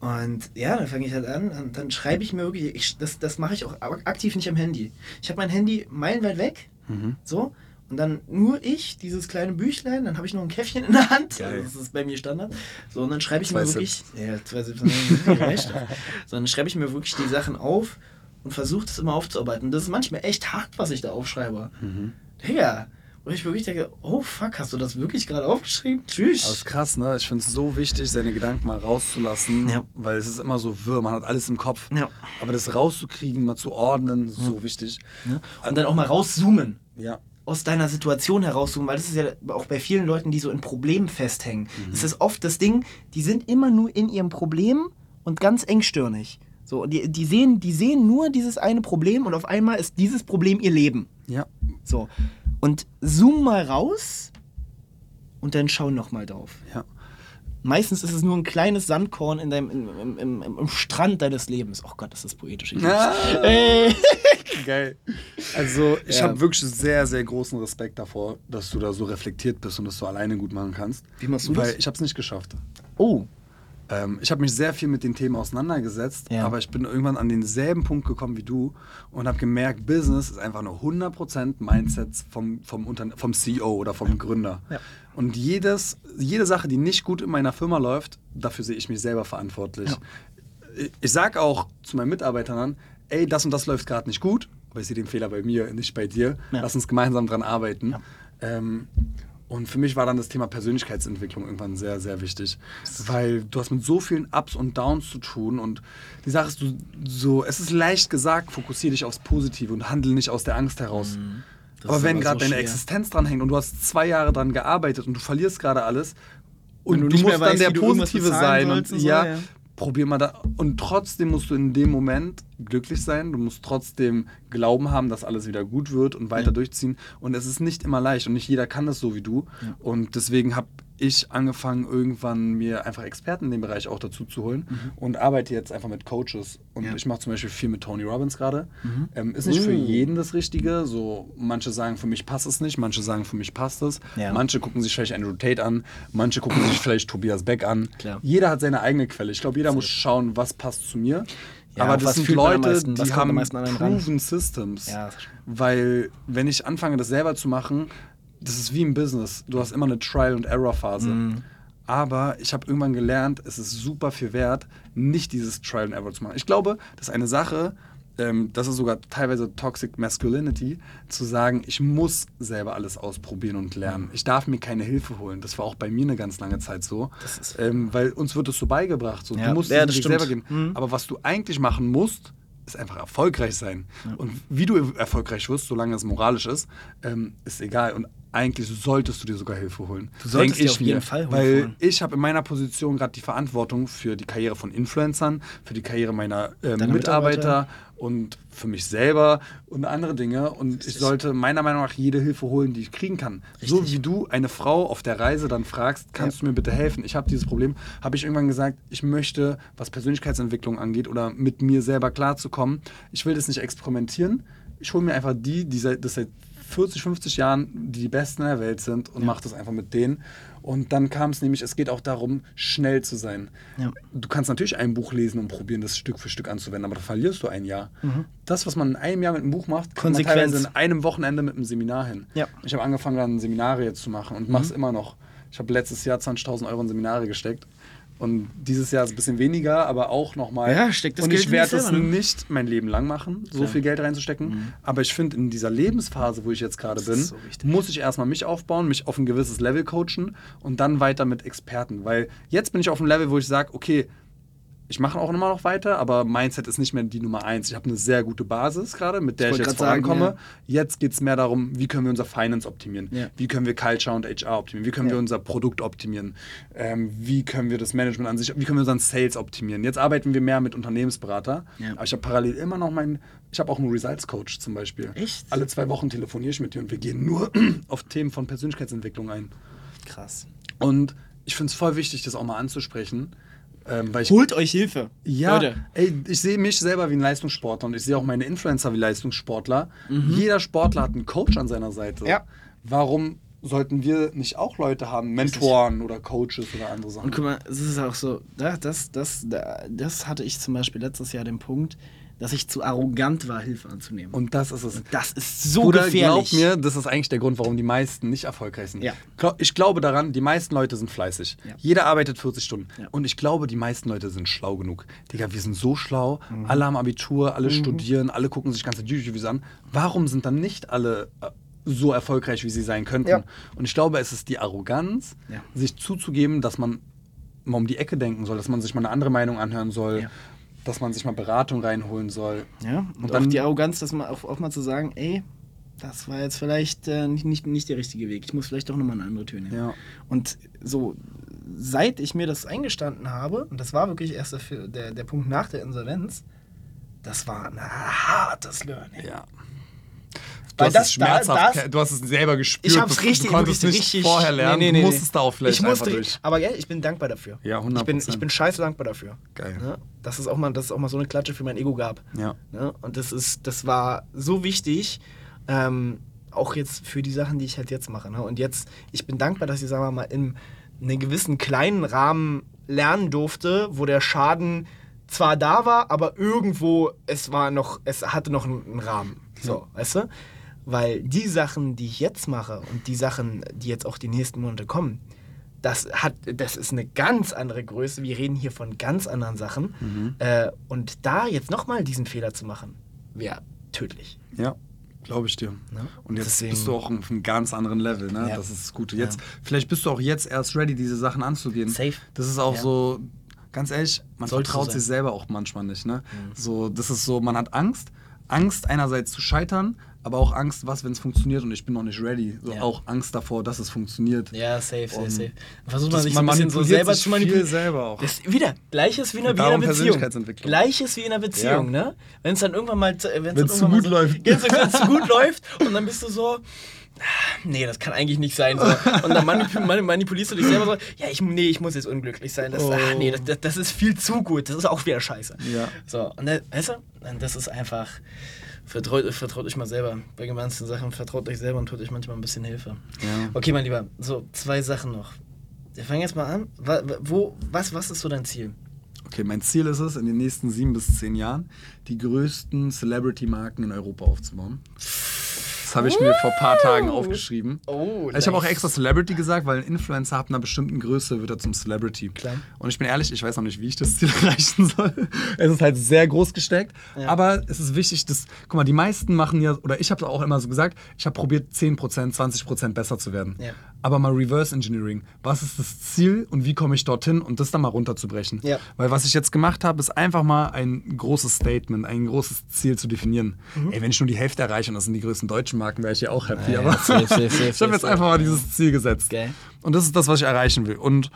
Und ja, dann fange ich halt an und dann schreibe ich mir wirklich, ich, das, das mache ich auch ak- aktiv nicht am Handy. Ich habe mein Handy meilenweit weg, Mhm. so, und dann nur ich, dieses kleine Büchlein, dann habe ich noch ein Käffchen in der Hand, Geil. das ist bei mir Standard. So, und dann schreibe ich Zwei mir wirklich, ja, zwei Sips, so, dann schreibe ich mir wirklich die Sachen auf und versuche das immer aufzuarbeiten. Das ist manchmal echt hart, was ich da aufschreibe. Mhm. Digga, wo ich wirklich denke, oh fuck, hast du das wirklich gerade aufgeschrieben? Tschüss. Es ist krass, ne? Ich finde es so wichtig, seine Gedanken mal rauszulassen, Ja. weil es ist immer so wirr, man hat alles im Kopf. Ja. Aber das rauszukriegen, mal zu ordnen, ist so wichtig. Ne? Und dann auch mal rauszoomen. Ja. Aus deiner Situation herauszoomen, weil das ist ja auch bei vielen Leuten, die so in Problemen festhängen. Das ist oft das Ding, die sind immer nur in ihrem Problem und ganz engstirnig. So, die, die, sehen, die sehen nur dieses eine Problem und auf einmal ist dieses Problem ihr Leben. Ja. So. Und zoom mal raus und dann schau nochmal drauf. Ja. Meistens ist es nur ein kleines Sandkorn in deinem, im, im, im, im, Strand deines Lebens. Oh Gott, das ist poetisch. Ich Ah. Ey. Geil. Also, ich Ja. habe wirklich sehr, sehr großen Respekt davor, dass du da so reflektiert bist und das so alleine gut machen kannst. Wie machst du Weil das? ich habe es nicht geschafft. Oh. Ähm, ich habe mich sehr viel mit den Themen auseinandergesetzt, Ja. aber ich bin irgendwann an denselben Punkt gekommen wie du und habe gemerkt, Business ist einfach nur 100% Mindset vom, vom, Unterne vom CEO oder vom Gründer. Ja. Und jedes, jede Sache, die nicht gut in meiner Firma läuft, dafür sehe ich mich selber verantwortlich. Ich- Ich sage auch zu meinen Mitarbeitern dann, ey, das und das läuft gerade nicht gut, aber ich sehe den Fehler bei mir, nicht bei dir. Ja. Lass uns gemeinsam dran arbeiten. Ja. Ähm, und für mich war dann das Thema Persönlichkeitsentwicklung irgendwann sehr, sehr wichtig. Weil du hast mit so vielen Ups und Downs zu tun und die Sache ist, du, so, es ist leicht gesagt, fokussiere dich aufs Positive und handle nicht aus der Angst heraus. Mhm. Aber wenn gerade so deine schwer. Existenz dran hängt und du hast zwei Jahre dran gearbeitet und du verlierst gerade alles und Wenn du du, musst dann weißt, der du irgendwas Positive sein und und so, ja, ja. Probier mal da. Und trotzdem musst du in dem Moment glücklich sein, du musst trotzdem Glauben haben, dass alles wieder gut wird und weiter Ja. durchziehen. Und es ist nicht immer leicht und nicht jeder kann das so wie du. Und deswegen habe ich angefangen irgendwann mir einfach Experten in dem Bereich auch dazu zu holen und arbeite jetzt einfach mit Coaches und Mhm. Ja. ich mache zum Beispiel viel mit Tony Robbins gerade. Ähm, ist nicht für Uh. jeden das Richtige, so manche sagen für mich passt es nicht, manche sagen für mich passt es, Ja. manche gucken sich vielleicht Andrew Tate an, manche gucken sich vielleicht Tobias Beck an. Klar. Jeder hat seine eigene Quelle. Ich glaube, jeder muss schauen, was passt zu mir. Ja, aber das sind Leute, meisten? Die haben einen ran? proven Systems. Ja, das. Weil, wenn ich anfange, das selber zu machen, das ist wie im Business. Du hast immer eine Trial- and Error-Phase. Mhm. Aber ich habe irgendwann gelernt, es ist super viel wert, nicht dieses Trial and Error zu machen. Ich glaube, das ist eine Sache, ähm, das ist sogar teilweise Toxic Masculinity, zu sagen, ich muss selber alles ausprobieren und lernen. Ich darf mir keine Hilfe holen. Das war auch bei mir eine ganz lange Zeit so. Ähm, weil uns wird es so beigebracht. So, Ja. Du musst Ja, es selber gehen. Mhm. Aber was du eigentlich machen musst, ist einfach erfolgreich sein. Und wie du erfolgreich wirst, solange es moralisch ist, ähm, ist egal. Und eigentlich solltest du dir sogar Hilfe holen. Du solltest dir auf jeden Fall Hilfe Weil holen. ich habe in meiner Position gerade die Verantwortung für die Karriere von Influencern, für die Karriere meiner Deiner Mitarbeiter Mitarbeiter. und für mich selber und andere Dinge. Und ich sollte meiner Meinung nach jede Hilfe holen, die ich kriegen kann. So Richtig. wie du eine Frau auf der Reise dann fragst, kannst du mir bitte helfen? Ich habe dieses Problem, habe ich irgendwann gesagt, ich möchte, was Persönlichkeitsentwicklung angeht oder mit mir selber klarzukommen, ich will das nicht experimentieren. Ich hole mir einfach die, die das seit 40, 50 Jahren die, die Besten in der Welt sind und mache das einfach mit denen. Und dann kam es nämlich, es geht auch darum, schnell zu sein. Ja. Du kannst natürlich ein Buch lesen und probieren, das Stück für Stück anzuwenden, aber da verlierst du ein Jahr. Das, was man in einem Jahr mit einem Buch macht, kann man Mhm. Teilweise in einem Wochenende mit einem Seminar hin. Ja. Ich habe angefangen, dann Seminare jetzt zu machen und mache es immer noch. Ich habe letztes Jahr 20.000 Euro in Seminare gesteckt. Und dieses Jahr ist ein bisschen weniger, aber auch nochmal. Ja, steckt das Und Geld ich werde es ne? nicht mein Leben lang machen, so Klar. viel Geld reinzustecken. Aber ich finde, in dieser Lebensphase, wo ich jetzt gerade bin, so muss ich erstmal mich aufbauen, mich auf ein gewisses Level coachen und dann weiter mit Experten. Weil jetzt bin ich auf einem Level, wo ich sage, okay, ich mache auch immer noch weiter, aber Mindset ist nicht mehr die Nummer eins. Ich habe eine sehr gute Basis gerade, mit der Ich ich, jetzt grad sagen, vorankomme. Jetzt geht es mehr darum, wie können wir unser Finance optimieren, Ja. wie können wir Culture und HR optimieren, wie können Ja. wir unser Produkt optimieren, ähm, wie können wir das Management an sich, wie können wir unseren Sales optimieren. Jetzt arbeiten wir mehr mit Unternehmensberater, Ja. aber ich habe parallel immer noch meinen, ich habe auch einen Results Coach zum Beispiel. Echt? Alle zwei Wochen telefoniere ich mit dir und wir gehen nur auf Themen von Persönlichkeitsentwicklung ein. Krass. Und ich finde es voll wichtig, das auch mal anzusprechen. Ähm, weil ich Holt euch Hilfe. ja, Leute. ey, ich sehe mich selber wie ein Leistungssportler und ich sehe auch meine Influencer wie Leistungssportler. Jeder Sportler hat einen Coach an seiner Seite. Ja. Warum sollten wir nicht auch Leute haben, Mentoren oder Coaches oder andere Sachen? Und guck mal, es ist auch so, da- das, das, da- das hatte ich zum Beispiel letztes Jahr den Punkt, dass ich zu arrogant war, Hilfe anzunehmen. Und das ist es. das ist so Bruder, gefährlich. glaub mir, das ist eigentlich der Grund, warum die meisten nicht erfolgreich sind. Ja. Ich glaube daran, die meisten Leute sind fleißig. Ja. Jeder arbeitet 40 Stunden. Ja. Und ich glaube, die meisten Leute sind schlau genug. Digga, wir sind so schlau. Mhm. Alle haben Abitur, alle studieren, alle gucken sich ganze YouTube-Videos an. Warum sind dann nicht alle äh, so erfolgreich, wie sie sein könnten? Und ich glaube, es ist die Arroganz, sich zuzugeben, dass man mal um die Ecke denken soll, dass man sich mal eine andere Meinung anhören soll, Ja. Dass man sich mal Beratung reinholen soll. Ja, und, Und auch dann- die Arroganz, dass man auch, auch mal zu sagen, ey, das war jetzt vielleicht äh, nicht, nicht, nicht der richtige Weg. Ich muss vielleicht doch nochmal eine andere Tür nehmen. Ja. Und so, seit ich mir das eingestanden habe, und das war wirklich erst der, der, der Punkt nach der Insolvenz, das war ein hartes Learning. Ja. Du Weil hast, das- es schmerzhaft, da- das- du hast es selber gespürt. Ich hab's richtig, du konntest wirklich nicht richtig vorher lernen, Nee, nee, nee, du musstest da auch vielleicht ich musste, einfach durch. Aber gell, ich bin dankbar dafür. Ja, Ich bin, 100%. ich bin scheiße dankbar dafür. Geil. Ne? Dass, es auch mal, dass es auch mal so eine Klatsche für mein Ego gab. Ja. Ne? Und das, ist, das war so wichtig, ähm, auch jetzt für die Sachen, die ich halt jetzt mache. Ne? Und jetzt, ich bin dankbar, dass ich, sagen wir mal, in einem gewissen kleinen Rahmen lernen durfte, wo der Schaden zwar da war, aber irgendwo es war noch, es hatte noch einen, einen Rahmen. So, weißt du? Weil die Sachen, die ich jetzt mache und die Sachen, die jetzt auch die nächsten Monate kommen, das hat, das ist eine ganz andere Größe. Wir reden hier von ganz anderen Sachen. Mhm. Äh, und da jetzt nochmal diesen Fehler zu machen, wäre tödlich. Ja, glaube ich dir. Ne? Und jetzt Deswegen- bist du auch auf einem ganz anderen Level, ne? Ja. Das ist das Gute. Jetzt, Vielleicht bist du auch jetzt erst ready, diese Sachen anzugehen. Safe. Das ist auch Ja. so, ganz ehrlich, man Solltest du vertraut sich selber auch manchmal nicht, ne? So, das ist so, man hat Angst. Angst einerseits zu scheitern, aber auch Angst, was, wenn es funktioniert und ich bin noch nicht ready. So Ja. auch Angst davor, dass es funktioniert. Ja, safe, safe, Und safe. Versucht man sich man ein bisschen so selber zu manipulieren. selber auch. Das ist wieder, gleiches wie in einer, Beziehung. Gleiches wie in einer Beziehung, Ja. ne? Wenn es dann irgendwann mal, Wenn's dann zu gut so, läuft. Wenn es zu gut läuft und dann bist du so, ah, nee, das kann eigentlich nicht sein. So. Und dann manip mani- manipulierst du dich selber so, ja, ich, nee, ich muss jetzt unglücklich sein. Das, Oh. ach, nee, das, das, das ist viel zu gut. Das ist auch wieder scheiße. Ja. So, und dann, weißt du, und das ist einfach, vertraut, vertraut euch mal selber. Bei ganzen Sachen vertraut euch selber und tut euch manchmal ein bisschen Hilfe. Ja. Okay, mein Lieber, so zwei Sachen noch. Wir fangen jetzt mal an. Wo, was, was ist so dein Ziel? Okay, mein Ziel ist es, in den nächsten sieben bis zehn Jahren die größten Celebrity-Marken in Europa aufzubauen. Das habe ich mir vor ein paar Tagen aufgeschrieben. Oh, ich habe auch extra Celebrity gesagt, weil ein Influencer ab einer bestimmten Größe wird er zum Celebrity. Klar. Und ich bin ehrlich, ich weiß noch nicht, wie ich das Ziel erreichen soll. Es ist halt sehr groß gesteckt. Ja. Aber es ist wichtig, dass, guck mal, die meisten machen ja, oder ich habe es auch immer so gesagt, ich habe probiert, 10%, 20% besser zu werden. Ja. Aber mal Reverse Engineering. Was ist das Ziel und wie komme ich dorthin und das dann mal runterzubrechen? Ja. Weil was ich jetzt gemacht habe, ist einfach mal ein großes Statement, ein großes Ziel zu definieren. Mhm. Ey, wenn ich nur die Hälfte erreiche und das sind die größten deutschen Marken, wäre ich ja auch happy. Ja, aber safe, safe, safe, ich habe jetzt einfach mal dieses Ziel gesetzt. Geil. Und das ist das, was ich erreichen will. Und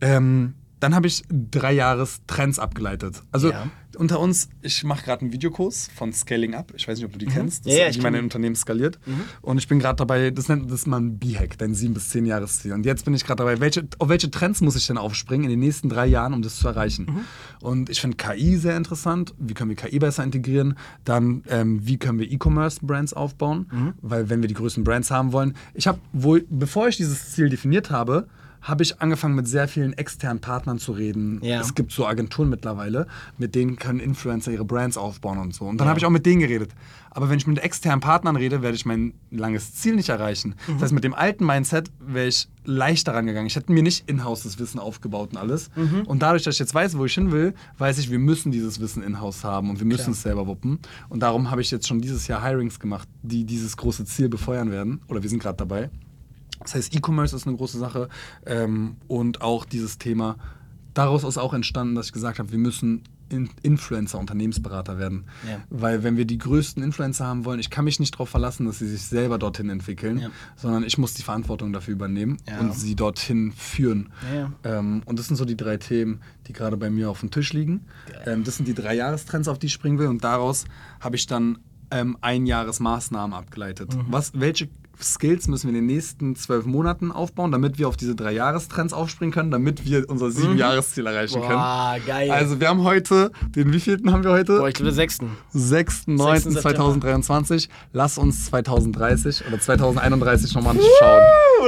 ähm, dann habe ich drei Jahres Trends abgeleitet. Also Ja. unter uns, ich mache gerade einen Videokurs von Scaling Up. Ich weiß nicht, ob du die kennst. Das Mhm. Ja, ja, wie man ein. Unternehmen skaliert. Und ich bin gerade dabei, das nennt das mal ein B-Hack, dein sieben bis zehn Jahresziel. Und jetzt bin ich gerade dabei, welche, auf welche Trends muss ich denn aufspringen in den nächsten drei Jahren, um das zu erreichen? Mhm. Und ich finde KI sehr interessant. Wie können wir KI besser integrieren? Dann, ähm, wie können wir E-Commerce-Brands aufbauen? Mhm. Weil wenn wir die größten Brands haben wollen, ich habe wohl, bevor ich dieses Ziel definiert habe, habe ich angefangen mit sehr vielen externen Partnern zu reden. Ja. Es gibt so Agenturen mittlerweile, mit denen können Influencer ihre Brands aufbauen und so. Und dann Ja. habe ich auch mit denen geredet. Aber wenn ich mit externen Partnern rede, werde ich mein langes Ziel nicht erreichen. Mhm. Das heißt, mit dem alten Mindset wäre ich leichter rangegangen. Ich hätte mir nicht in-house das Wissen aufgebaut und alles. Mhm. Und dadurch, dass ich jetzt weiß, wo ich hin will, weiß ich, wir müssen dieses Wissen in-house haben und wir müssen Klar. es selber wuppen. Und darum habe ich jetzt schon dieses Jahr Hirings gemacht, die dieses große Ziel befeuern werden. Oder wir sind gerade dabei. Das heißt, E-Commerce ist eine große Sache ähm, und auch dieses Thema. Daraus ist auch entstanden, dass ich gesagt habe, wir müssen in Influencer, Unternehmensberater werden. Ja. Weil wenn wir die größten Influencer haben wollen, ich kann mich nicht darauf verlassen, dass sie sich selber dorthin entwickeln, Ja. sondern ich muss die Verantwortung dafür übernehmen Ja. und sie dorthin führen. Ähm, und das sind so die drei Themen, die gerade bei mir auf dem Tisch liegen. Ähm, das sind die drei Jahrestrends, auf die ich springen will. Und daraus habe ich dann ähm, ein Jahresmaßnahmen abgeleitet. Mhm. Was, welche Skills müssen wir in den nächsten zwölf Monaten aufbauen, damit wir auf diese drei Jahrestrends aufspringen können, damit wir unser sieben Jahresziel erreichen können? Mhm. Boah, geil. Also wir haben heute, den wievielten haben wir heute? Boah, ich glaube, der sechsten. 6.9.2023. Lass uns 2030 oder 2031 nochmal schauen.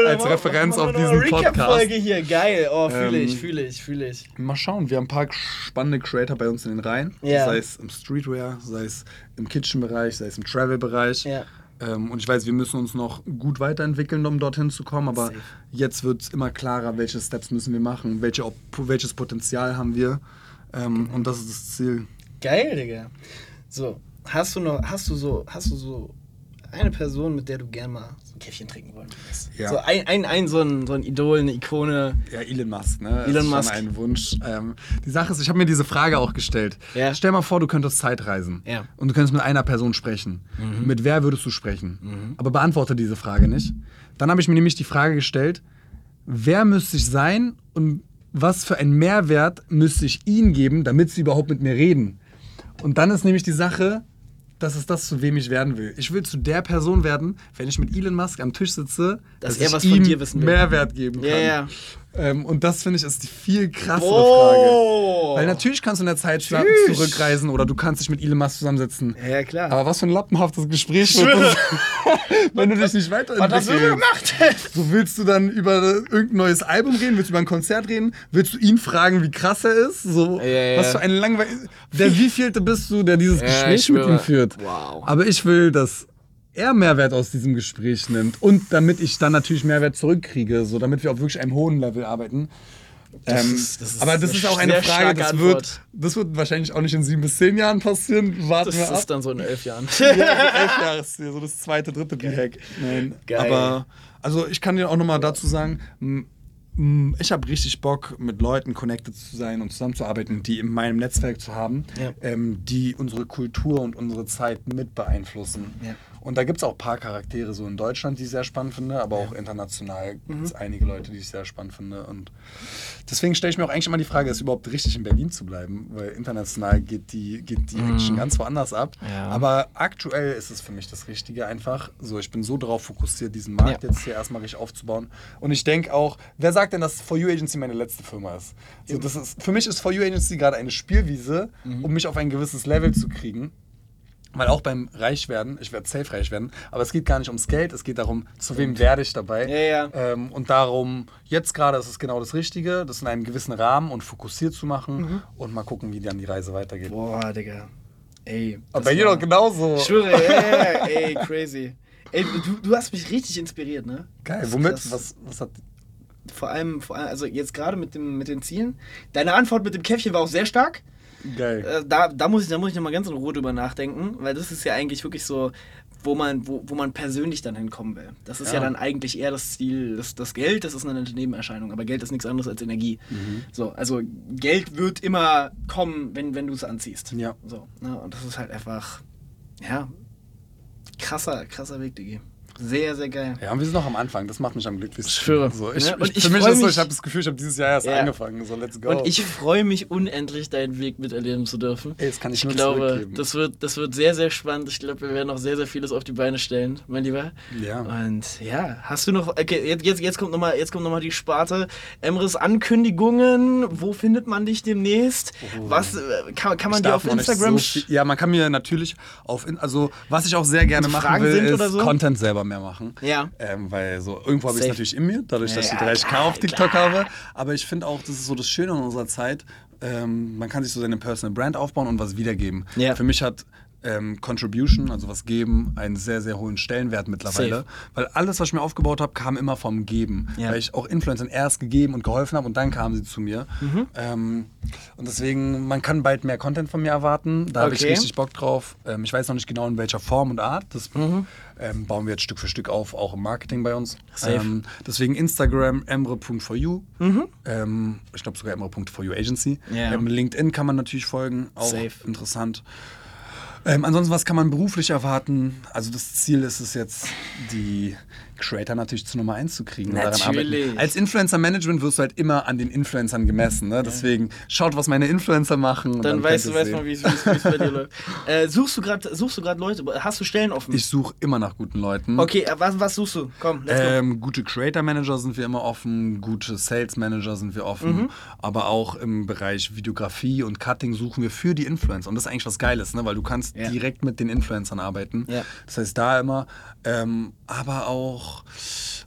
Als Referenz auf diesen Podcast. Recap-Folge hier, geil. Oh, fühle Ähm, ich, fühle ich, fühle ich. Mal schauen, wir haben ein paar spannende Creator bei uns in den Reihen. Ja. Sei es im Streetwear, sei es im Kitchen-Bereich, sei es im Travel-Bereich. Ja. Ähm, und ich weiß, wir müssen uns noch gut weiterentwickeln, um dorthin zu kommen. Aber Safe. jetzt wird es immer klarer, welche Steps müssen wir machen, welche, Op- welches Potenzial haben wir. Ähm, Genau. Und das ist das Ziel. Geil, Digga. So, hast du noch, hast du so, hast du so eine Person, mit der du gerne mal Käffchen trinken wollen? Ja. So ein, ein, ein, so ein, so ein Idol, eine Ikone. Ja, Elon Musk, ne? Elon das ist Musk. ein Wunsch. Ähm, die Sache ist, ich habe mir diese Frage auch gestellt. Ja. Stell mal vor, du könntest Zeitreisen. Ja. Und du könntest mit einer Person sprechen. Mit wer würdest du sprechen? Aber beantworte diese Frage nicht. Dann habe ich mir nämlich die Frage gestellt, wer müsste ich sein und was für einen Mehrwert müsste ich ihnen geben, damit sie überhaupt mit mir reden? Und dann ist nämlich die Sache, das ist das, zu wem ich werden will. Ich will zu der Person werden, wenn ich mit Elon Musk am Tisch sitze, Dass dass, er was von dir wissen will. Mehrwert geben kann. Ja, ja. Ähm, und das finde ich ist die viel krassere Oh. Frage. Weil natürlich kannst du in der Zeit Tschüss. zurückreisen oder du kannst dich mit Elon Musk zusammensetzen. Ja, klar. Aber was für ein lappenhaftes Gespräch wird das, wenn du dich nicht was hast du weiterentwickelst. gemacht? So willst du dann über irgendein neues Album reden? Willst du über ein Konzert reden? Willst du ihn fragen, wie krass er ist? So, Ja, ja. was für ein langweilig. Der wievielte bist du, der dieses Gespräch mit ihm führt? Wow. Aber ich will, dass er Mehrwert aus diesem Gespräch nimmt und damit ich dann natürlich Mehrwert zurückkriege, so damit wir auf wirklich einem hohen Level arbeiten. Das Ähm, ist- das ist aber das ist auch eine Frage, das Antwort. wird, das wird wahrscheinlich auch nicht in sieben bis zehn Jahren passieren. Warten Das wir ab. ist dann so in elf Jahren. ja, elf Jahresziel, so das zweite, dritte B-Hack. Nein, Geil. aber also ich kann dir auch nochmal dazu sagen, ich habe richtig Bock, mit Leuten connected zu sein und zusammenzuarbeiten, die in meinem Netzwerk zu haben, Ja. ähm, die unsere Kultur und unsere Zeit mit beeinflussen. Ja. Und da gibt es auch ein paar Charaktere so in Deutschland, die ich sehr spannend finde, aber auch international gibt Mhm. es einige Leute, die ich sehr spannend finde. Und deswegen stelle ich mir auch eigentlich immer die Frage, ist es überhaupt richtig in Berlin zu bleiben? Weil international geht die, geht die Action ganz woanders ab. Mhm. Ja. Aber aktuell ist es für mich das Richtige einfach. So, ich bin so darauf fokussiert, diesen Markt Ja. jetzt hier erstmal richtig aufzubauen. Und ich denke auch, wer sagt denn, dass For You Agency meine letzte Firma ist? So, das ist für mich ist For You Agency gerade eine Spielwiese, Mhm. um mich auf ein gewisses Level zu kriegen. Weil auch beim Reichwerden, ich werde safe reich werden, aber es geht gar nicht ums Geld, es geht darum, zu wem werde ich dabei. Ja, ja. Ähm, und darum, jetzt gerade ist es genau das Richtige, das in einem gewissen Rahmen und fokussiert zu machen Mhm. und mal gucken, wie dann die Reise weitergeht. Boah, Digga. Ey. aber bei dir doch genauso. Ich schwöre, ja, ey, crazy. Ey, du, du hast mich richtig inspiriert, ne? Geil, womit? Was, was hat. Vor allem, vor allem, also jetzt gerade mit, dem- mit den Zielen. Deine Antwort mit dem Käffchen war auch sehr stark. Geil. Äh, da, da muss ich, da muss ich nochmal ganz in Ruhe drüber nachdenken, weil das ist ja eigentlich wirklich so, wo man, wo, wo man persönlich dann hinkommen will. Das ist ja, Ja. dann eigentlich eher das Ziel, das, das Geld, das ist eine Nebenerscheinung, aber Geld ist nichts anderes als Energie. Mhm. So, also Geld wird immer kommen, wenn, wenn du es anziehst. Ja. So, ne? Und das ist halt einfach, ja, krasser, krasser Weg, Digi. Sehr, sehr geil. Ja, und wir sind noch am Anfang, das macht mich am glücklichsten. Ich schwöre. So, ich, Ne? Und ich, ich für mich ist so, mich- ich habe das Gefühl, ich habe dieses Jahr erst Ja. angefangen. So, let's go. Und ich freue mich unendlich, deinen Weg miterleben zu dürfen. Ey, das kann ich ich nur glaube, zurückgeben. das wird, das wird sehr, sehr spannend. Ich glaube, wir werden noch sehr, sehr vieles auf die Beine stellen, mein Lieber. Ja. Und ja, hast du noch, okay, jetzt, jetzt, jetzt kommt nochmal noch mal die Sparte. Emres Ankündigungen, wo findet man dich demnächst? Was, äh, kann, kann man Ich dir auf Instagram... So viel, ja, man kann mir natürlich auf. Also, was ich auch sehr gerne machen Fragen will, sind ist oder so? Content selber mehr machen. Ja. Ähm, weil so irgendwo habe ich es natürlich in mir, dadurch, dass Ja, ich die ja, 30k klar, auf TikTok habe. Aber ich finde auch, das ist so das Schöne in unserer Zeit. Ähm, man kann sich so seine Personal Brand aufbauen und was wiedergeben. Ja. Für mich hat ähm, Contribution, also was geben, einen sehr, sehr hohen Stellenwert mittlerweile. Safe. Weil alles, was ich mir aufgebaut habe, kam immer vom Geben. Ja. Weil ich auch Influencern erst gegeben und geholfen habe und dann kamen sie zu mir. Mhm. Ähm, und deswegen, man kann bald mehr Content von mir erwarten. Da habe ich Okay. richtig Bock drauf. Ähm, ich weiß noch nicht genau in welcher Form und Art. Das Mhm. ähm, bauen wir jetzt Stück für Stück auf, auch im Marketing bei uns. Safe. Ähm, deswegen Instagram emre.foryou. Ähm, ich glaube sogar emre.foryou Agency. Mhm. Ähm, LinkedIn kann man natürlich folgen, auch Safe. interessant. Ähm, ansonsten, was kann man beruflich erwarten? Also das Ziel ist es jetzt, die Creator natürlich zu Nummer 1 zu kriegen. und daran Natürlich. Als Influencer-Management wirst du halt immer an den Influencern gemessen. Ne? Deswegen schaut, was meine Influencer machen. und Dann, weißt du, weißt mal, wie es bei dir läuft. Äh, suchst du gerade suchst du gerade Leute? Hast du Stellen offen? Ich suche immer nach guten Leuten. okay, äh, was, was suchst du? Komm, let's go. Ähm, gute Creator Manager sind wir immer offen, gute Sales Manager sind wir offen, Mhm. aber auch im Bereich Videografie und Cutting suchen wir für die Influencer. Und das ist eigentlich was Geiles, ne? weil du kannst Ja. direkt mit den Influencern arbeiten. Ja. Das heißt, da immer, ähm, aber auch,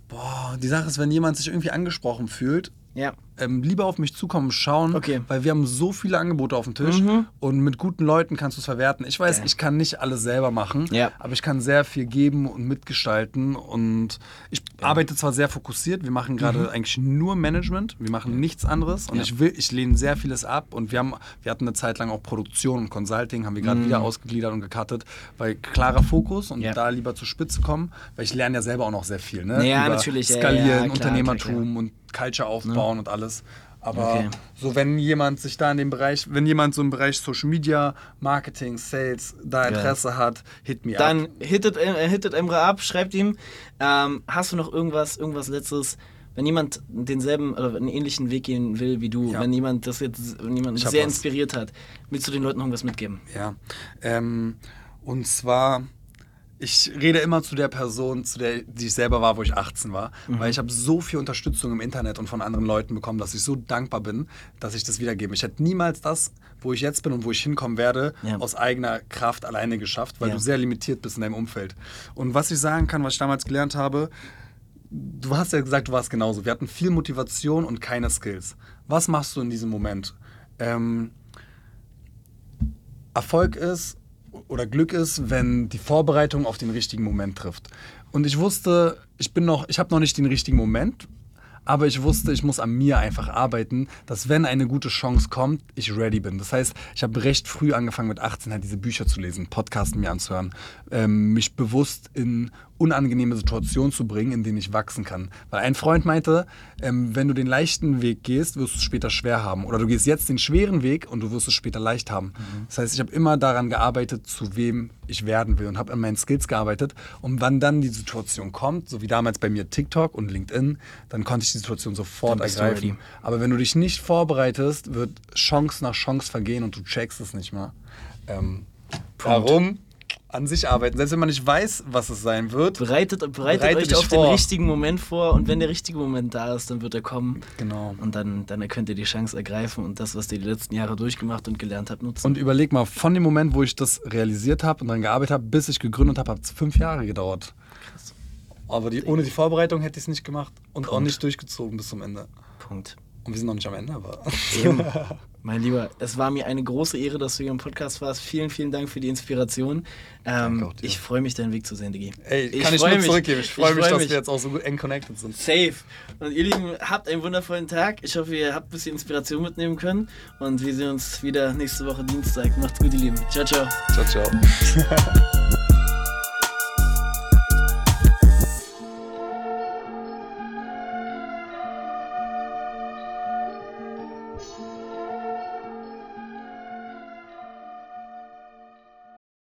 boah, die Sache ist, wenn jemand sich irgendwie angesprochen fühlt, Ja. Ähm, lieber auf mich zukommen, schauen, Okay. Mhm. weil wir haben so viele Angebote auf dem Tisch und mit guten Leuten kannst du es verwerten. Ich weiß, Geil. ich kann nicht alles selber machen, Ja. aber ich kann sehr viel geben und mitgestalten und ich arbeite zwar sehr fokussiert, wir machen gerade eigentlich nur Management, wir machen nichts anderes und Mhm. Ja. ich will, ich lehne sehr vieles ab und wir haben, wir hatten eine Zeit lang auch Produktion und Consulting, haben wir gerade wieder ausgegliedert und gecuttet, weil klarer Fokus und Mhm. Ja. da lieber zur Spitze kommen, weil ich lerne ja selber auch noch sehr viel, ne? Ja, Über natürlich, ja, Skalieren, ja, klar, Unternehmertum klar. und Culture aufbauen und alles. Aber Okay. so, wenn jemand sich da in dem Bereich, wenn jemand so im Bereich Social Media, Marketing, Sales da. Interesse hat, hit me Dann up. hittet, äh, hittet Emre ab, schreibt ihm, ähm, hast du noch irgendwas, irgendwas letztes, wenn jemand denselben oder einen ähnlichen Weg gehen will wie du, Ja. wenn jemand das jetzt, wenn jemand sehr was. inspiriert hat, willst du den Leuten noch irgendwas mitgeben? Ja. Ähm, und zwar, ich rede immer zu der Person, zu der die ich selber war, wo ich 18 war, Mhm. weil ich habe so viel Unterstützung im Internet und von anderen Leuten bekommen, dass ich so dankbar bin, dass ich das wiedergebe. Ich hätte niemals das, wo ich jetzt bin und wo ich hinkommen werde, Ja. aus eigener Kraft alleine geschafft, weil Ja. du sehr limitiert bist in deinem Umfeld. Und was ich sagen kann, was ich damals gelernt habe, du hast ja gesagt, du warst genauso. Wir hatten viel Motivation und keine Skills. Was machst du in diesem Moment? Ähm, Erfolg ist oder Glück ist, wenn die Vorbereitung auf den richtigen Moment trifft. Und ich wusste, ich bin noch, ich habe noch nicht den richtigen Moment, aber ich wusste, ich muss an mir einfach arbeiten, dass wenn eine gute Chance kommt, ich ready bin. Das heißt, ich habe recht früh angefangen mit 18 halt diese Bücher zu lesen, Podcasten mir anzuhören, ähm, mich bewusst in unangenehme Situationen zu bringen, in denen ich wachsen kann. Weil ein Freund meinte, ähm, wenn du den leichten Weg gehst, wirst du es später schwer haben. Oder du gehst jetzt den schweren Weg und du wirst es später leicht haben. Das heißt, ich habe immer daran gearbeitet, zu wem ich werden will und habe an meinen Skills gearbeitet. Und wann dann die Situation kommt, so wie damals bei mir TikTok und LinkedIn, dann konnte ich die Situation sofort ergreifen. Aber wenn du dich nicht vorbereitest, wird Chance nach Chance vergehen und du checkst es nicht mehr. Ähm, darum an sich arbeiten. Selbst wenn man nicht weiß, was es sein wird. Bereitet, bereitet Bereite euch auf vor. den richtigen Moment vor und wenn der richtige Moment da ist, dann wird er kommen. Genau. Und dann, dann könnt ihr die Chance ergreifen und das, was ihr die letzten Jahre durchgemacht und gelernt habt, nutzen. Und überleg mal, von dem Moment, wo ich das realisiert habe und dann gearbeitet habe, bis ich gegründet habe, hat es fünf Jahre gedauert. Krass. Aber die, ohne die Vorbereitung hätte ich es nicht gemacht und auch Punkt. nicht durchgezogen bis zum Ende. Punkt. Und wir sind noch nicht am Ende, aber. Eben. mein Lieber, es war mir eine große Ehre, dass du hier im Podcast warst. Vielen, vielen Dank für die Inspiration. Ähm, auch dir. ich freue mich, deinen Weg zu sehen, Digi. Ey, Ich kann ich, freu nur mich. zurückgeben. Ich freue mich, freu dass wir jetzt auch so gut eng connected sind. Safe. Und ihr Lieben, habt einen wundervollen Tag. Ich hoffe, ihr habt ein bisschen Inspiration mitnehmen können. Und wir sehen uns wieder nächste Woche Dienstag. Macht's gut, ihr Lieben. Ciao, ciao. Ciao, ciao.